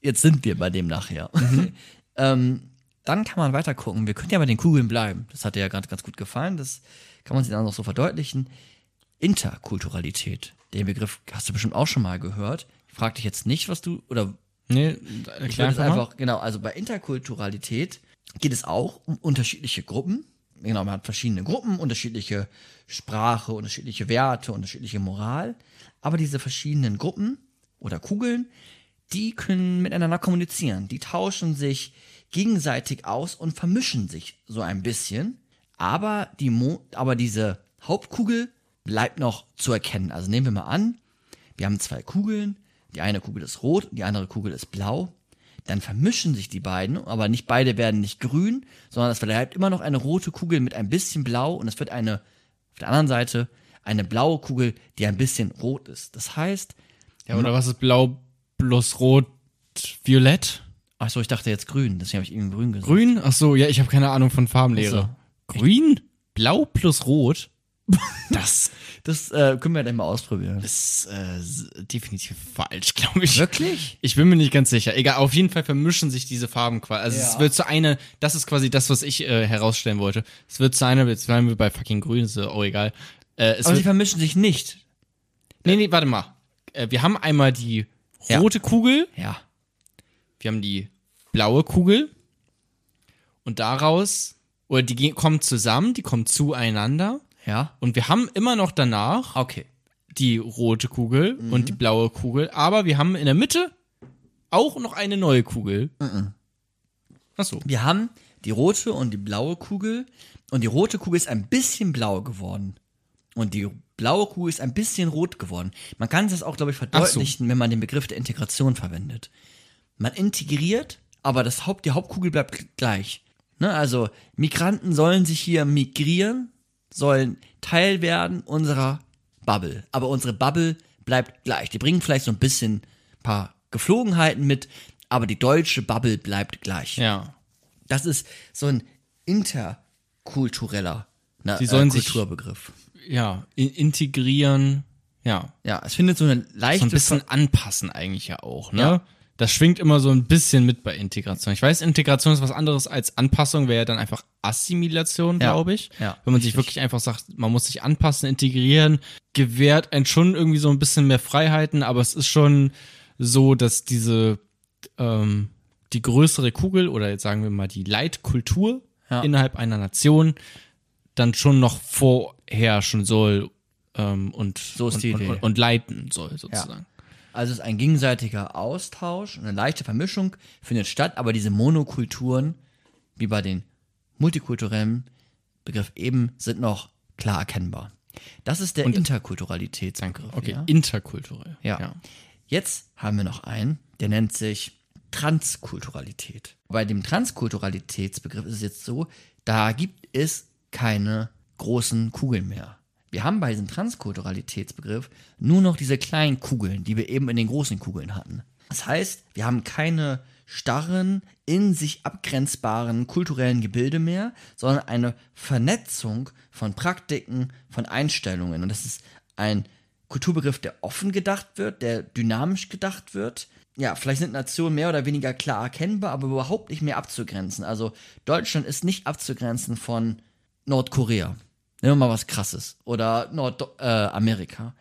Jetzt sind wir bei dem nachher. ähm, dann kann man weiter gucken. Wir können ja bei den Kugeln bleiben. Das hat dir ja gerade ganz gut gefallen. Das kann man sich dann noch so verdeutlichen. Interkulturalität. Den Begriff hast du bestimmt auch schon mal gehört. Ich frage dich jetzt nicht, was du, oder Nee, ich würde es einfach, genau, also bei Interkulturalität geht es auch um unterschiedliche Gruppen. Genau, man hat verschiedene Gruppen, unterschiedliche Sprache, unterschiedliche Werte, unterschiedliche Moral. Aber diese verschiedenen Gruppen oder Kugeln, die können miteinander kommunizieren. Die tauschen sich gegenseitig aus und vermischen sich so ein bisschen. Aber, die Mo aber diese Hauptkugel bleibt noch zu erkennen. Also nehmen wir mal an, wir haben zwei Kugeln. Die eine Kugel ist rot, die andere Kugel ist blau. Dann vermischen sich die beiden, aber nicht beide werden nicht grün, sondern es bleibt immer noch eine rote Kugel mit ein bisschen blau und es wird eine, auf der anderen Seite, eine blaue Kugel, die ein bisschen rot ist. Das heißt, Ja, oder was ist blau plus rot, violett? ach so, ich dachte jetzt grün, deswegen habe ich irgendwie grün gesagt. Grün? Ach so, ja, ich habe keine Ahnung von Farbenlehre. Grün? Blau plus rot? Das Das äh, können wir dann mal ausprobieren. ist äh, definitiv falsch, glaube ich. Wirklich? Ich bin mir nicht ganz sicher. Egal, auf jeden Fall vermischen sich diese Farben quasi. Also es Ja. wird zu einer, das ist quasi das, was ich äh, herausstellen wollte. Es wird zu einer, jetzt waren wir bei fucking grün, ist ja auch egal. Äh, es Aber sie wird, vermischen sich nicht. nee, nee, warte mal. Äh, wir haben einmal die Ja. rote Kugel, Ja. wir haben die blaue Kugel und daraus, oder die kommen zusammen, die kommen zueinander Ja. und wir haben immer noch danach Okay. die rote Kugel und die blaue Kugel, aber wir haben in der Mitte auch noch eine neue Kugel. Ach so. Wir haben die rote und die blaue Kugel und die rote Kugel ist ein bisschen blau geworden. Und die blaue Kugel ist ein bisschen rot geworden. Man kann das auch, glaube ich, verdeutlichen, wenn man den Begriff der Integration verwendet. Man integriert, aber das Haupt, die Hauptkugel bleibt gleich. Ne? Also Migranten sollen sich hier migrieren, sollen Teil werden unserer Bubble. Aber unsere Bubble bleibt gleich. Die bringen vielleicht so ein bisschen ein paar Geflogenheiten mit, aber die deutsche Bubble bleibt gleich. Ja. Das ist so ein interkultureller ne, Die sollen äh, sich- Kulturbegriff. Ja. In integrieren. Ja. Ja, es findet so eine leichte So ein bisschen Ver- anpassen eigentlich ja auch, ne? Ja. Das schwingt immer so ein bisschen mit bei Integration. Ich weiß, Integration ist was anderes als Anpassung, wäre ja dann einfach Assimilation, Ja. glaube ich. Ja, Wenn man sich wirklich einfach sagt, man muss sich anpassen, integrieren, gewährt einen schon irgendwie so ein bisschen mehr Freiheiten, aber es ist schon so, dass diese ähm, die größere Kugel oder jetzt sagen wir mal die Leitkultur Ja. innerhalb einer Nation dann schon noch vorherrschen soll ähm, und, So ist und, die und, Idee. und, und leiten soll sozusagen. Also es ist ein gegenseitiger Austausch, eine leichte Vermischung findet statt, aber diese Monokulturen, wie bei den multikulturellen Begriff eben, sind noch klar erkennbar. Das ist der Interkulturalitätsbegriff. Okay, ja? interkulturell. Ja. Jetzt haben wir noch einen, der nennt sich Transkulturalität. Bei dem Transkulturalitätsbegriff ist es jetzt so, da gibt es keine großen Kugeln mehr. Wir haben bei diesem Transkulturalitätsbegriff nur noch diese kleinen Kugeln, die wir eben in den großen Kugeln hatten. Das heißt, wir haben keine starren, in sich abgrenzbaren kulturellen Gebilde mehr, sondern eine Vernetzung von Praktiken, von Einstellungen. Und das ist ein Kulturbegriff, der offen gedacht wird, der dynamisch gedacht wird. Ja, vielleicht sind Nationen mehr oder weniger klar erkennbar, aber überhaupt nicht mehr abzugrenzen. Also Deutschland ist nicht abzugrenzen von Nordkorea. Nehmen wir mal was krasses. Oder Nordamerika. Äh, Amerika.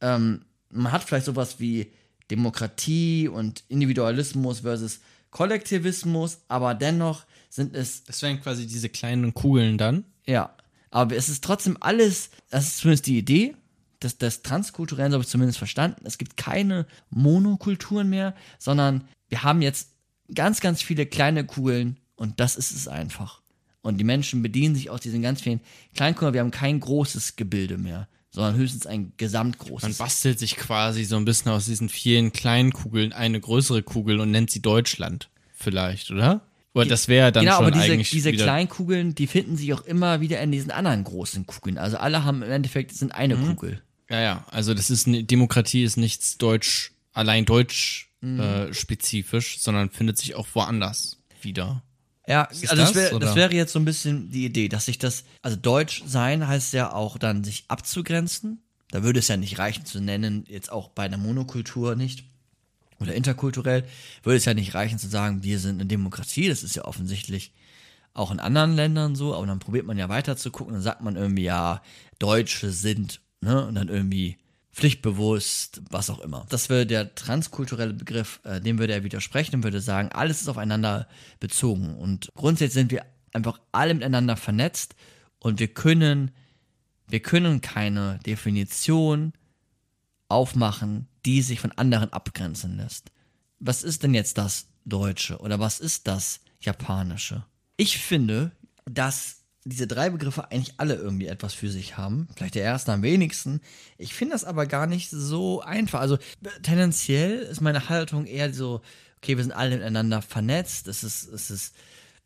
ähm, man hat vielleicht sowas wie Demokratie und Individualismus versus Kollektivismus, aber dennoch sind es Das wären quasi diese kleinen Kugeln dann. ja, aber es ist trotzdem alles, das ist zumindest die Idee, das, das Transkulturellen so habe ich zumindest verstanden. Es gibt keine Monokulturen mehr, sondern wir haben jetzt ganz, ganz viele kleine Kugeln und das ist es einfach. Und die Menschen bedienen sich aus diesen ganz vielen kleinen Kugeln. Wir haben kein großes Gebilde mehr, sondern höchstens ein Man gesamtgroßes. bastelt sich quasi so ein bisschen aus diesen vielen kleinen Kugeln eine größere Kugel und nennt sie Deutschland. Vielleicht, oder? Oder das wäre dann genau, schon aber diese, eigentlich diese wieder, kleinen Kugeln, die finden sich auch immer wieder in diesen anderen großen Kugeln. Also alle haben im Endeffekt sind eine Mhm. Kugel. Ja, ja. Also das ist eine Demokratie ist nichts deutsch, allein deutsch Mhm. äh, spezifisch, sondern findet sich auch woanders wieder. Ja, Ist also das, das, wär, das wäre jetzt so ein bisschen die Idee, dass sich das, also Deutsch sein heißt ja auch dann sich abzugrenzen. Da würde es ja nicht reichen zu nennen, jetzt auch bei einer Monokultur nicht. Oder interkulturell würde es ja nicht reichen zu sagen, wir sind eine Demokratie, das ist ja offensichtlich auch in anderen Ländern so, aber dann probiert man ja weiter zu gucken, dann sagt man irgendwie, ja, Deutsche sind, ne, und dann irgendwie pflichtbewusst, was auch immer. Das wäre der transkulturelle Begriff, äh, dem würde er widersprechen und würde sagen, alles ist aufeinander bezogen. Und grundsätzlich sind wir einfach alle miteinander vernetzt und wir können, wir können keine Definition aufmachen, die sich von anderen abgrenzen lässt. Was ist denn jetzt das Deutsche oder was ist das Japanische? Ich finde, dass diese drei Begriffe eigentlich alle irgendwie etwas für sich haben. Vielleicht der erste am wenigsten. Ich finde das aber gar nicht so einfach. Also tendenziell ist meine Haltung eher so, okay, wir sind alle miteinander vernetzt. Es ist, es ist,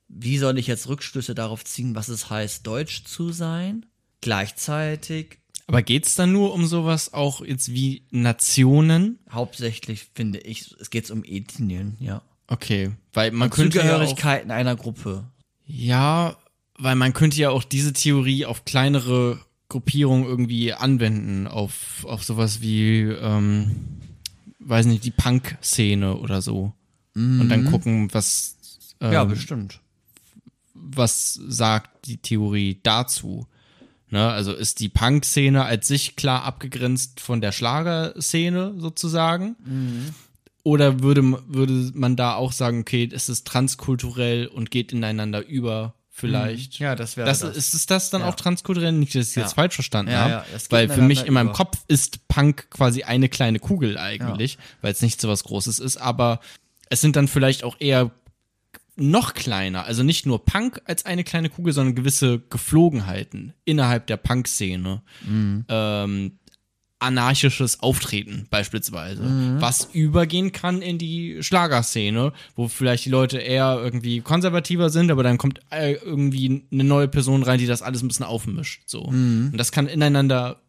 wie soll ich jetzt Rückschlüsse darauf ziehen, was es heißt, deutsch zu sein? Gleichzeitig, Aber geht's dann nur um sowas auch jetzt wie Nationen? hauptsächlich finde ich, es geht um Ethnien, ja. Okay, weil man könnte ja auch, Zugehörigkeiten einer Gruppe. ja, weil man könnte ja auch diese Theorie auf kleinere Gruppierungen irgendwie anwenden, auf, auf sowas wie, ähm, weiß nicht, die Punk-Szene oder so. Und dann gucken, was, ähm, Ja, bestimmt. was sagt die Theorie dazu? Ne, also ist die Punk-Szene als sich klar abgegrenzt von der Schlagerszene sozusagen? Oder würde, würde man da auch sagen, okay, es ist transkulturell und geht ineinander über vielleicht? Ja, das wäre Das, das. Ist es das dann Ja. auch transkulturell? Nicht, dass ich Ja. jetzt falsch verstanden Ja, habe. weil für mich in meinem über. Kopf ist Punk quasi eine kleine Kugel eigentlich, weil es nicht so was Großes ist. Aber es sind dann vielleicht auch eher noch kleiner. Also nicht nur Punk als eine kleine Kugel, sondern gewisse Geflogenheiten innerhalb der Punk-Szene. Ähm, anarchisches Auftreten beispielsweise, was übergehen kann in die Schlagerszene, wo vielleicht die Leute eher irgendwie konservativer sind, aber dann kommt äh, irgendwie eine neue Person rein, die das alles ein bisschen aufmischt. So. Und das kann ineinander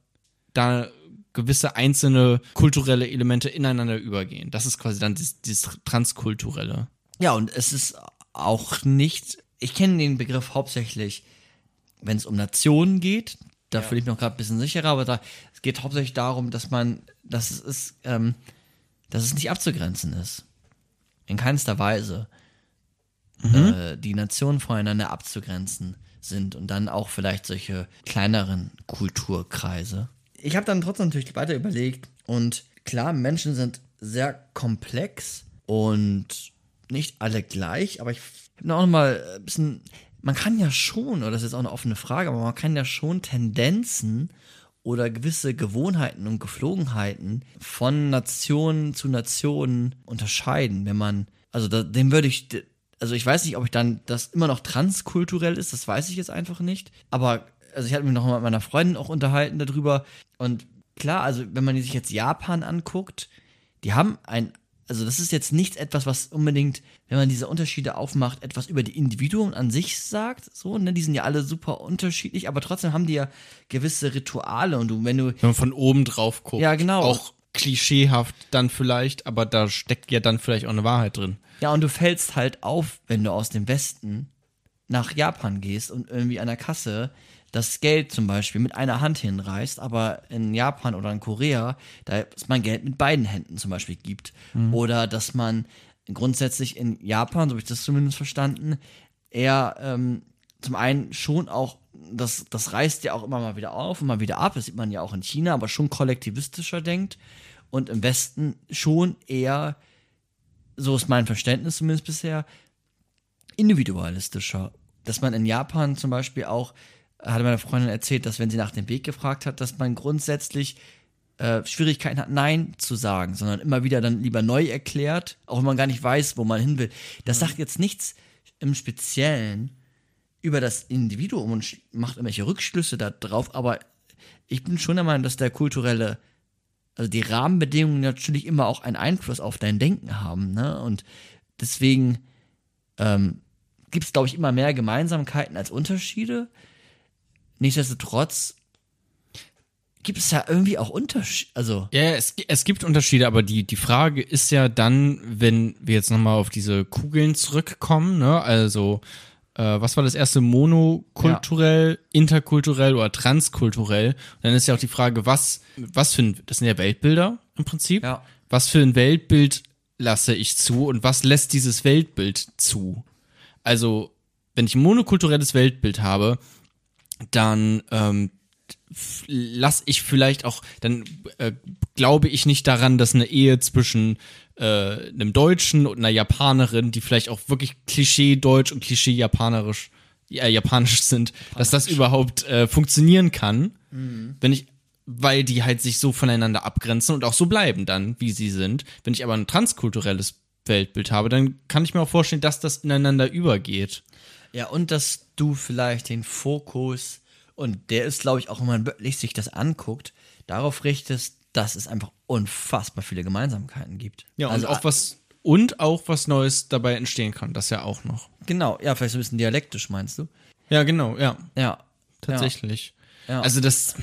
da gewisse einzelne kulturelle Elemente ineinander übergehen. Das ist quasi dann dieses Transkulturelle. Ja, und es ist auch nicht, ich kenne den Begriff hauptsächlich, wenn es um Nationen geht, da fühle ich mich noch gerade ein bisschen sicherer, aber da, es geht hauptsächlich darum, dass man, dass es ist, ähm, dass es nicht abzugrenzen ist. In keinster Weise. Äh, die Nationen voneinander abzugrenzen sind und dann auch vielleicht solche kleineren Kulturkreise. Ich habe dann trotzdem natürlich weiter überlegt und klar, Menschen sind sehr komplex und nicht alle gleich, aber ich habe noch mal ein bisschen, man kann ja schon, oder das ist jetzt auch eine offene Frage, aber man kann ja schon Tendenzen oder gewisse Gewohnheiten und Geflogenheiten von Nation zu Nation unterscheiden, wenn man, also da, dem würde ich, also ich weiß nicht, ob ich dann das immer noch transkulturell ist, das weiß ich jetzt einfach nicht, aber also ich hatte mich noch mal mit meiner Freundin auch unterhalten darüber und klar, also wenn man sich jetzt Japan anguckt, die haben ein, also das ist jetzt nicht etwas, was unbedingt, wenn man diese Unterschiede aufmacht, etwas über die Individuen an sich sagt, so, ne, die sind ja alle super unterschiedlich, aber trotzdem haben die ja gewisse Rituale und du, wenn du, Wenn man von oben drauf guckt. Ja, genau. Auch klischeehaft dann vielleicht, aber da steckt ja dann vielleicht auch eine Wahrheit drin. ja, und du fällst halt auf, wenn du aus dem Westen nach Japan gehst und irgendwie an der Kasse das Geld zum Beispiel mit einer Hand hinreißt, aber in Japan oder in Korea, da es man Geld mit beiden Händen zum Beispiel gibt. Oder dass man grundsätzlich in Japan, so habe ich das zumindest verstanden, eher ähm, zum einen schon auch, das, das reißt ja auch immer mal wieder auf und mal wieder ab, das sieht man ja auch in China, aber schon kollektivistischer denkt. Und im Westen schon eher, so ist mein Verständnis zumindest bisher, individualistischer. Dass man in Japan zum Beispiel auch, hatte meine Freundin erzählt, dass wenn sie nach dem Weg gefragt hat, dass man grundsätzlich äh, Schwierigkeiten hat, Nein zu sagen, sondern immer wieder dann lieber neu erklärt, auch wenn man gar nicht weiß, wo man hin will. Das sagt jetzt nichts im Speziellen über das Individuum und macht irgendwelche Rückschlüsse darauf, aber ich bin schon der Meinung, dass der kulturelle, also die Rahmenbedingungen natürlich immer auch einen Einfluss auf dein Denken haben, ne? Und deswegen ähm, gibt es, glaube ich, immer mehr Gemeinsamkeiten als Unterschiede. Nichtsdestotrotz gibt es ja irgendwie auch Unterschiede. Also, Ja, es, es gibt Unterschiede, aber die, die Frage ist ja dann, wenn wir jetzt nochmal auf diese Kugeln zurückkommen, ne, also, äh, was war das erste? Monokulturell, interkulturell oder transkulturell? dann ist ja auch die Frage, was, was für ein, das sind ja Weltbilder im Prinzip. Ja. Was für ein Weltbild lasse ich zu und was lässt dieses Weltbild zu? Also, wenn ich ein monokulturelles Weltbild habe, dann ähm, lass ich vielleicht auch, dann äh, glaube ich nicht daran, dass eine Ehe zwischen äh, einem Deutschen und einer Japanerin, die vielleicht auch wirklich Klischee-Deutsch und Klischee-Japanerisch ja, japanisch sind, dass das überhaupt äh, funktionieren kann, wenn ich, weil die halt sich so voneinander abgrenzen und auch so bleiben dann, wie sie sind. Wenn ich aber ein transkulturelles Weltbild habe, dann kann ich mir auch vorstellen, dass das ineinander übergeht. Ja, und dass du vielleicht den Fokus, und der ist, glaube ich, auch, wenn man wirklich sich das anguckt, darauf richtest, dass es einfach unfassbar viele Gemeinsamkeiten gibt. Ja, also und auch was und auch was Neues dabei entstehen kann, das ja auch noch. Genau, ja, vielleicht so ein bisschen dialektisch, meinst du? Ja, genau, ja, Ja. tatsächlich. Ja. Also das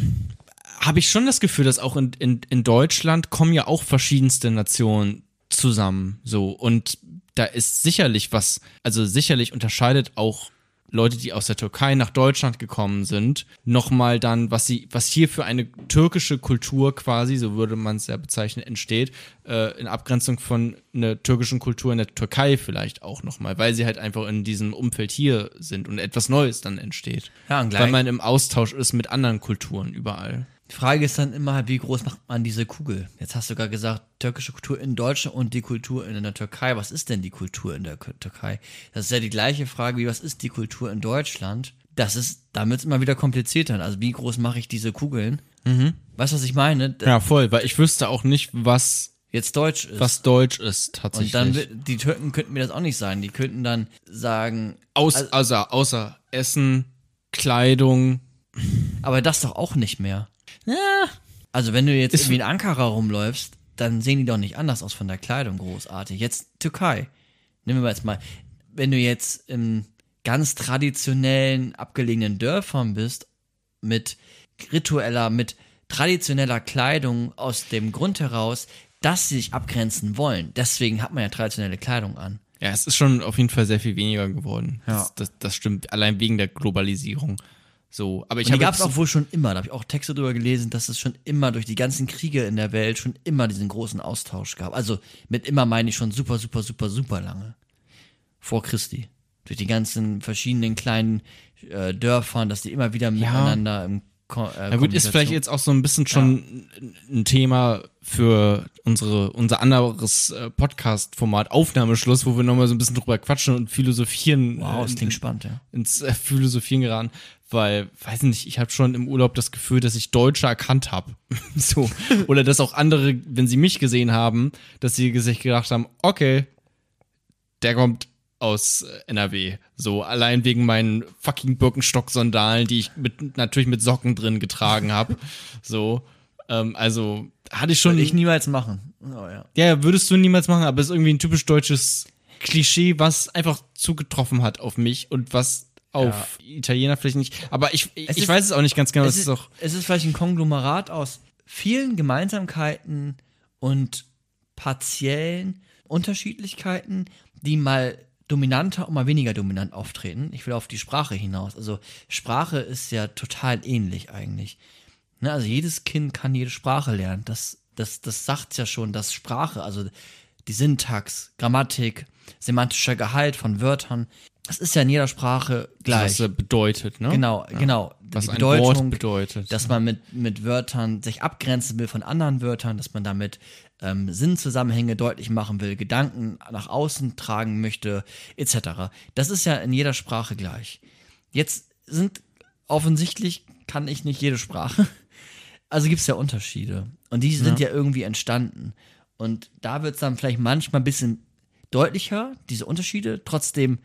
habe ich schon das Gefühl, dass auch in, in, in Deutschland kommen ja auch verschiedenste Nationen zusammen, so und da ist sicherlich was, also sicherlich unterscheidet auch Leute, die aus der Türkei nach Deutschland gekommen sind, nochmal dann, was sie, was hier für eine türkische Kultur quasi, so würde man es ja bezeichnen, entsteht, äh, in Abgrenzung von einer türkischen Kultur in der Türkei vielleicht auch nochmal, weil sie halt einfach in diesem Umfeld hier sind und etwas Neues dann entsteht. Ja, und weil gleich- man im Austausch ist mit anderen Kulturen überall. Die Frage ist dann immer, wie groß macht man diese Kugel? Jetzt hast du gerade gesagt, türkische Kultur in Deutschland und die Kultur in der Türkei. Was ist denn die Kultur in der Türkei? Das ist ja die gleiche Frage wie, was ist die Kultur in Deutschland? Das ist, da wird es immer wieder komplizierter. Also wie groß mache ich diese Kugeln? Weißt du, was ich meine? Ja, voll, weil ich wüsste auch nicht, was, Jetzt Deutsch ist. was Deutsch ist tatsächlich. und dann, die Türken könnten mir das auch nicht sagen. Die könnten dann sagen, Aus, also- außer, außer Essen, Kleidung. aber das doch auch nicht mehr. Also wenn du jetzt Ist- irgendwie in Ankara rumläufst, dann sehen die doch nicht anders aus von der Kleidung großartig. Jetzt Türkei. Nehmen wir jetzt mal, wenn du jetzt in ganz traditionellen, abgelegenen Dörfern bist, mit ritueller, mit traditioneller Kleidung aus dem Grund heraus, dass sie sich abgrenzen wollen. Deswegen hat man ja traditionelle Kleidung an. Ja, es ist schon auf jeden Fall sehr viel weniger geworden. Ja. Das, das, das stimmt, allein wegen der Globalisierung. So, aber ich Und die habe gab es auch wohl schon immer, da habe ich auch Texte drüber gelesen, dass es schon immer durch die ganzen Kriege in der Welt schon immer diesen großen Austausch gab. Also mit immer meine ich schon super, super, super, super lange. Vor Christi. Durch die ganzen verschiedenen kleinen äh, Dörfern, dass die immer wieder miteinander im Ko äh, Na gut, ist vielleicht jetzt auch so ein bisschen schon ein Thema für unsere, unser anderes äh, Podcast-Format Aufnahmeschluss, wo wir nochmal so ein bisschen drüber quatschen und philosophieren. Wow, das äh, klingt spannend, ja. ins äh, Philosophieren geraten, weil, weiß nicht, ich habe schon im Urlaub das Gefühl, dass ich Deutsche erkannt habe. so. Oder dass auch andere, wenn sie mich gesehen haben, dass sie sich gedacht haben, okay, der kommt aus äh, NRW. So, allein wegen meinen fucking Birkenstock-Sandalen, die ich mit, natürlich mit Socken drin getragen habe. so. Ähm, also, hatte ich schon. Würde ich niemals machen. Oh, ja. Ja, würdest du niemals machen, aber es ist irgendwie ein typisch deutsches Klischee, was einfach zugetroffen hat auf mich und was auf Italiener vielleicht nicht. Aber ich, ich Es ist- weiß es auch nicht ganz genau. es, ist, ist auch. es ist vielleicht ein Konglomerat aus vielen Gemeinsamkeiten und partiellen Unterschiedlichkeiten, die mal dominanter und mal weniger dominant auftreten. Ich will auf die Sprache hinaus. Also Sprache ist ja total ähnlich eigentlich. Ne, also jedes Kind kann jede Sprache lernen. Das, das, das sagt ja schon, dass Sprache, also die Syntax, Grammatik, semantischer Gehalt von Wörtern, das ist ja in jeder Sprache gleich. Was er bedeutet, ne? Genau, genau. Was die ein Wort bedeutet. dass man mit, mit Wörtern sich abgrenzen will von anderen Wörtern, dass man damit ähm, Sinnzusammenhänge deutlich machen will, Gedanken nach außen tragen möchte, etc. Das ist ja in jeder Sprache gleich. Jetzt sind offensichtlich kann ich nicht jede Sprache. Also gibt es ja Unterschiede. Und die sind ja. irgendwie entstanden. Und da wird es dann vielleicht manchmal ein bisschen deutlicher, diese Unterschiede. Trotzdem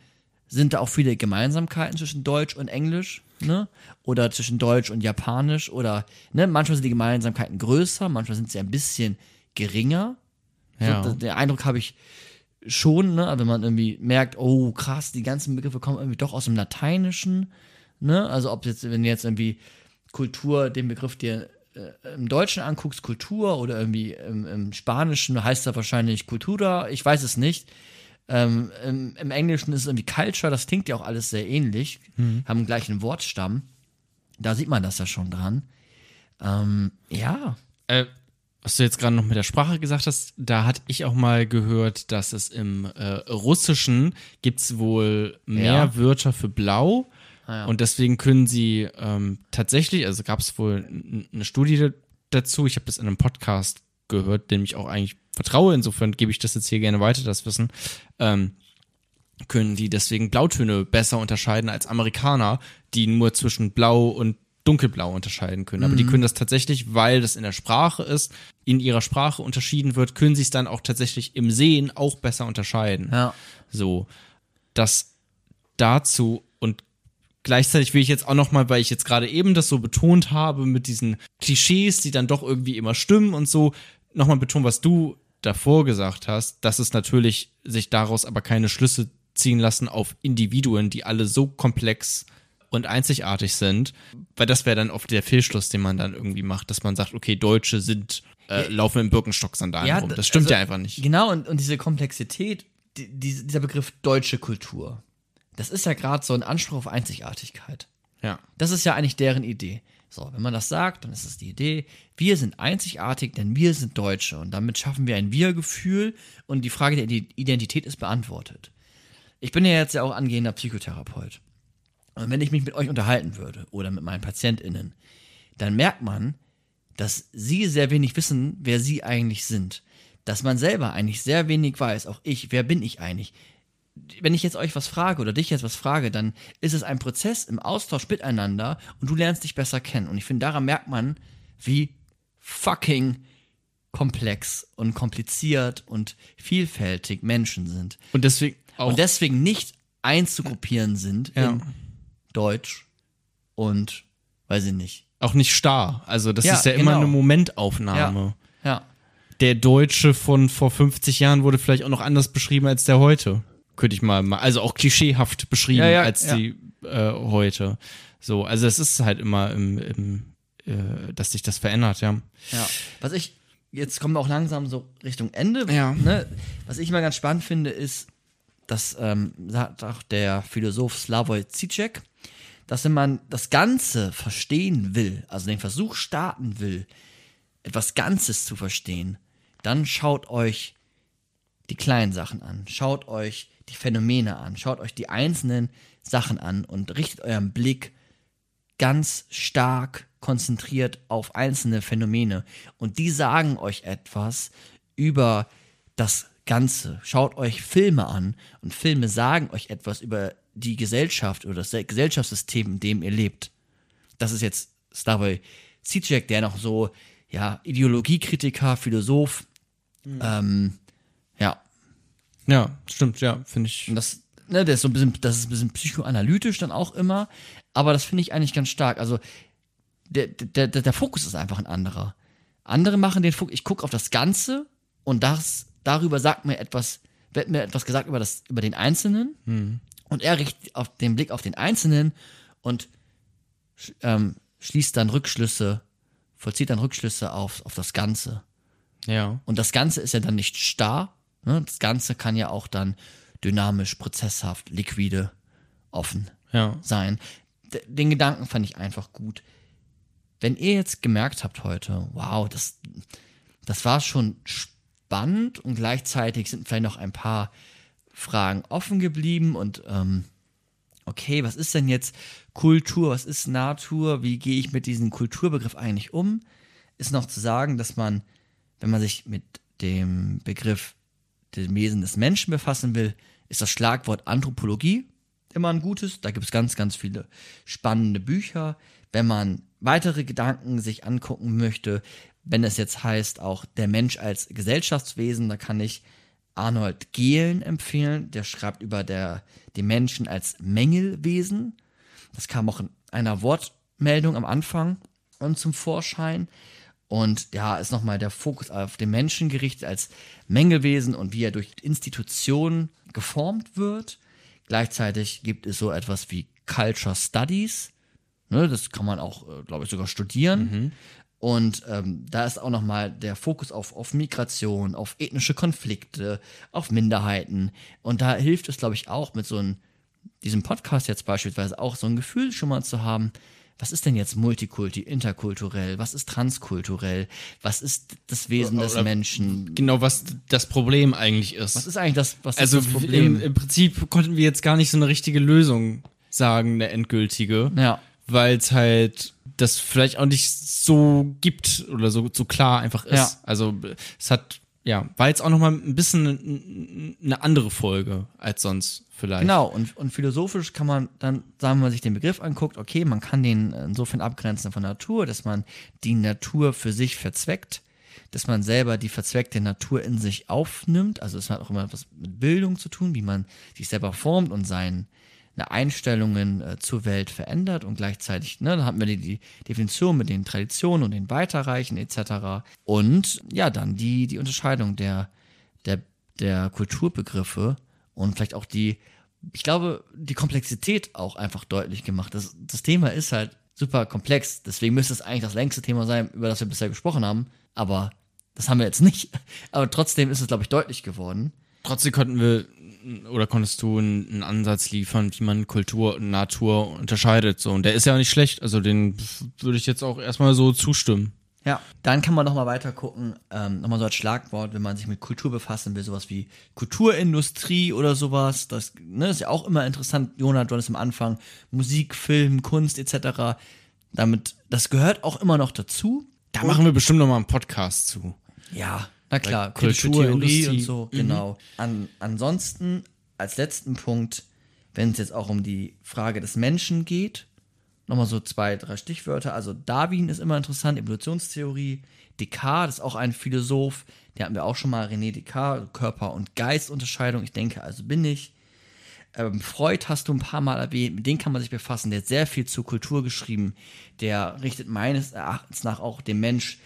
sind da auch viele Gemeinsamkeiten zwischen Deutsch und Englisch, ne? Oder zwischen Deutsch und Japanisch oder ne, manchmal sind die Gemeinsamkeiten größer, manchmal sind sie ein bisschen geringer. Ja. So, der Eindruck habe ich schon, ne, wenn man irgendwie merkt, oh krass, die ganzen Begriffe kommen irgendwie doch aus dem Lateinischen, ne? Also ob jetzt, wenn du jetzt irgendwie Kultur, den Begriff dir äh, im Deutschen anguckst, Kultur oder irgendwie im, im Spanischen heißt er wahrscheinlich Cultura, ich weiß es nicht. Ähm, im, Im Englischen ist es irgendwie Culture, das klingt ja auch alles sehr ähnlich, haben gleich einen Wortstamm. Da sieht man das ja schon dran. Ähm, ja, Äh, was du jetzt gerade noch mit der Sprache gesagt hast, da hatte ich auch mal gehört, dass es im äh, Russischen gibt's wohl mehr Ja. Wörter für blau. Ah, ja. Und deswegen können sie ähm, tatsächlich, also gab es wohl eine Studie da- dazu, ich habe das in einem Podcast gehört, dem ich auch eigentlich vertraue, insofern gebe ich das jetzt hier gerne weiter, das Wissen, ähm, können die deswegen Blautöne besser unterscheiden als Amerikaner, die nur zwischen blau und dunkelblau unterscheiden können. Mhm. Aber die können das tatsächlich, weil das in der Sprache ist, in ihrer Sprache unterschieden wird, können sie es dann auch tatsächlich im Sehen auch besser unterscheiden. Ja. So, das dazu und gleichzeitig will ich jetzt auch noch mal, weil ich jetzt gerade eben das so betont habe mit diesen Klischees, die dann doch irgendwie immer stimmen und so, noch mal betonen, was du davor gesagt hast, dass es natürlich sich daraus aber keine Schlüsse ziehen lassen auf Individuen, die alle so komplex und einzigartig sind, weil das wäre dann oft der Fehlschluss, den man dann irgendwie macht, dass man sagt, okay, Deutsche sind äh, laufen im Birkenstock-Sandalen rum. d- Das stimmt also, ja einfach nicht. Genau, und, und diese Komplexität, die, dieser Begriff deutsche Kultur, das ist ja gerade so ein Anspruch auf Einzigartigkeit. Ja. Das ist ja eigentlich deren Idee. So, wenn man das sagt, dann ist es die Idee, wir sind einzigartig, denn wir sind Deutsche und damit schaffen wir ein Wir-Gefühl und die Frage der Ide- Identität ist beantwortet. Ich bin ja jetzt ja auch angehender Psychotherapeut. Und wenn ich mich mit euch unterhalten würde oder mit meinen PatientInnen, dann merkt man, dass sie sehr wenig wissen, wer sie eigentlich sind. Dass man selber eigentlich sehr wenig weiß, auch ich, wer bin ich eigentlich? Wenn ich jetzt euch was frage oder dich jetzt was frage, dann ist es ein Prozess im Austausch miteinander und du lernst dich besser kennen. Und ich finde, daran merkt man, wie fucking komplex und kompliziert und vielfältig Menschen sind. Und deswegen auch Und deswegen nicht einzugruppieren sind Ja. in Deutsch und weiß ich nicht. auch nicht starr. Also das Ja, ist ja immer genau. eine Momentaufnahme. Ja. Der Deutsche von vor 50 Jahren wurde vielleicht auch noch anders beschrieben als der heute. Könnte ich mal, mal also auch klischeehaft beschrieben Ja, ja, als ja. die äh, heute. So, also es ist halt immer im, im äh, dass sich das verändert, ja. Ja. Was ich, jetzt kommen wir auch langsam so Richtung Ende. Ja. Ne? Was ich immer ganz spannend finde, ist, dass ähm, sagt auch der Philosoph Slavoj Zizek, dass wenn man das Ganze verstehen will, also den Versuch starten will, etwas Ganzes zu verstehen, dann schaut euch die kleinen Sachen an, schaut euch die Phänomene an, schaut euch die einzelnen Sachen an und richtet euren Blick ganz stark konzentriert auf einzelne Phänomene. Und die sagen euch etwas über das Ganze. Schaut euch Filme an und Filme sagen euch etwas über die Gesellschaft oder das Gesellschaftssystem, in dem ihr lebt. Das ist jetzt Slavoj Zizek, der noch so, ja, Ideologiekritiker, Philosoph, ähm, ja, Ja, stimmt, ja, finde ich. und das, ne, das ist so ein bisschen, das ist ein bisschen psychoanalytisch dann auch immer, aber das finde ich eigentlich ganz stark. Also der, der, der, der Fokus ist einfach ein anderer. Andere machen den Fokus, ich gucke auf das Ganze und das, darüber sagt mir etwas, wird mir etwas gesagt über, das, über den Einzelnen und er richtet auf den Blick auf den Einzelnen und ähm, schließt dann Rückschlüsse, vollzieht dann Rückschlüsse auf, auf das Ganze. Ja. Und das Ganze ist ja dann nicht starr. Ne? Das Ganze kann ja auch dann dynamisch, prozesshaft, liquide, offen Ja. sein. Den Gedanken fand ich einfach gut. Wenn ihr jetzt gemerkt habt heute, wow, das, das war schon spannend und gleichzeitig sind vielleicht noch ein paar Fragen offen geblieben und ähm, okay, was ist denn jetzt Kultur, was ist Natur, wie gehe ich mit diesem Kulturbegriff eigentlich um, ist noch zu sagen, dass man, wenn man sich mit dem Begriff dem Wesen des Menschen befassen will, ist das Schlagwort Anthropologie immer ein gutes. Da gibt es ganz, ganz viele spannende Bücher. Wenn man weitere Gedanken sich angucken möchte, wenn es jetzt heißt, auch der Mensch als Gesellschaftswesen, da kann ich Arnold Gehlen empfehlen. Der schreibt über der, den Menschen als Mängelwesen. Das kam auch in einer Wortmeldung am Anfang und zum Vorschein. Und ja, ist nochmal der Fokus auf den Menschen gerichtet als Mängelwesen und wie er durch Institutionen geformt wird. Gleichzeitig gibt es so etwas wie Culture Studies. Ne, das kann man auch, äh, glaube ich, sogar studieren. Und ähm, da ist auch nochmal der Fokus auf, auf Migration, auf ethnische Konflikte, auf Minderheiten. Und da hilft es, glaube ich, auch mit so einem, diesem Podcast jetzt beispielsweise auch so ein Gefühl schon mal zu haben, was ist denn jetzt Multikulti, interkulturell, was ist transkulturell, was ist das Wesen des Oder- Menschen, Genau, was das Problem eigentlich ist. was ist eigentlich das, was also ist das Problem? Im, im Prinzip konnten wir jetzt gar nicht so eine richtige Lösung sagen, eine endgültige. ja, weil es halt das vielleicht auch nicht so gibt oder so, so klar einfach ist. Ja. Also es hat, ja, war jetzt auch noch mal ein bisschen eine andere Folge als sonst vielleicht. Genau, und, und philosophisch kann man dann, sagen, wenn man sich den Begriff anguckt, okay, man kann den insofern abgrenzen von Natur, dass man die Natur für sich verzweckt, dass man selber die verzweckte Natur in sich aufnimmt. Also es hat auch immer etwas mit Bildung zu tun, wie man sich selber formt und seine Einstellungen äh, zur Welt verändert und gleichzeitig, ne, dann haben wir die, die Definition mit den Traditionen und den Weiterreichen etc. Und ja, dann die, die Unterscheidung der, der, der Kulturbegriffe und vielleicht auch die, ich glaube, die Komplexität auch einfach deutlich gemacht. Das, das Thema ist halt super komplex, deswegen müsste es eigentlich das längste Thema sein, über das wir bisher gesprochen haben, aber das haben wir jetzt nicht. Aber trotzdem ist es, glaube ich, deutlich geworden. Trotzdem konnten wir oder konntest du einen, Ansatz liefern, wie man Kultur und Natur unterscheidet. So, und der ist ja auch nicht schlecht. Also den würde ich jetzt auch erstmal so zustimmen. Ja, dann kann man nochmal weiter gucken, ähm, nochmal so als Schlagwort, wenn man sich mit Kultur befassen will, sowas wie Kulturindustrie oder sowas, das ne, ist ja auch immer interessant, Jonah, du hattest am Anfang Musik, Film, Kunst etc., damit, das gehört auch immer noch dazu. Da machen wir bestimmt noch mal einen Podcast zu. Ja, na klar, Kultur, Theorie und so, genau. An, ansonsten, als letzten Punkt, wenn es jetzt auch um die Frage des Menschen geht, nochmal so zwei, drei Stichwörter. Also Darwin ist immer interessant, Evolutionstheorie. Descartes ist auch ein Philosoph, der hatten wir auch schon mal, René Descartes, Körper- und Geistunterscheidung. Ich denke, also bin ich. Ähm, Freud hast du ein paar Mal erwähnt, mit dem kann man sich befassen. Der hat sehr viel zur Kultur geschrieben. Der richtet meines Erachtens nach auch den Mensch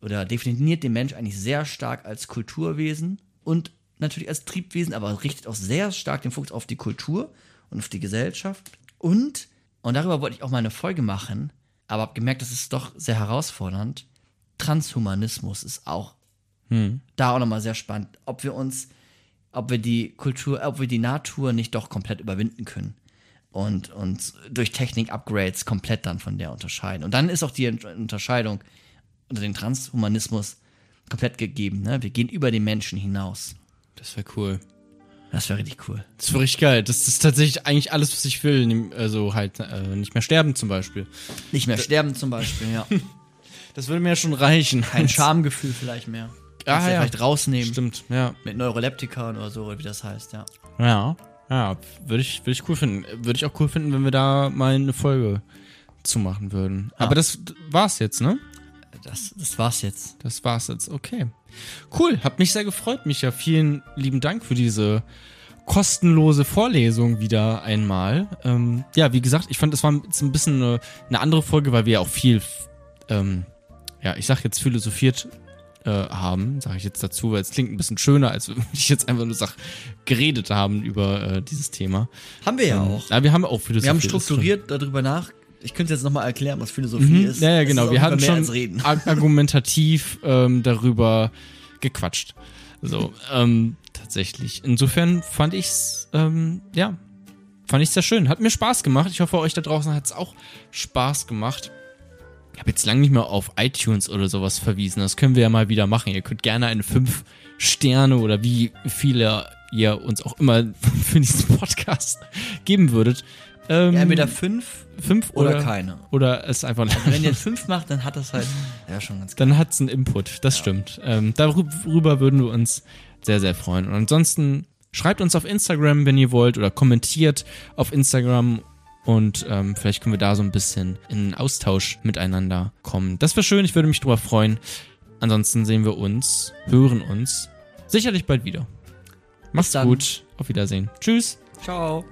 oder definiert den Mensch eigentlich sehr stark als Kulturwesen und natürlich als Triebwesen, aber richtet auch sehr stark den Fokus auf die Kultur und auf die Gesellschaft. Und, und darüber wollte ich auch mal eine Folge machen, aber habe gemerkt, das ist doch sehr herausfordernd. Transhumanismus ist auch da auch nochmal sehr spannend, ob wir uns, ob wir die Kultur, ob wir die Natur nicht doch komplett überwinden können und uns durch Technik-Upgrades komplett dann von der unterscheiden. Und dann ist auch die Unterscheidung unter den Transhumanismus komplett gegeben. Ne? Wir gehen über den Menschen hinaus. Das wäre cool. Das wäre richtig cool. Das wäre richtig geil. Das ist tatsächlich eigentlich alles, was ich will. Also halt äh, nicht mehr sterben zum Beispiel. Nicht mehr sterben zum Beispiel, ja. Das würde mir ja schon reichen. Kein Schamgefühl vielleicht mehr. Ah, du ja. vielleicht rausnehmen. Stimmt, ja. Mit Neuroleptikern oder so, oder wie das heißt, ja. Ja, ja, würde ich, würde ich cool finden. Würde ich auch cool finden, wenn wir da mal eine Folge zu machen würden. Aber das war's jetzt, ne? Das, das war's jetzt. Das war's jetzt. Okay. Cool, hat mich sehr gefreut, Micha. Vielen lieben Dank für diese kostenlose Vorlesung wieder einmal. Ähm, ja, wie gesagt, ich fand, es war jetzt ein bisschen eine, eine andere Folge, weil wir ja auch viel, ähm, ja, ich sag jetzt philosophiert äh, haben, sage ich jetzt dazu, weil es klingt ein bisschen schöner, als wenn ich jetzt einfach nur sag, geredet haben über äh, dieses Thema. Haben wir ja auch. Ja, wir haben auch philosophiert. Wir haben das strukturiert darüber nach. Ich könnte jetzt nochmal erklären, was Philosophie Mhm. ist. Ja, ja, Es genau. Wir hatten schon argumentativ ähm, darüber gequatscht. So, ähm, tatsächlich. Insofern fand ich's, ähm, ja, fand ich sehr schön. Hat mir Spaß gemacht. Ich hoffe, euch da draußen hat's auch Spaß gemacht. Ich habe jetzt lange nicht mehr auf iTunes oder sowas verwiesen. Das können wir ja mal wieder machen. Ihr könnt gerne eine 5 Sterne oder wie viele ihr uns auch immer für diesen Podcast geben würdet. Ähm, Ja, entweder fünf fünf oder, oder, keine. Oder es einfach Also wenn ihr fünf macht, dann hat das halt ja schon ganz dann hat's einen Input, das stimmt. Ähm, darüber würden wir uns sehr, sehr freuen. Und ansonsten schreibt uns auf Instagram, wenn ihr wollt, oder kommentiert auf Instagram und ähm, vielleicht können wir da so ein bisschen in einen Austausch miteinander kommen. Das wäre schön, ich würde mich drüber freuen. Ansonsten sehen wir uns, hören uns sicherlich bald wieder. Macht's gut, auf Wiedersehen. Tschüss. Ciao.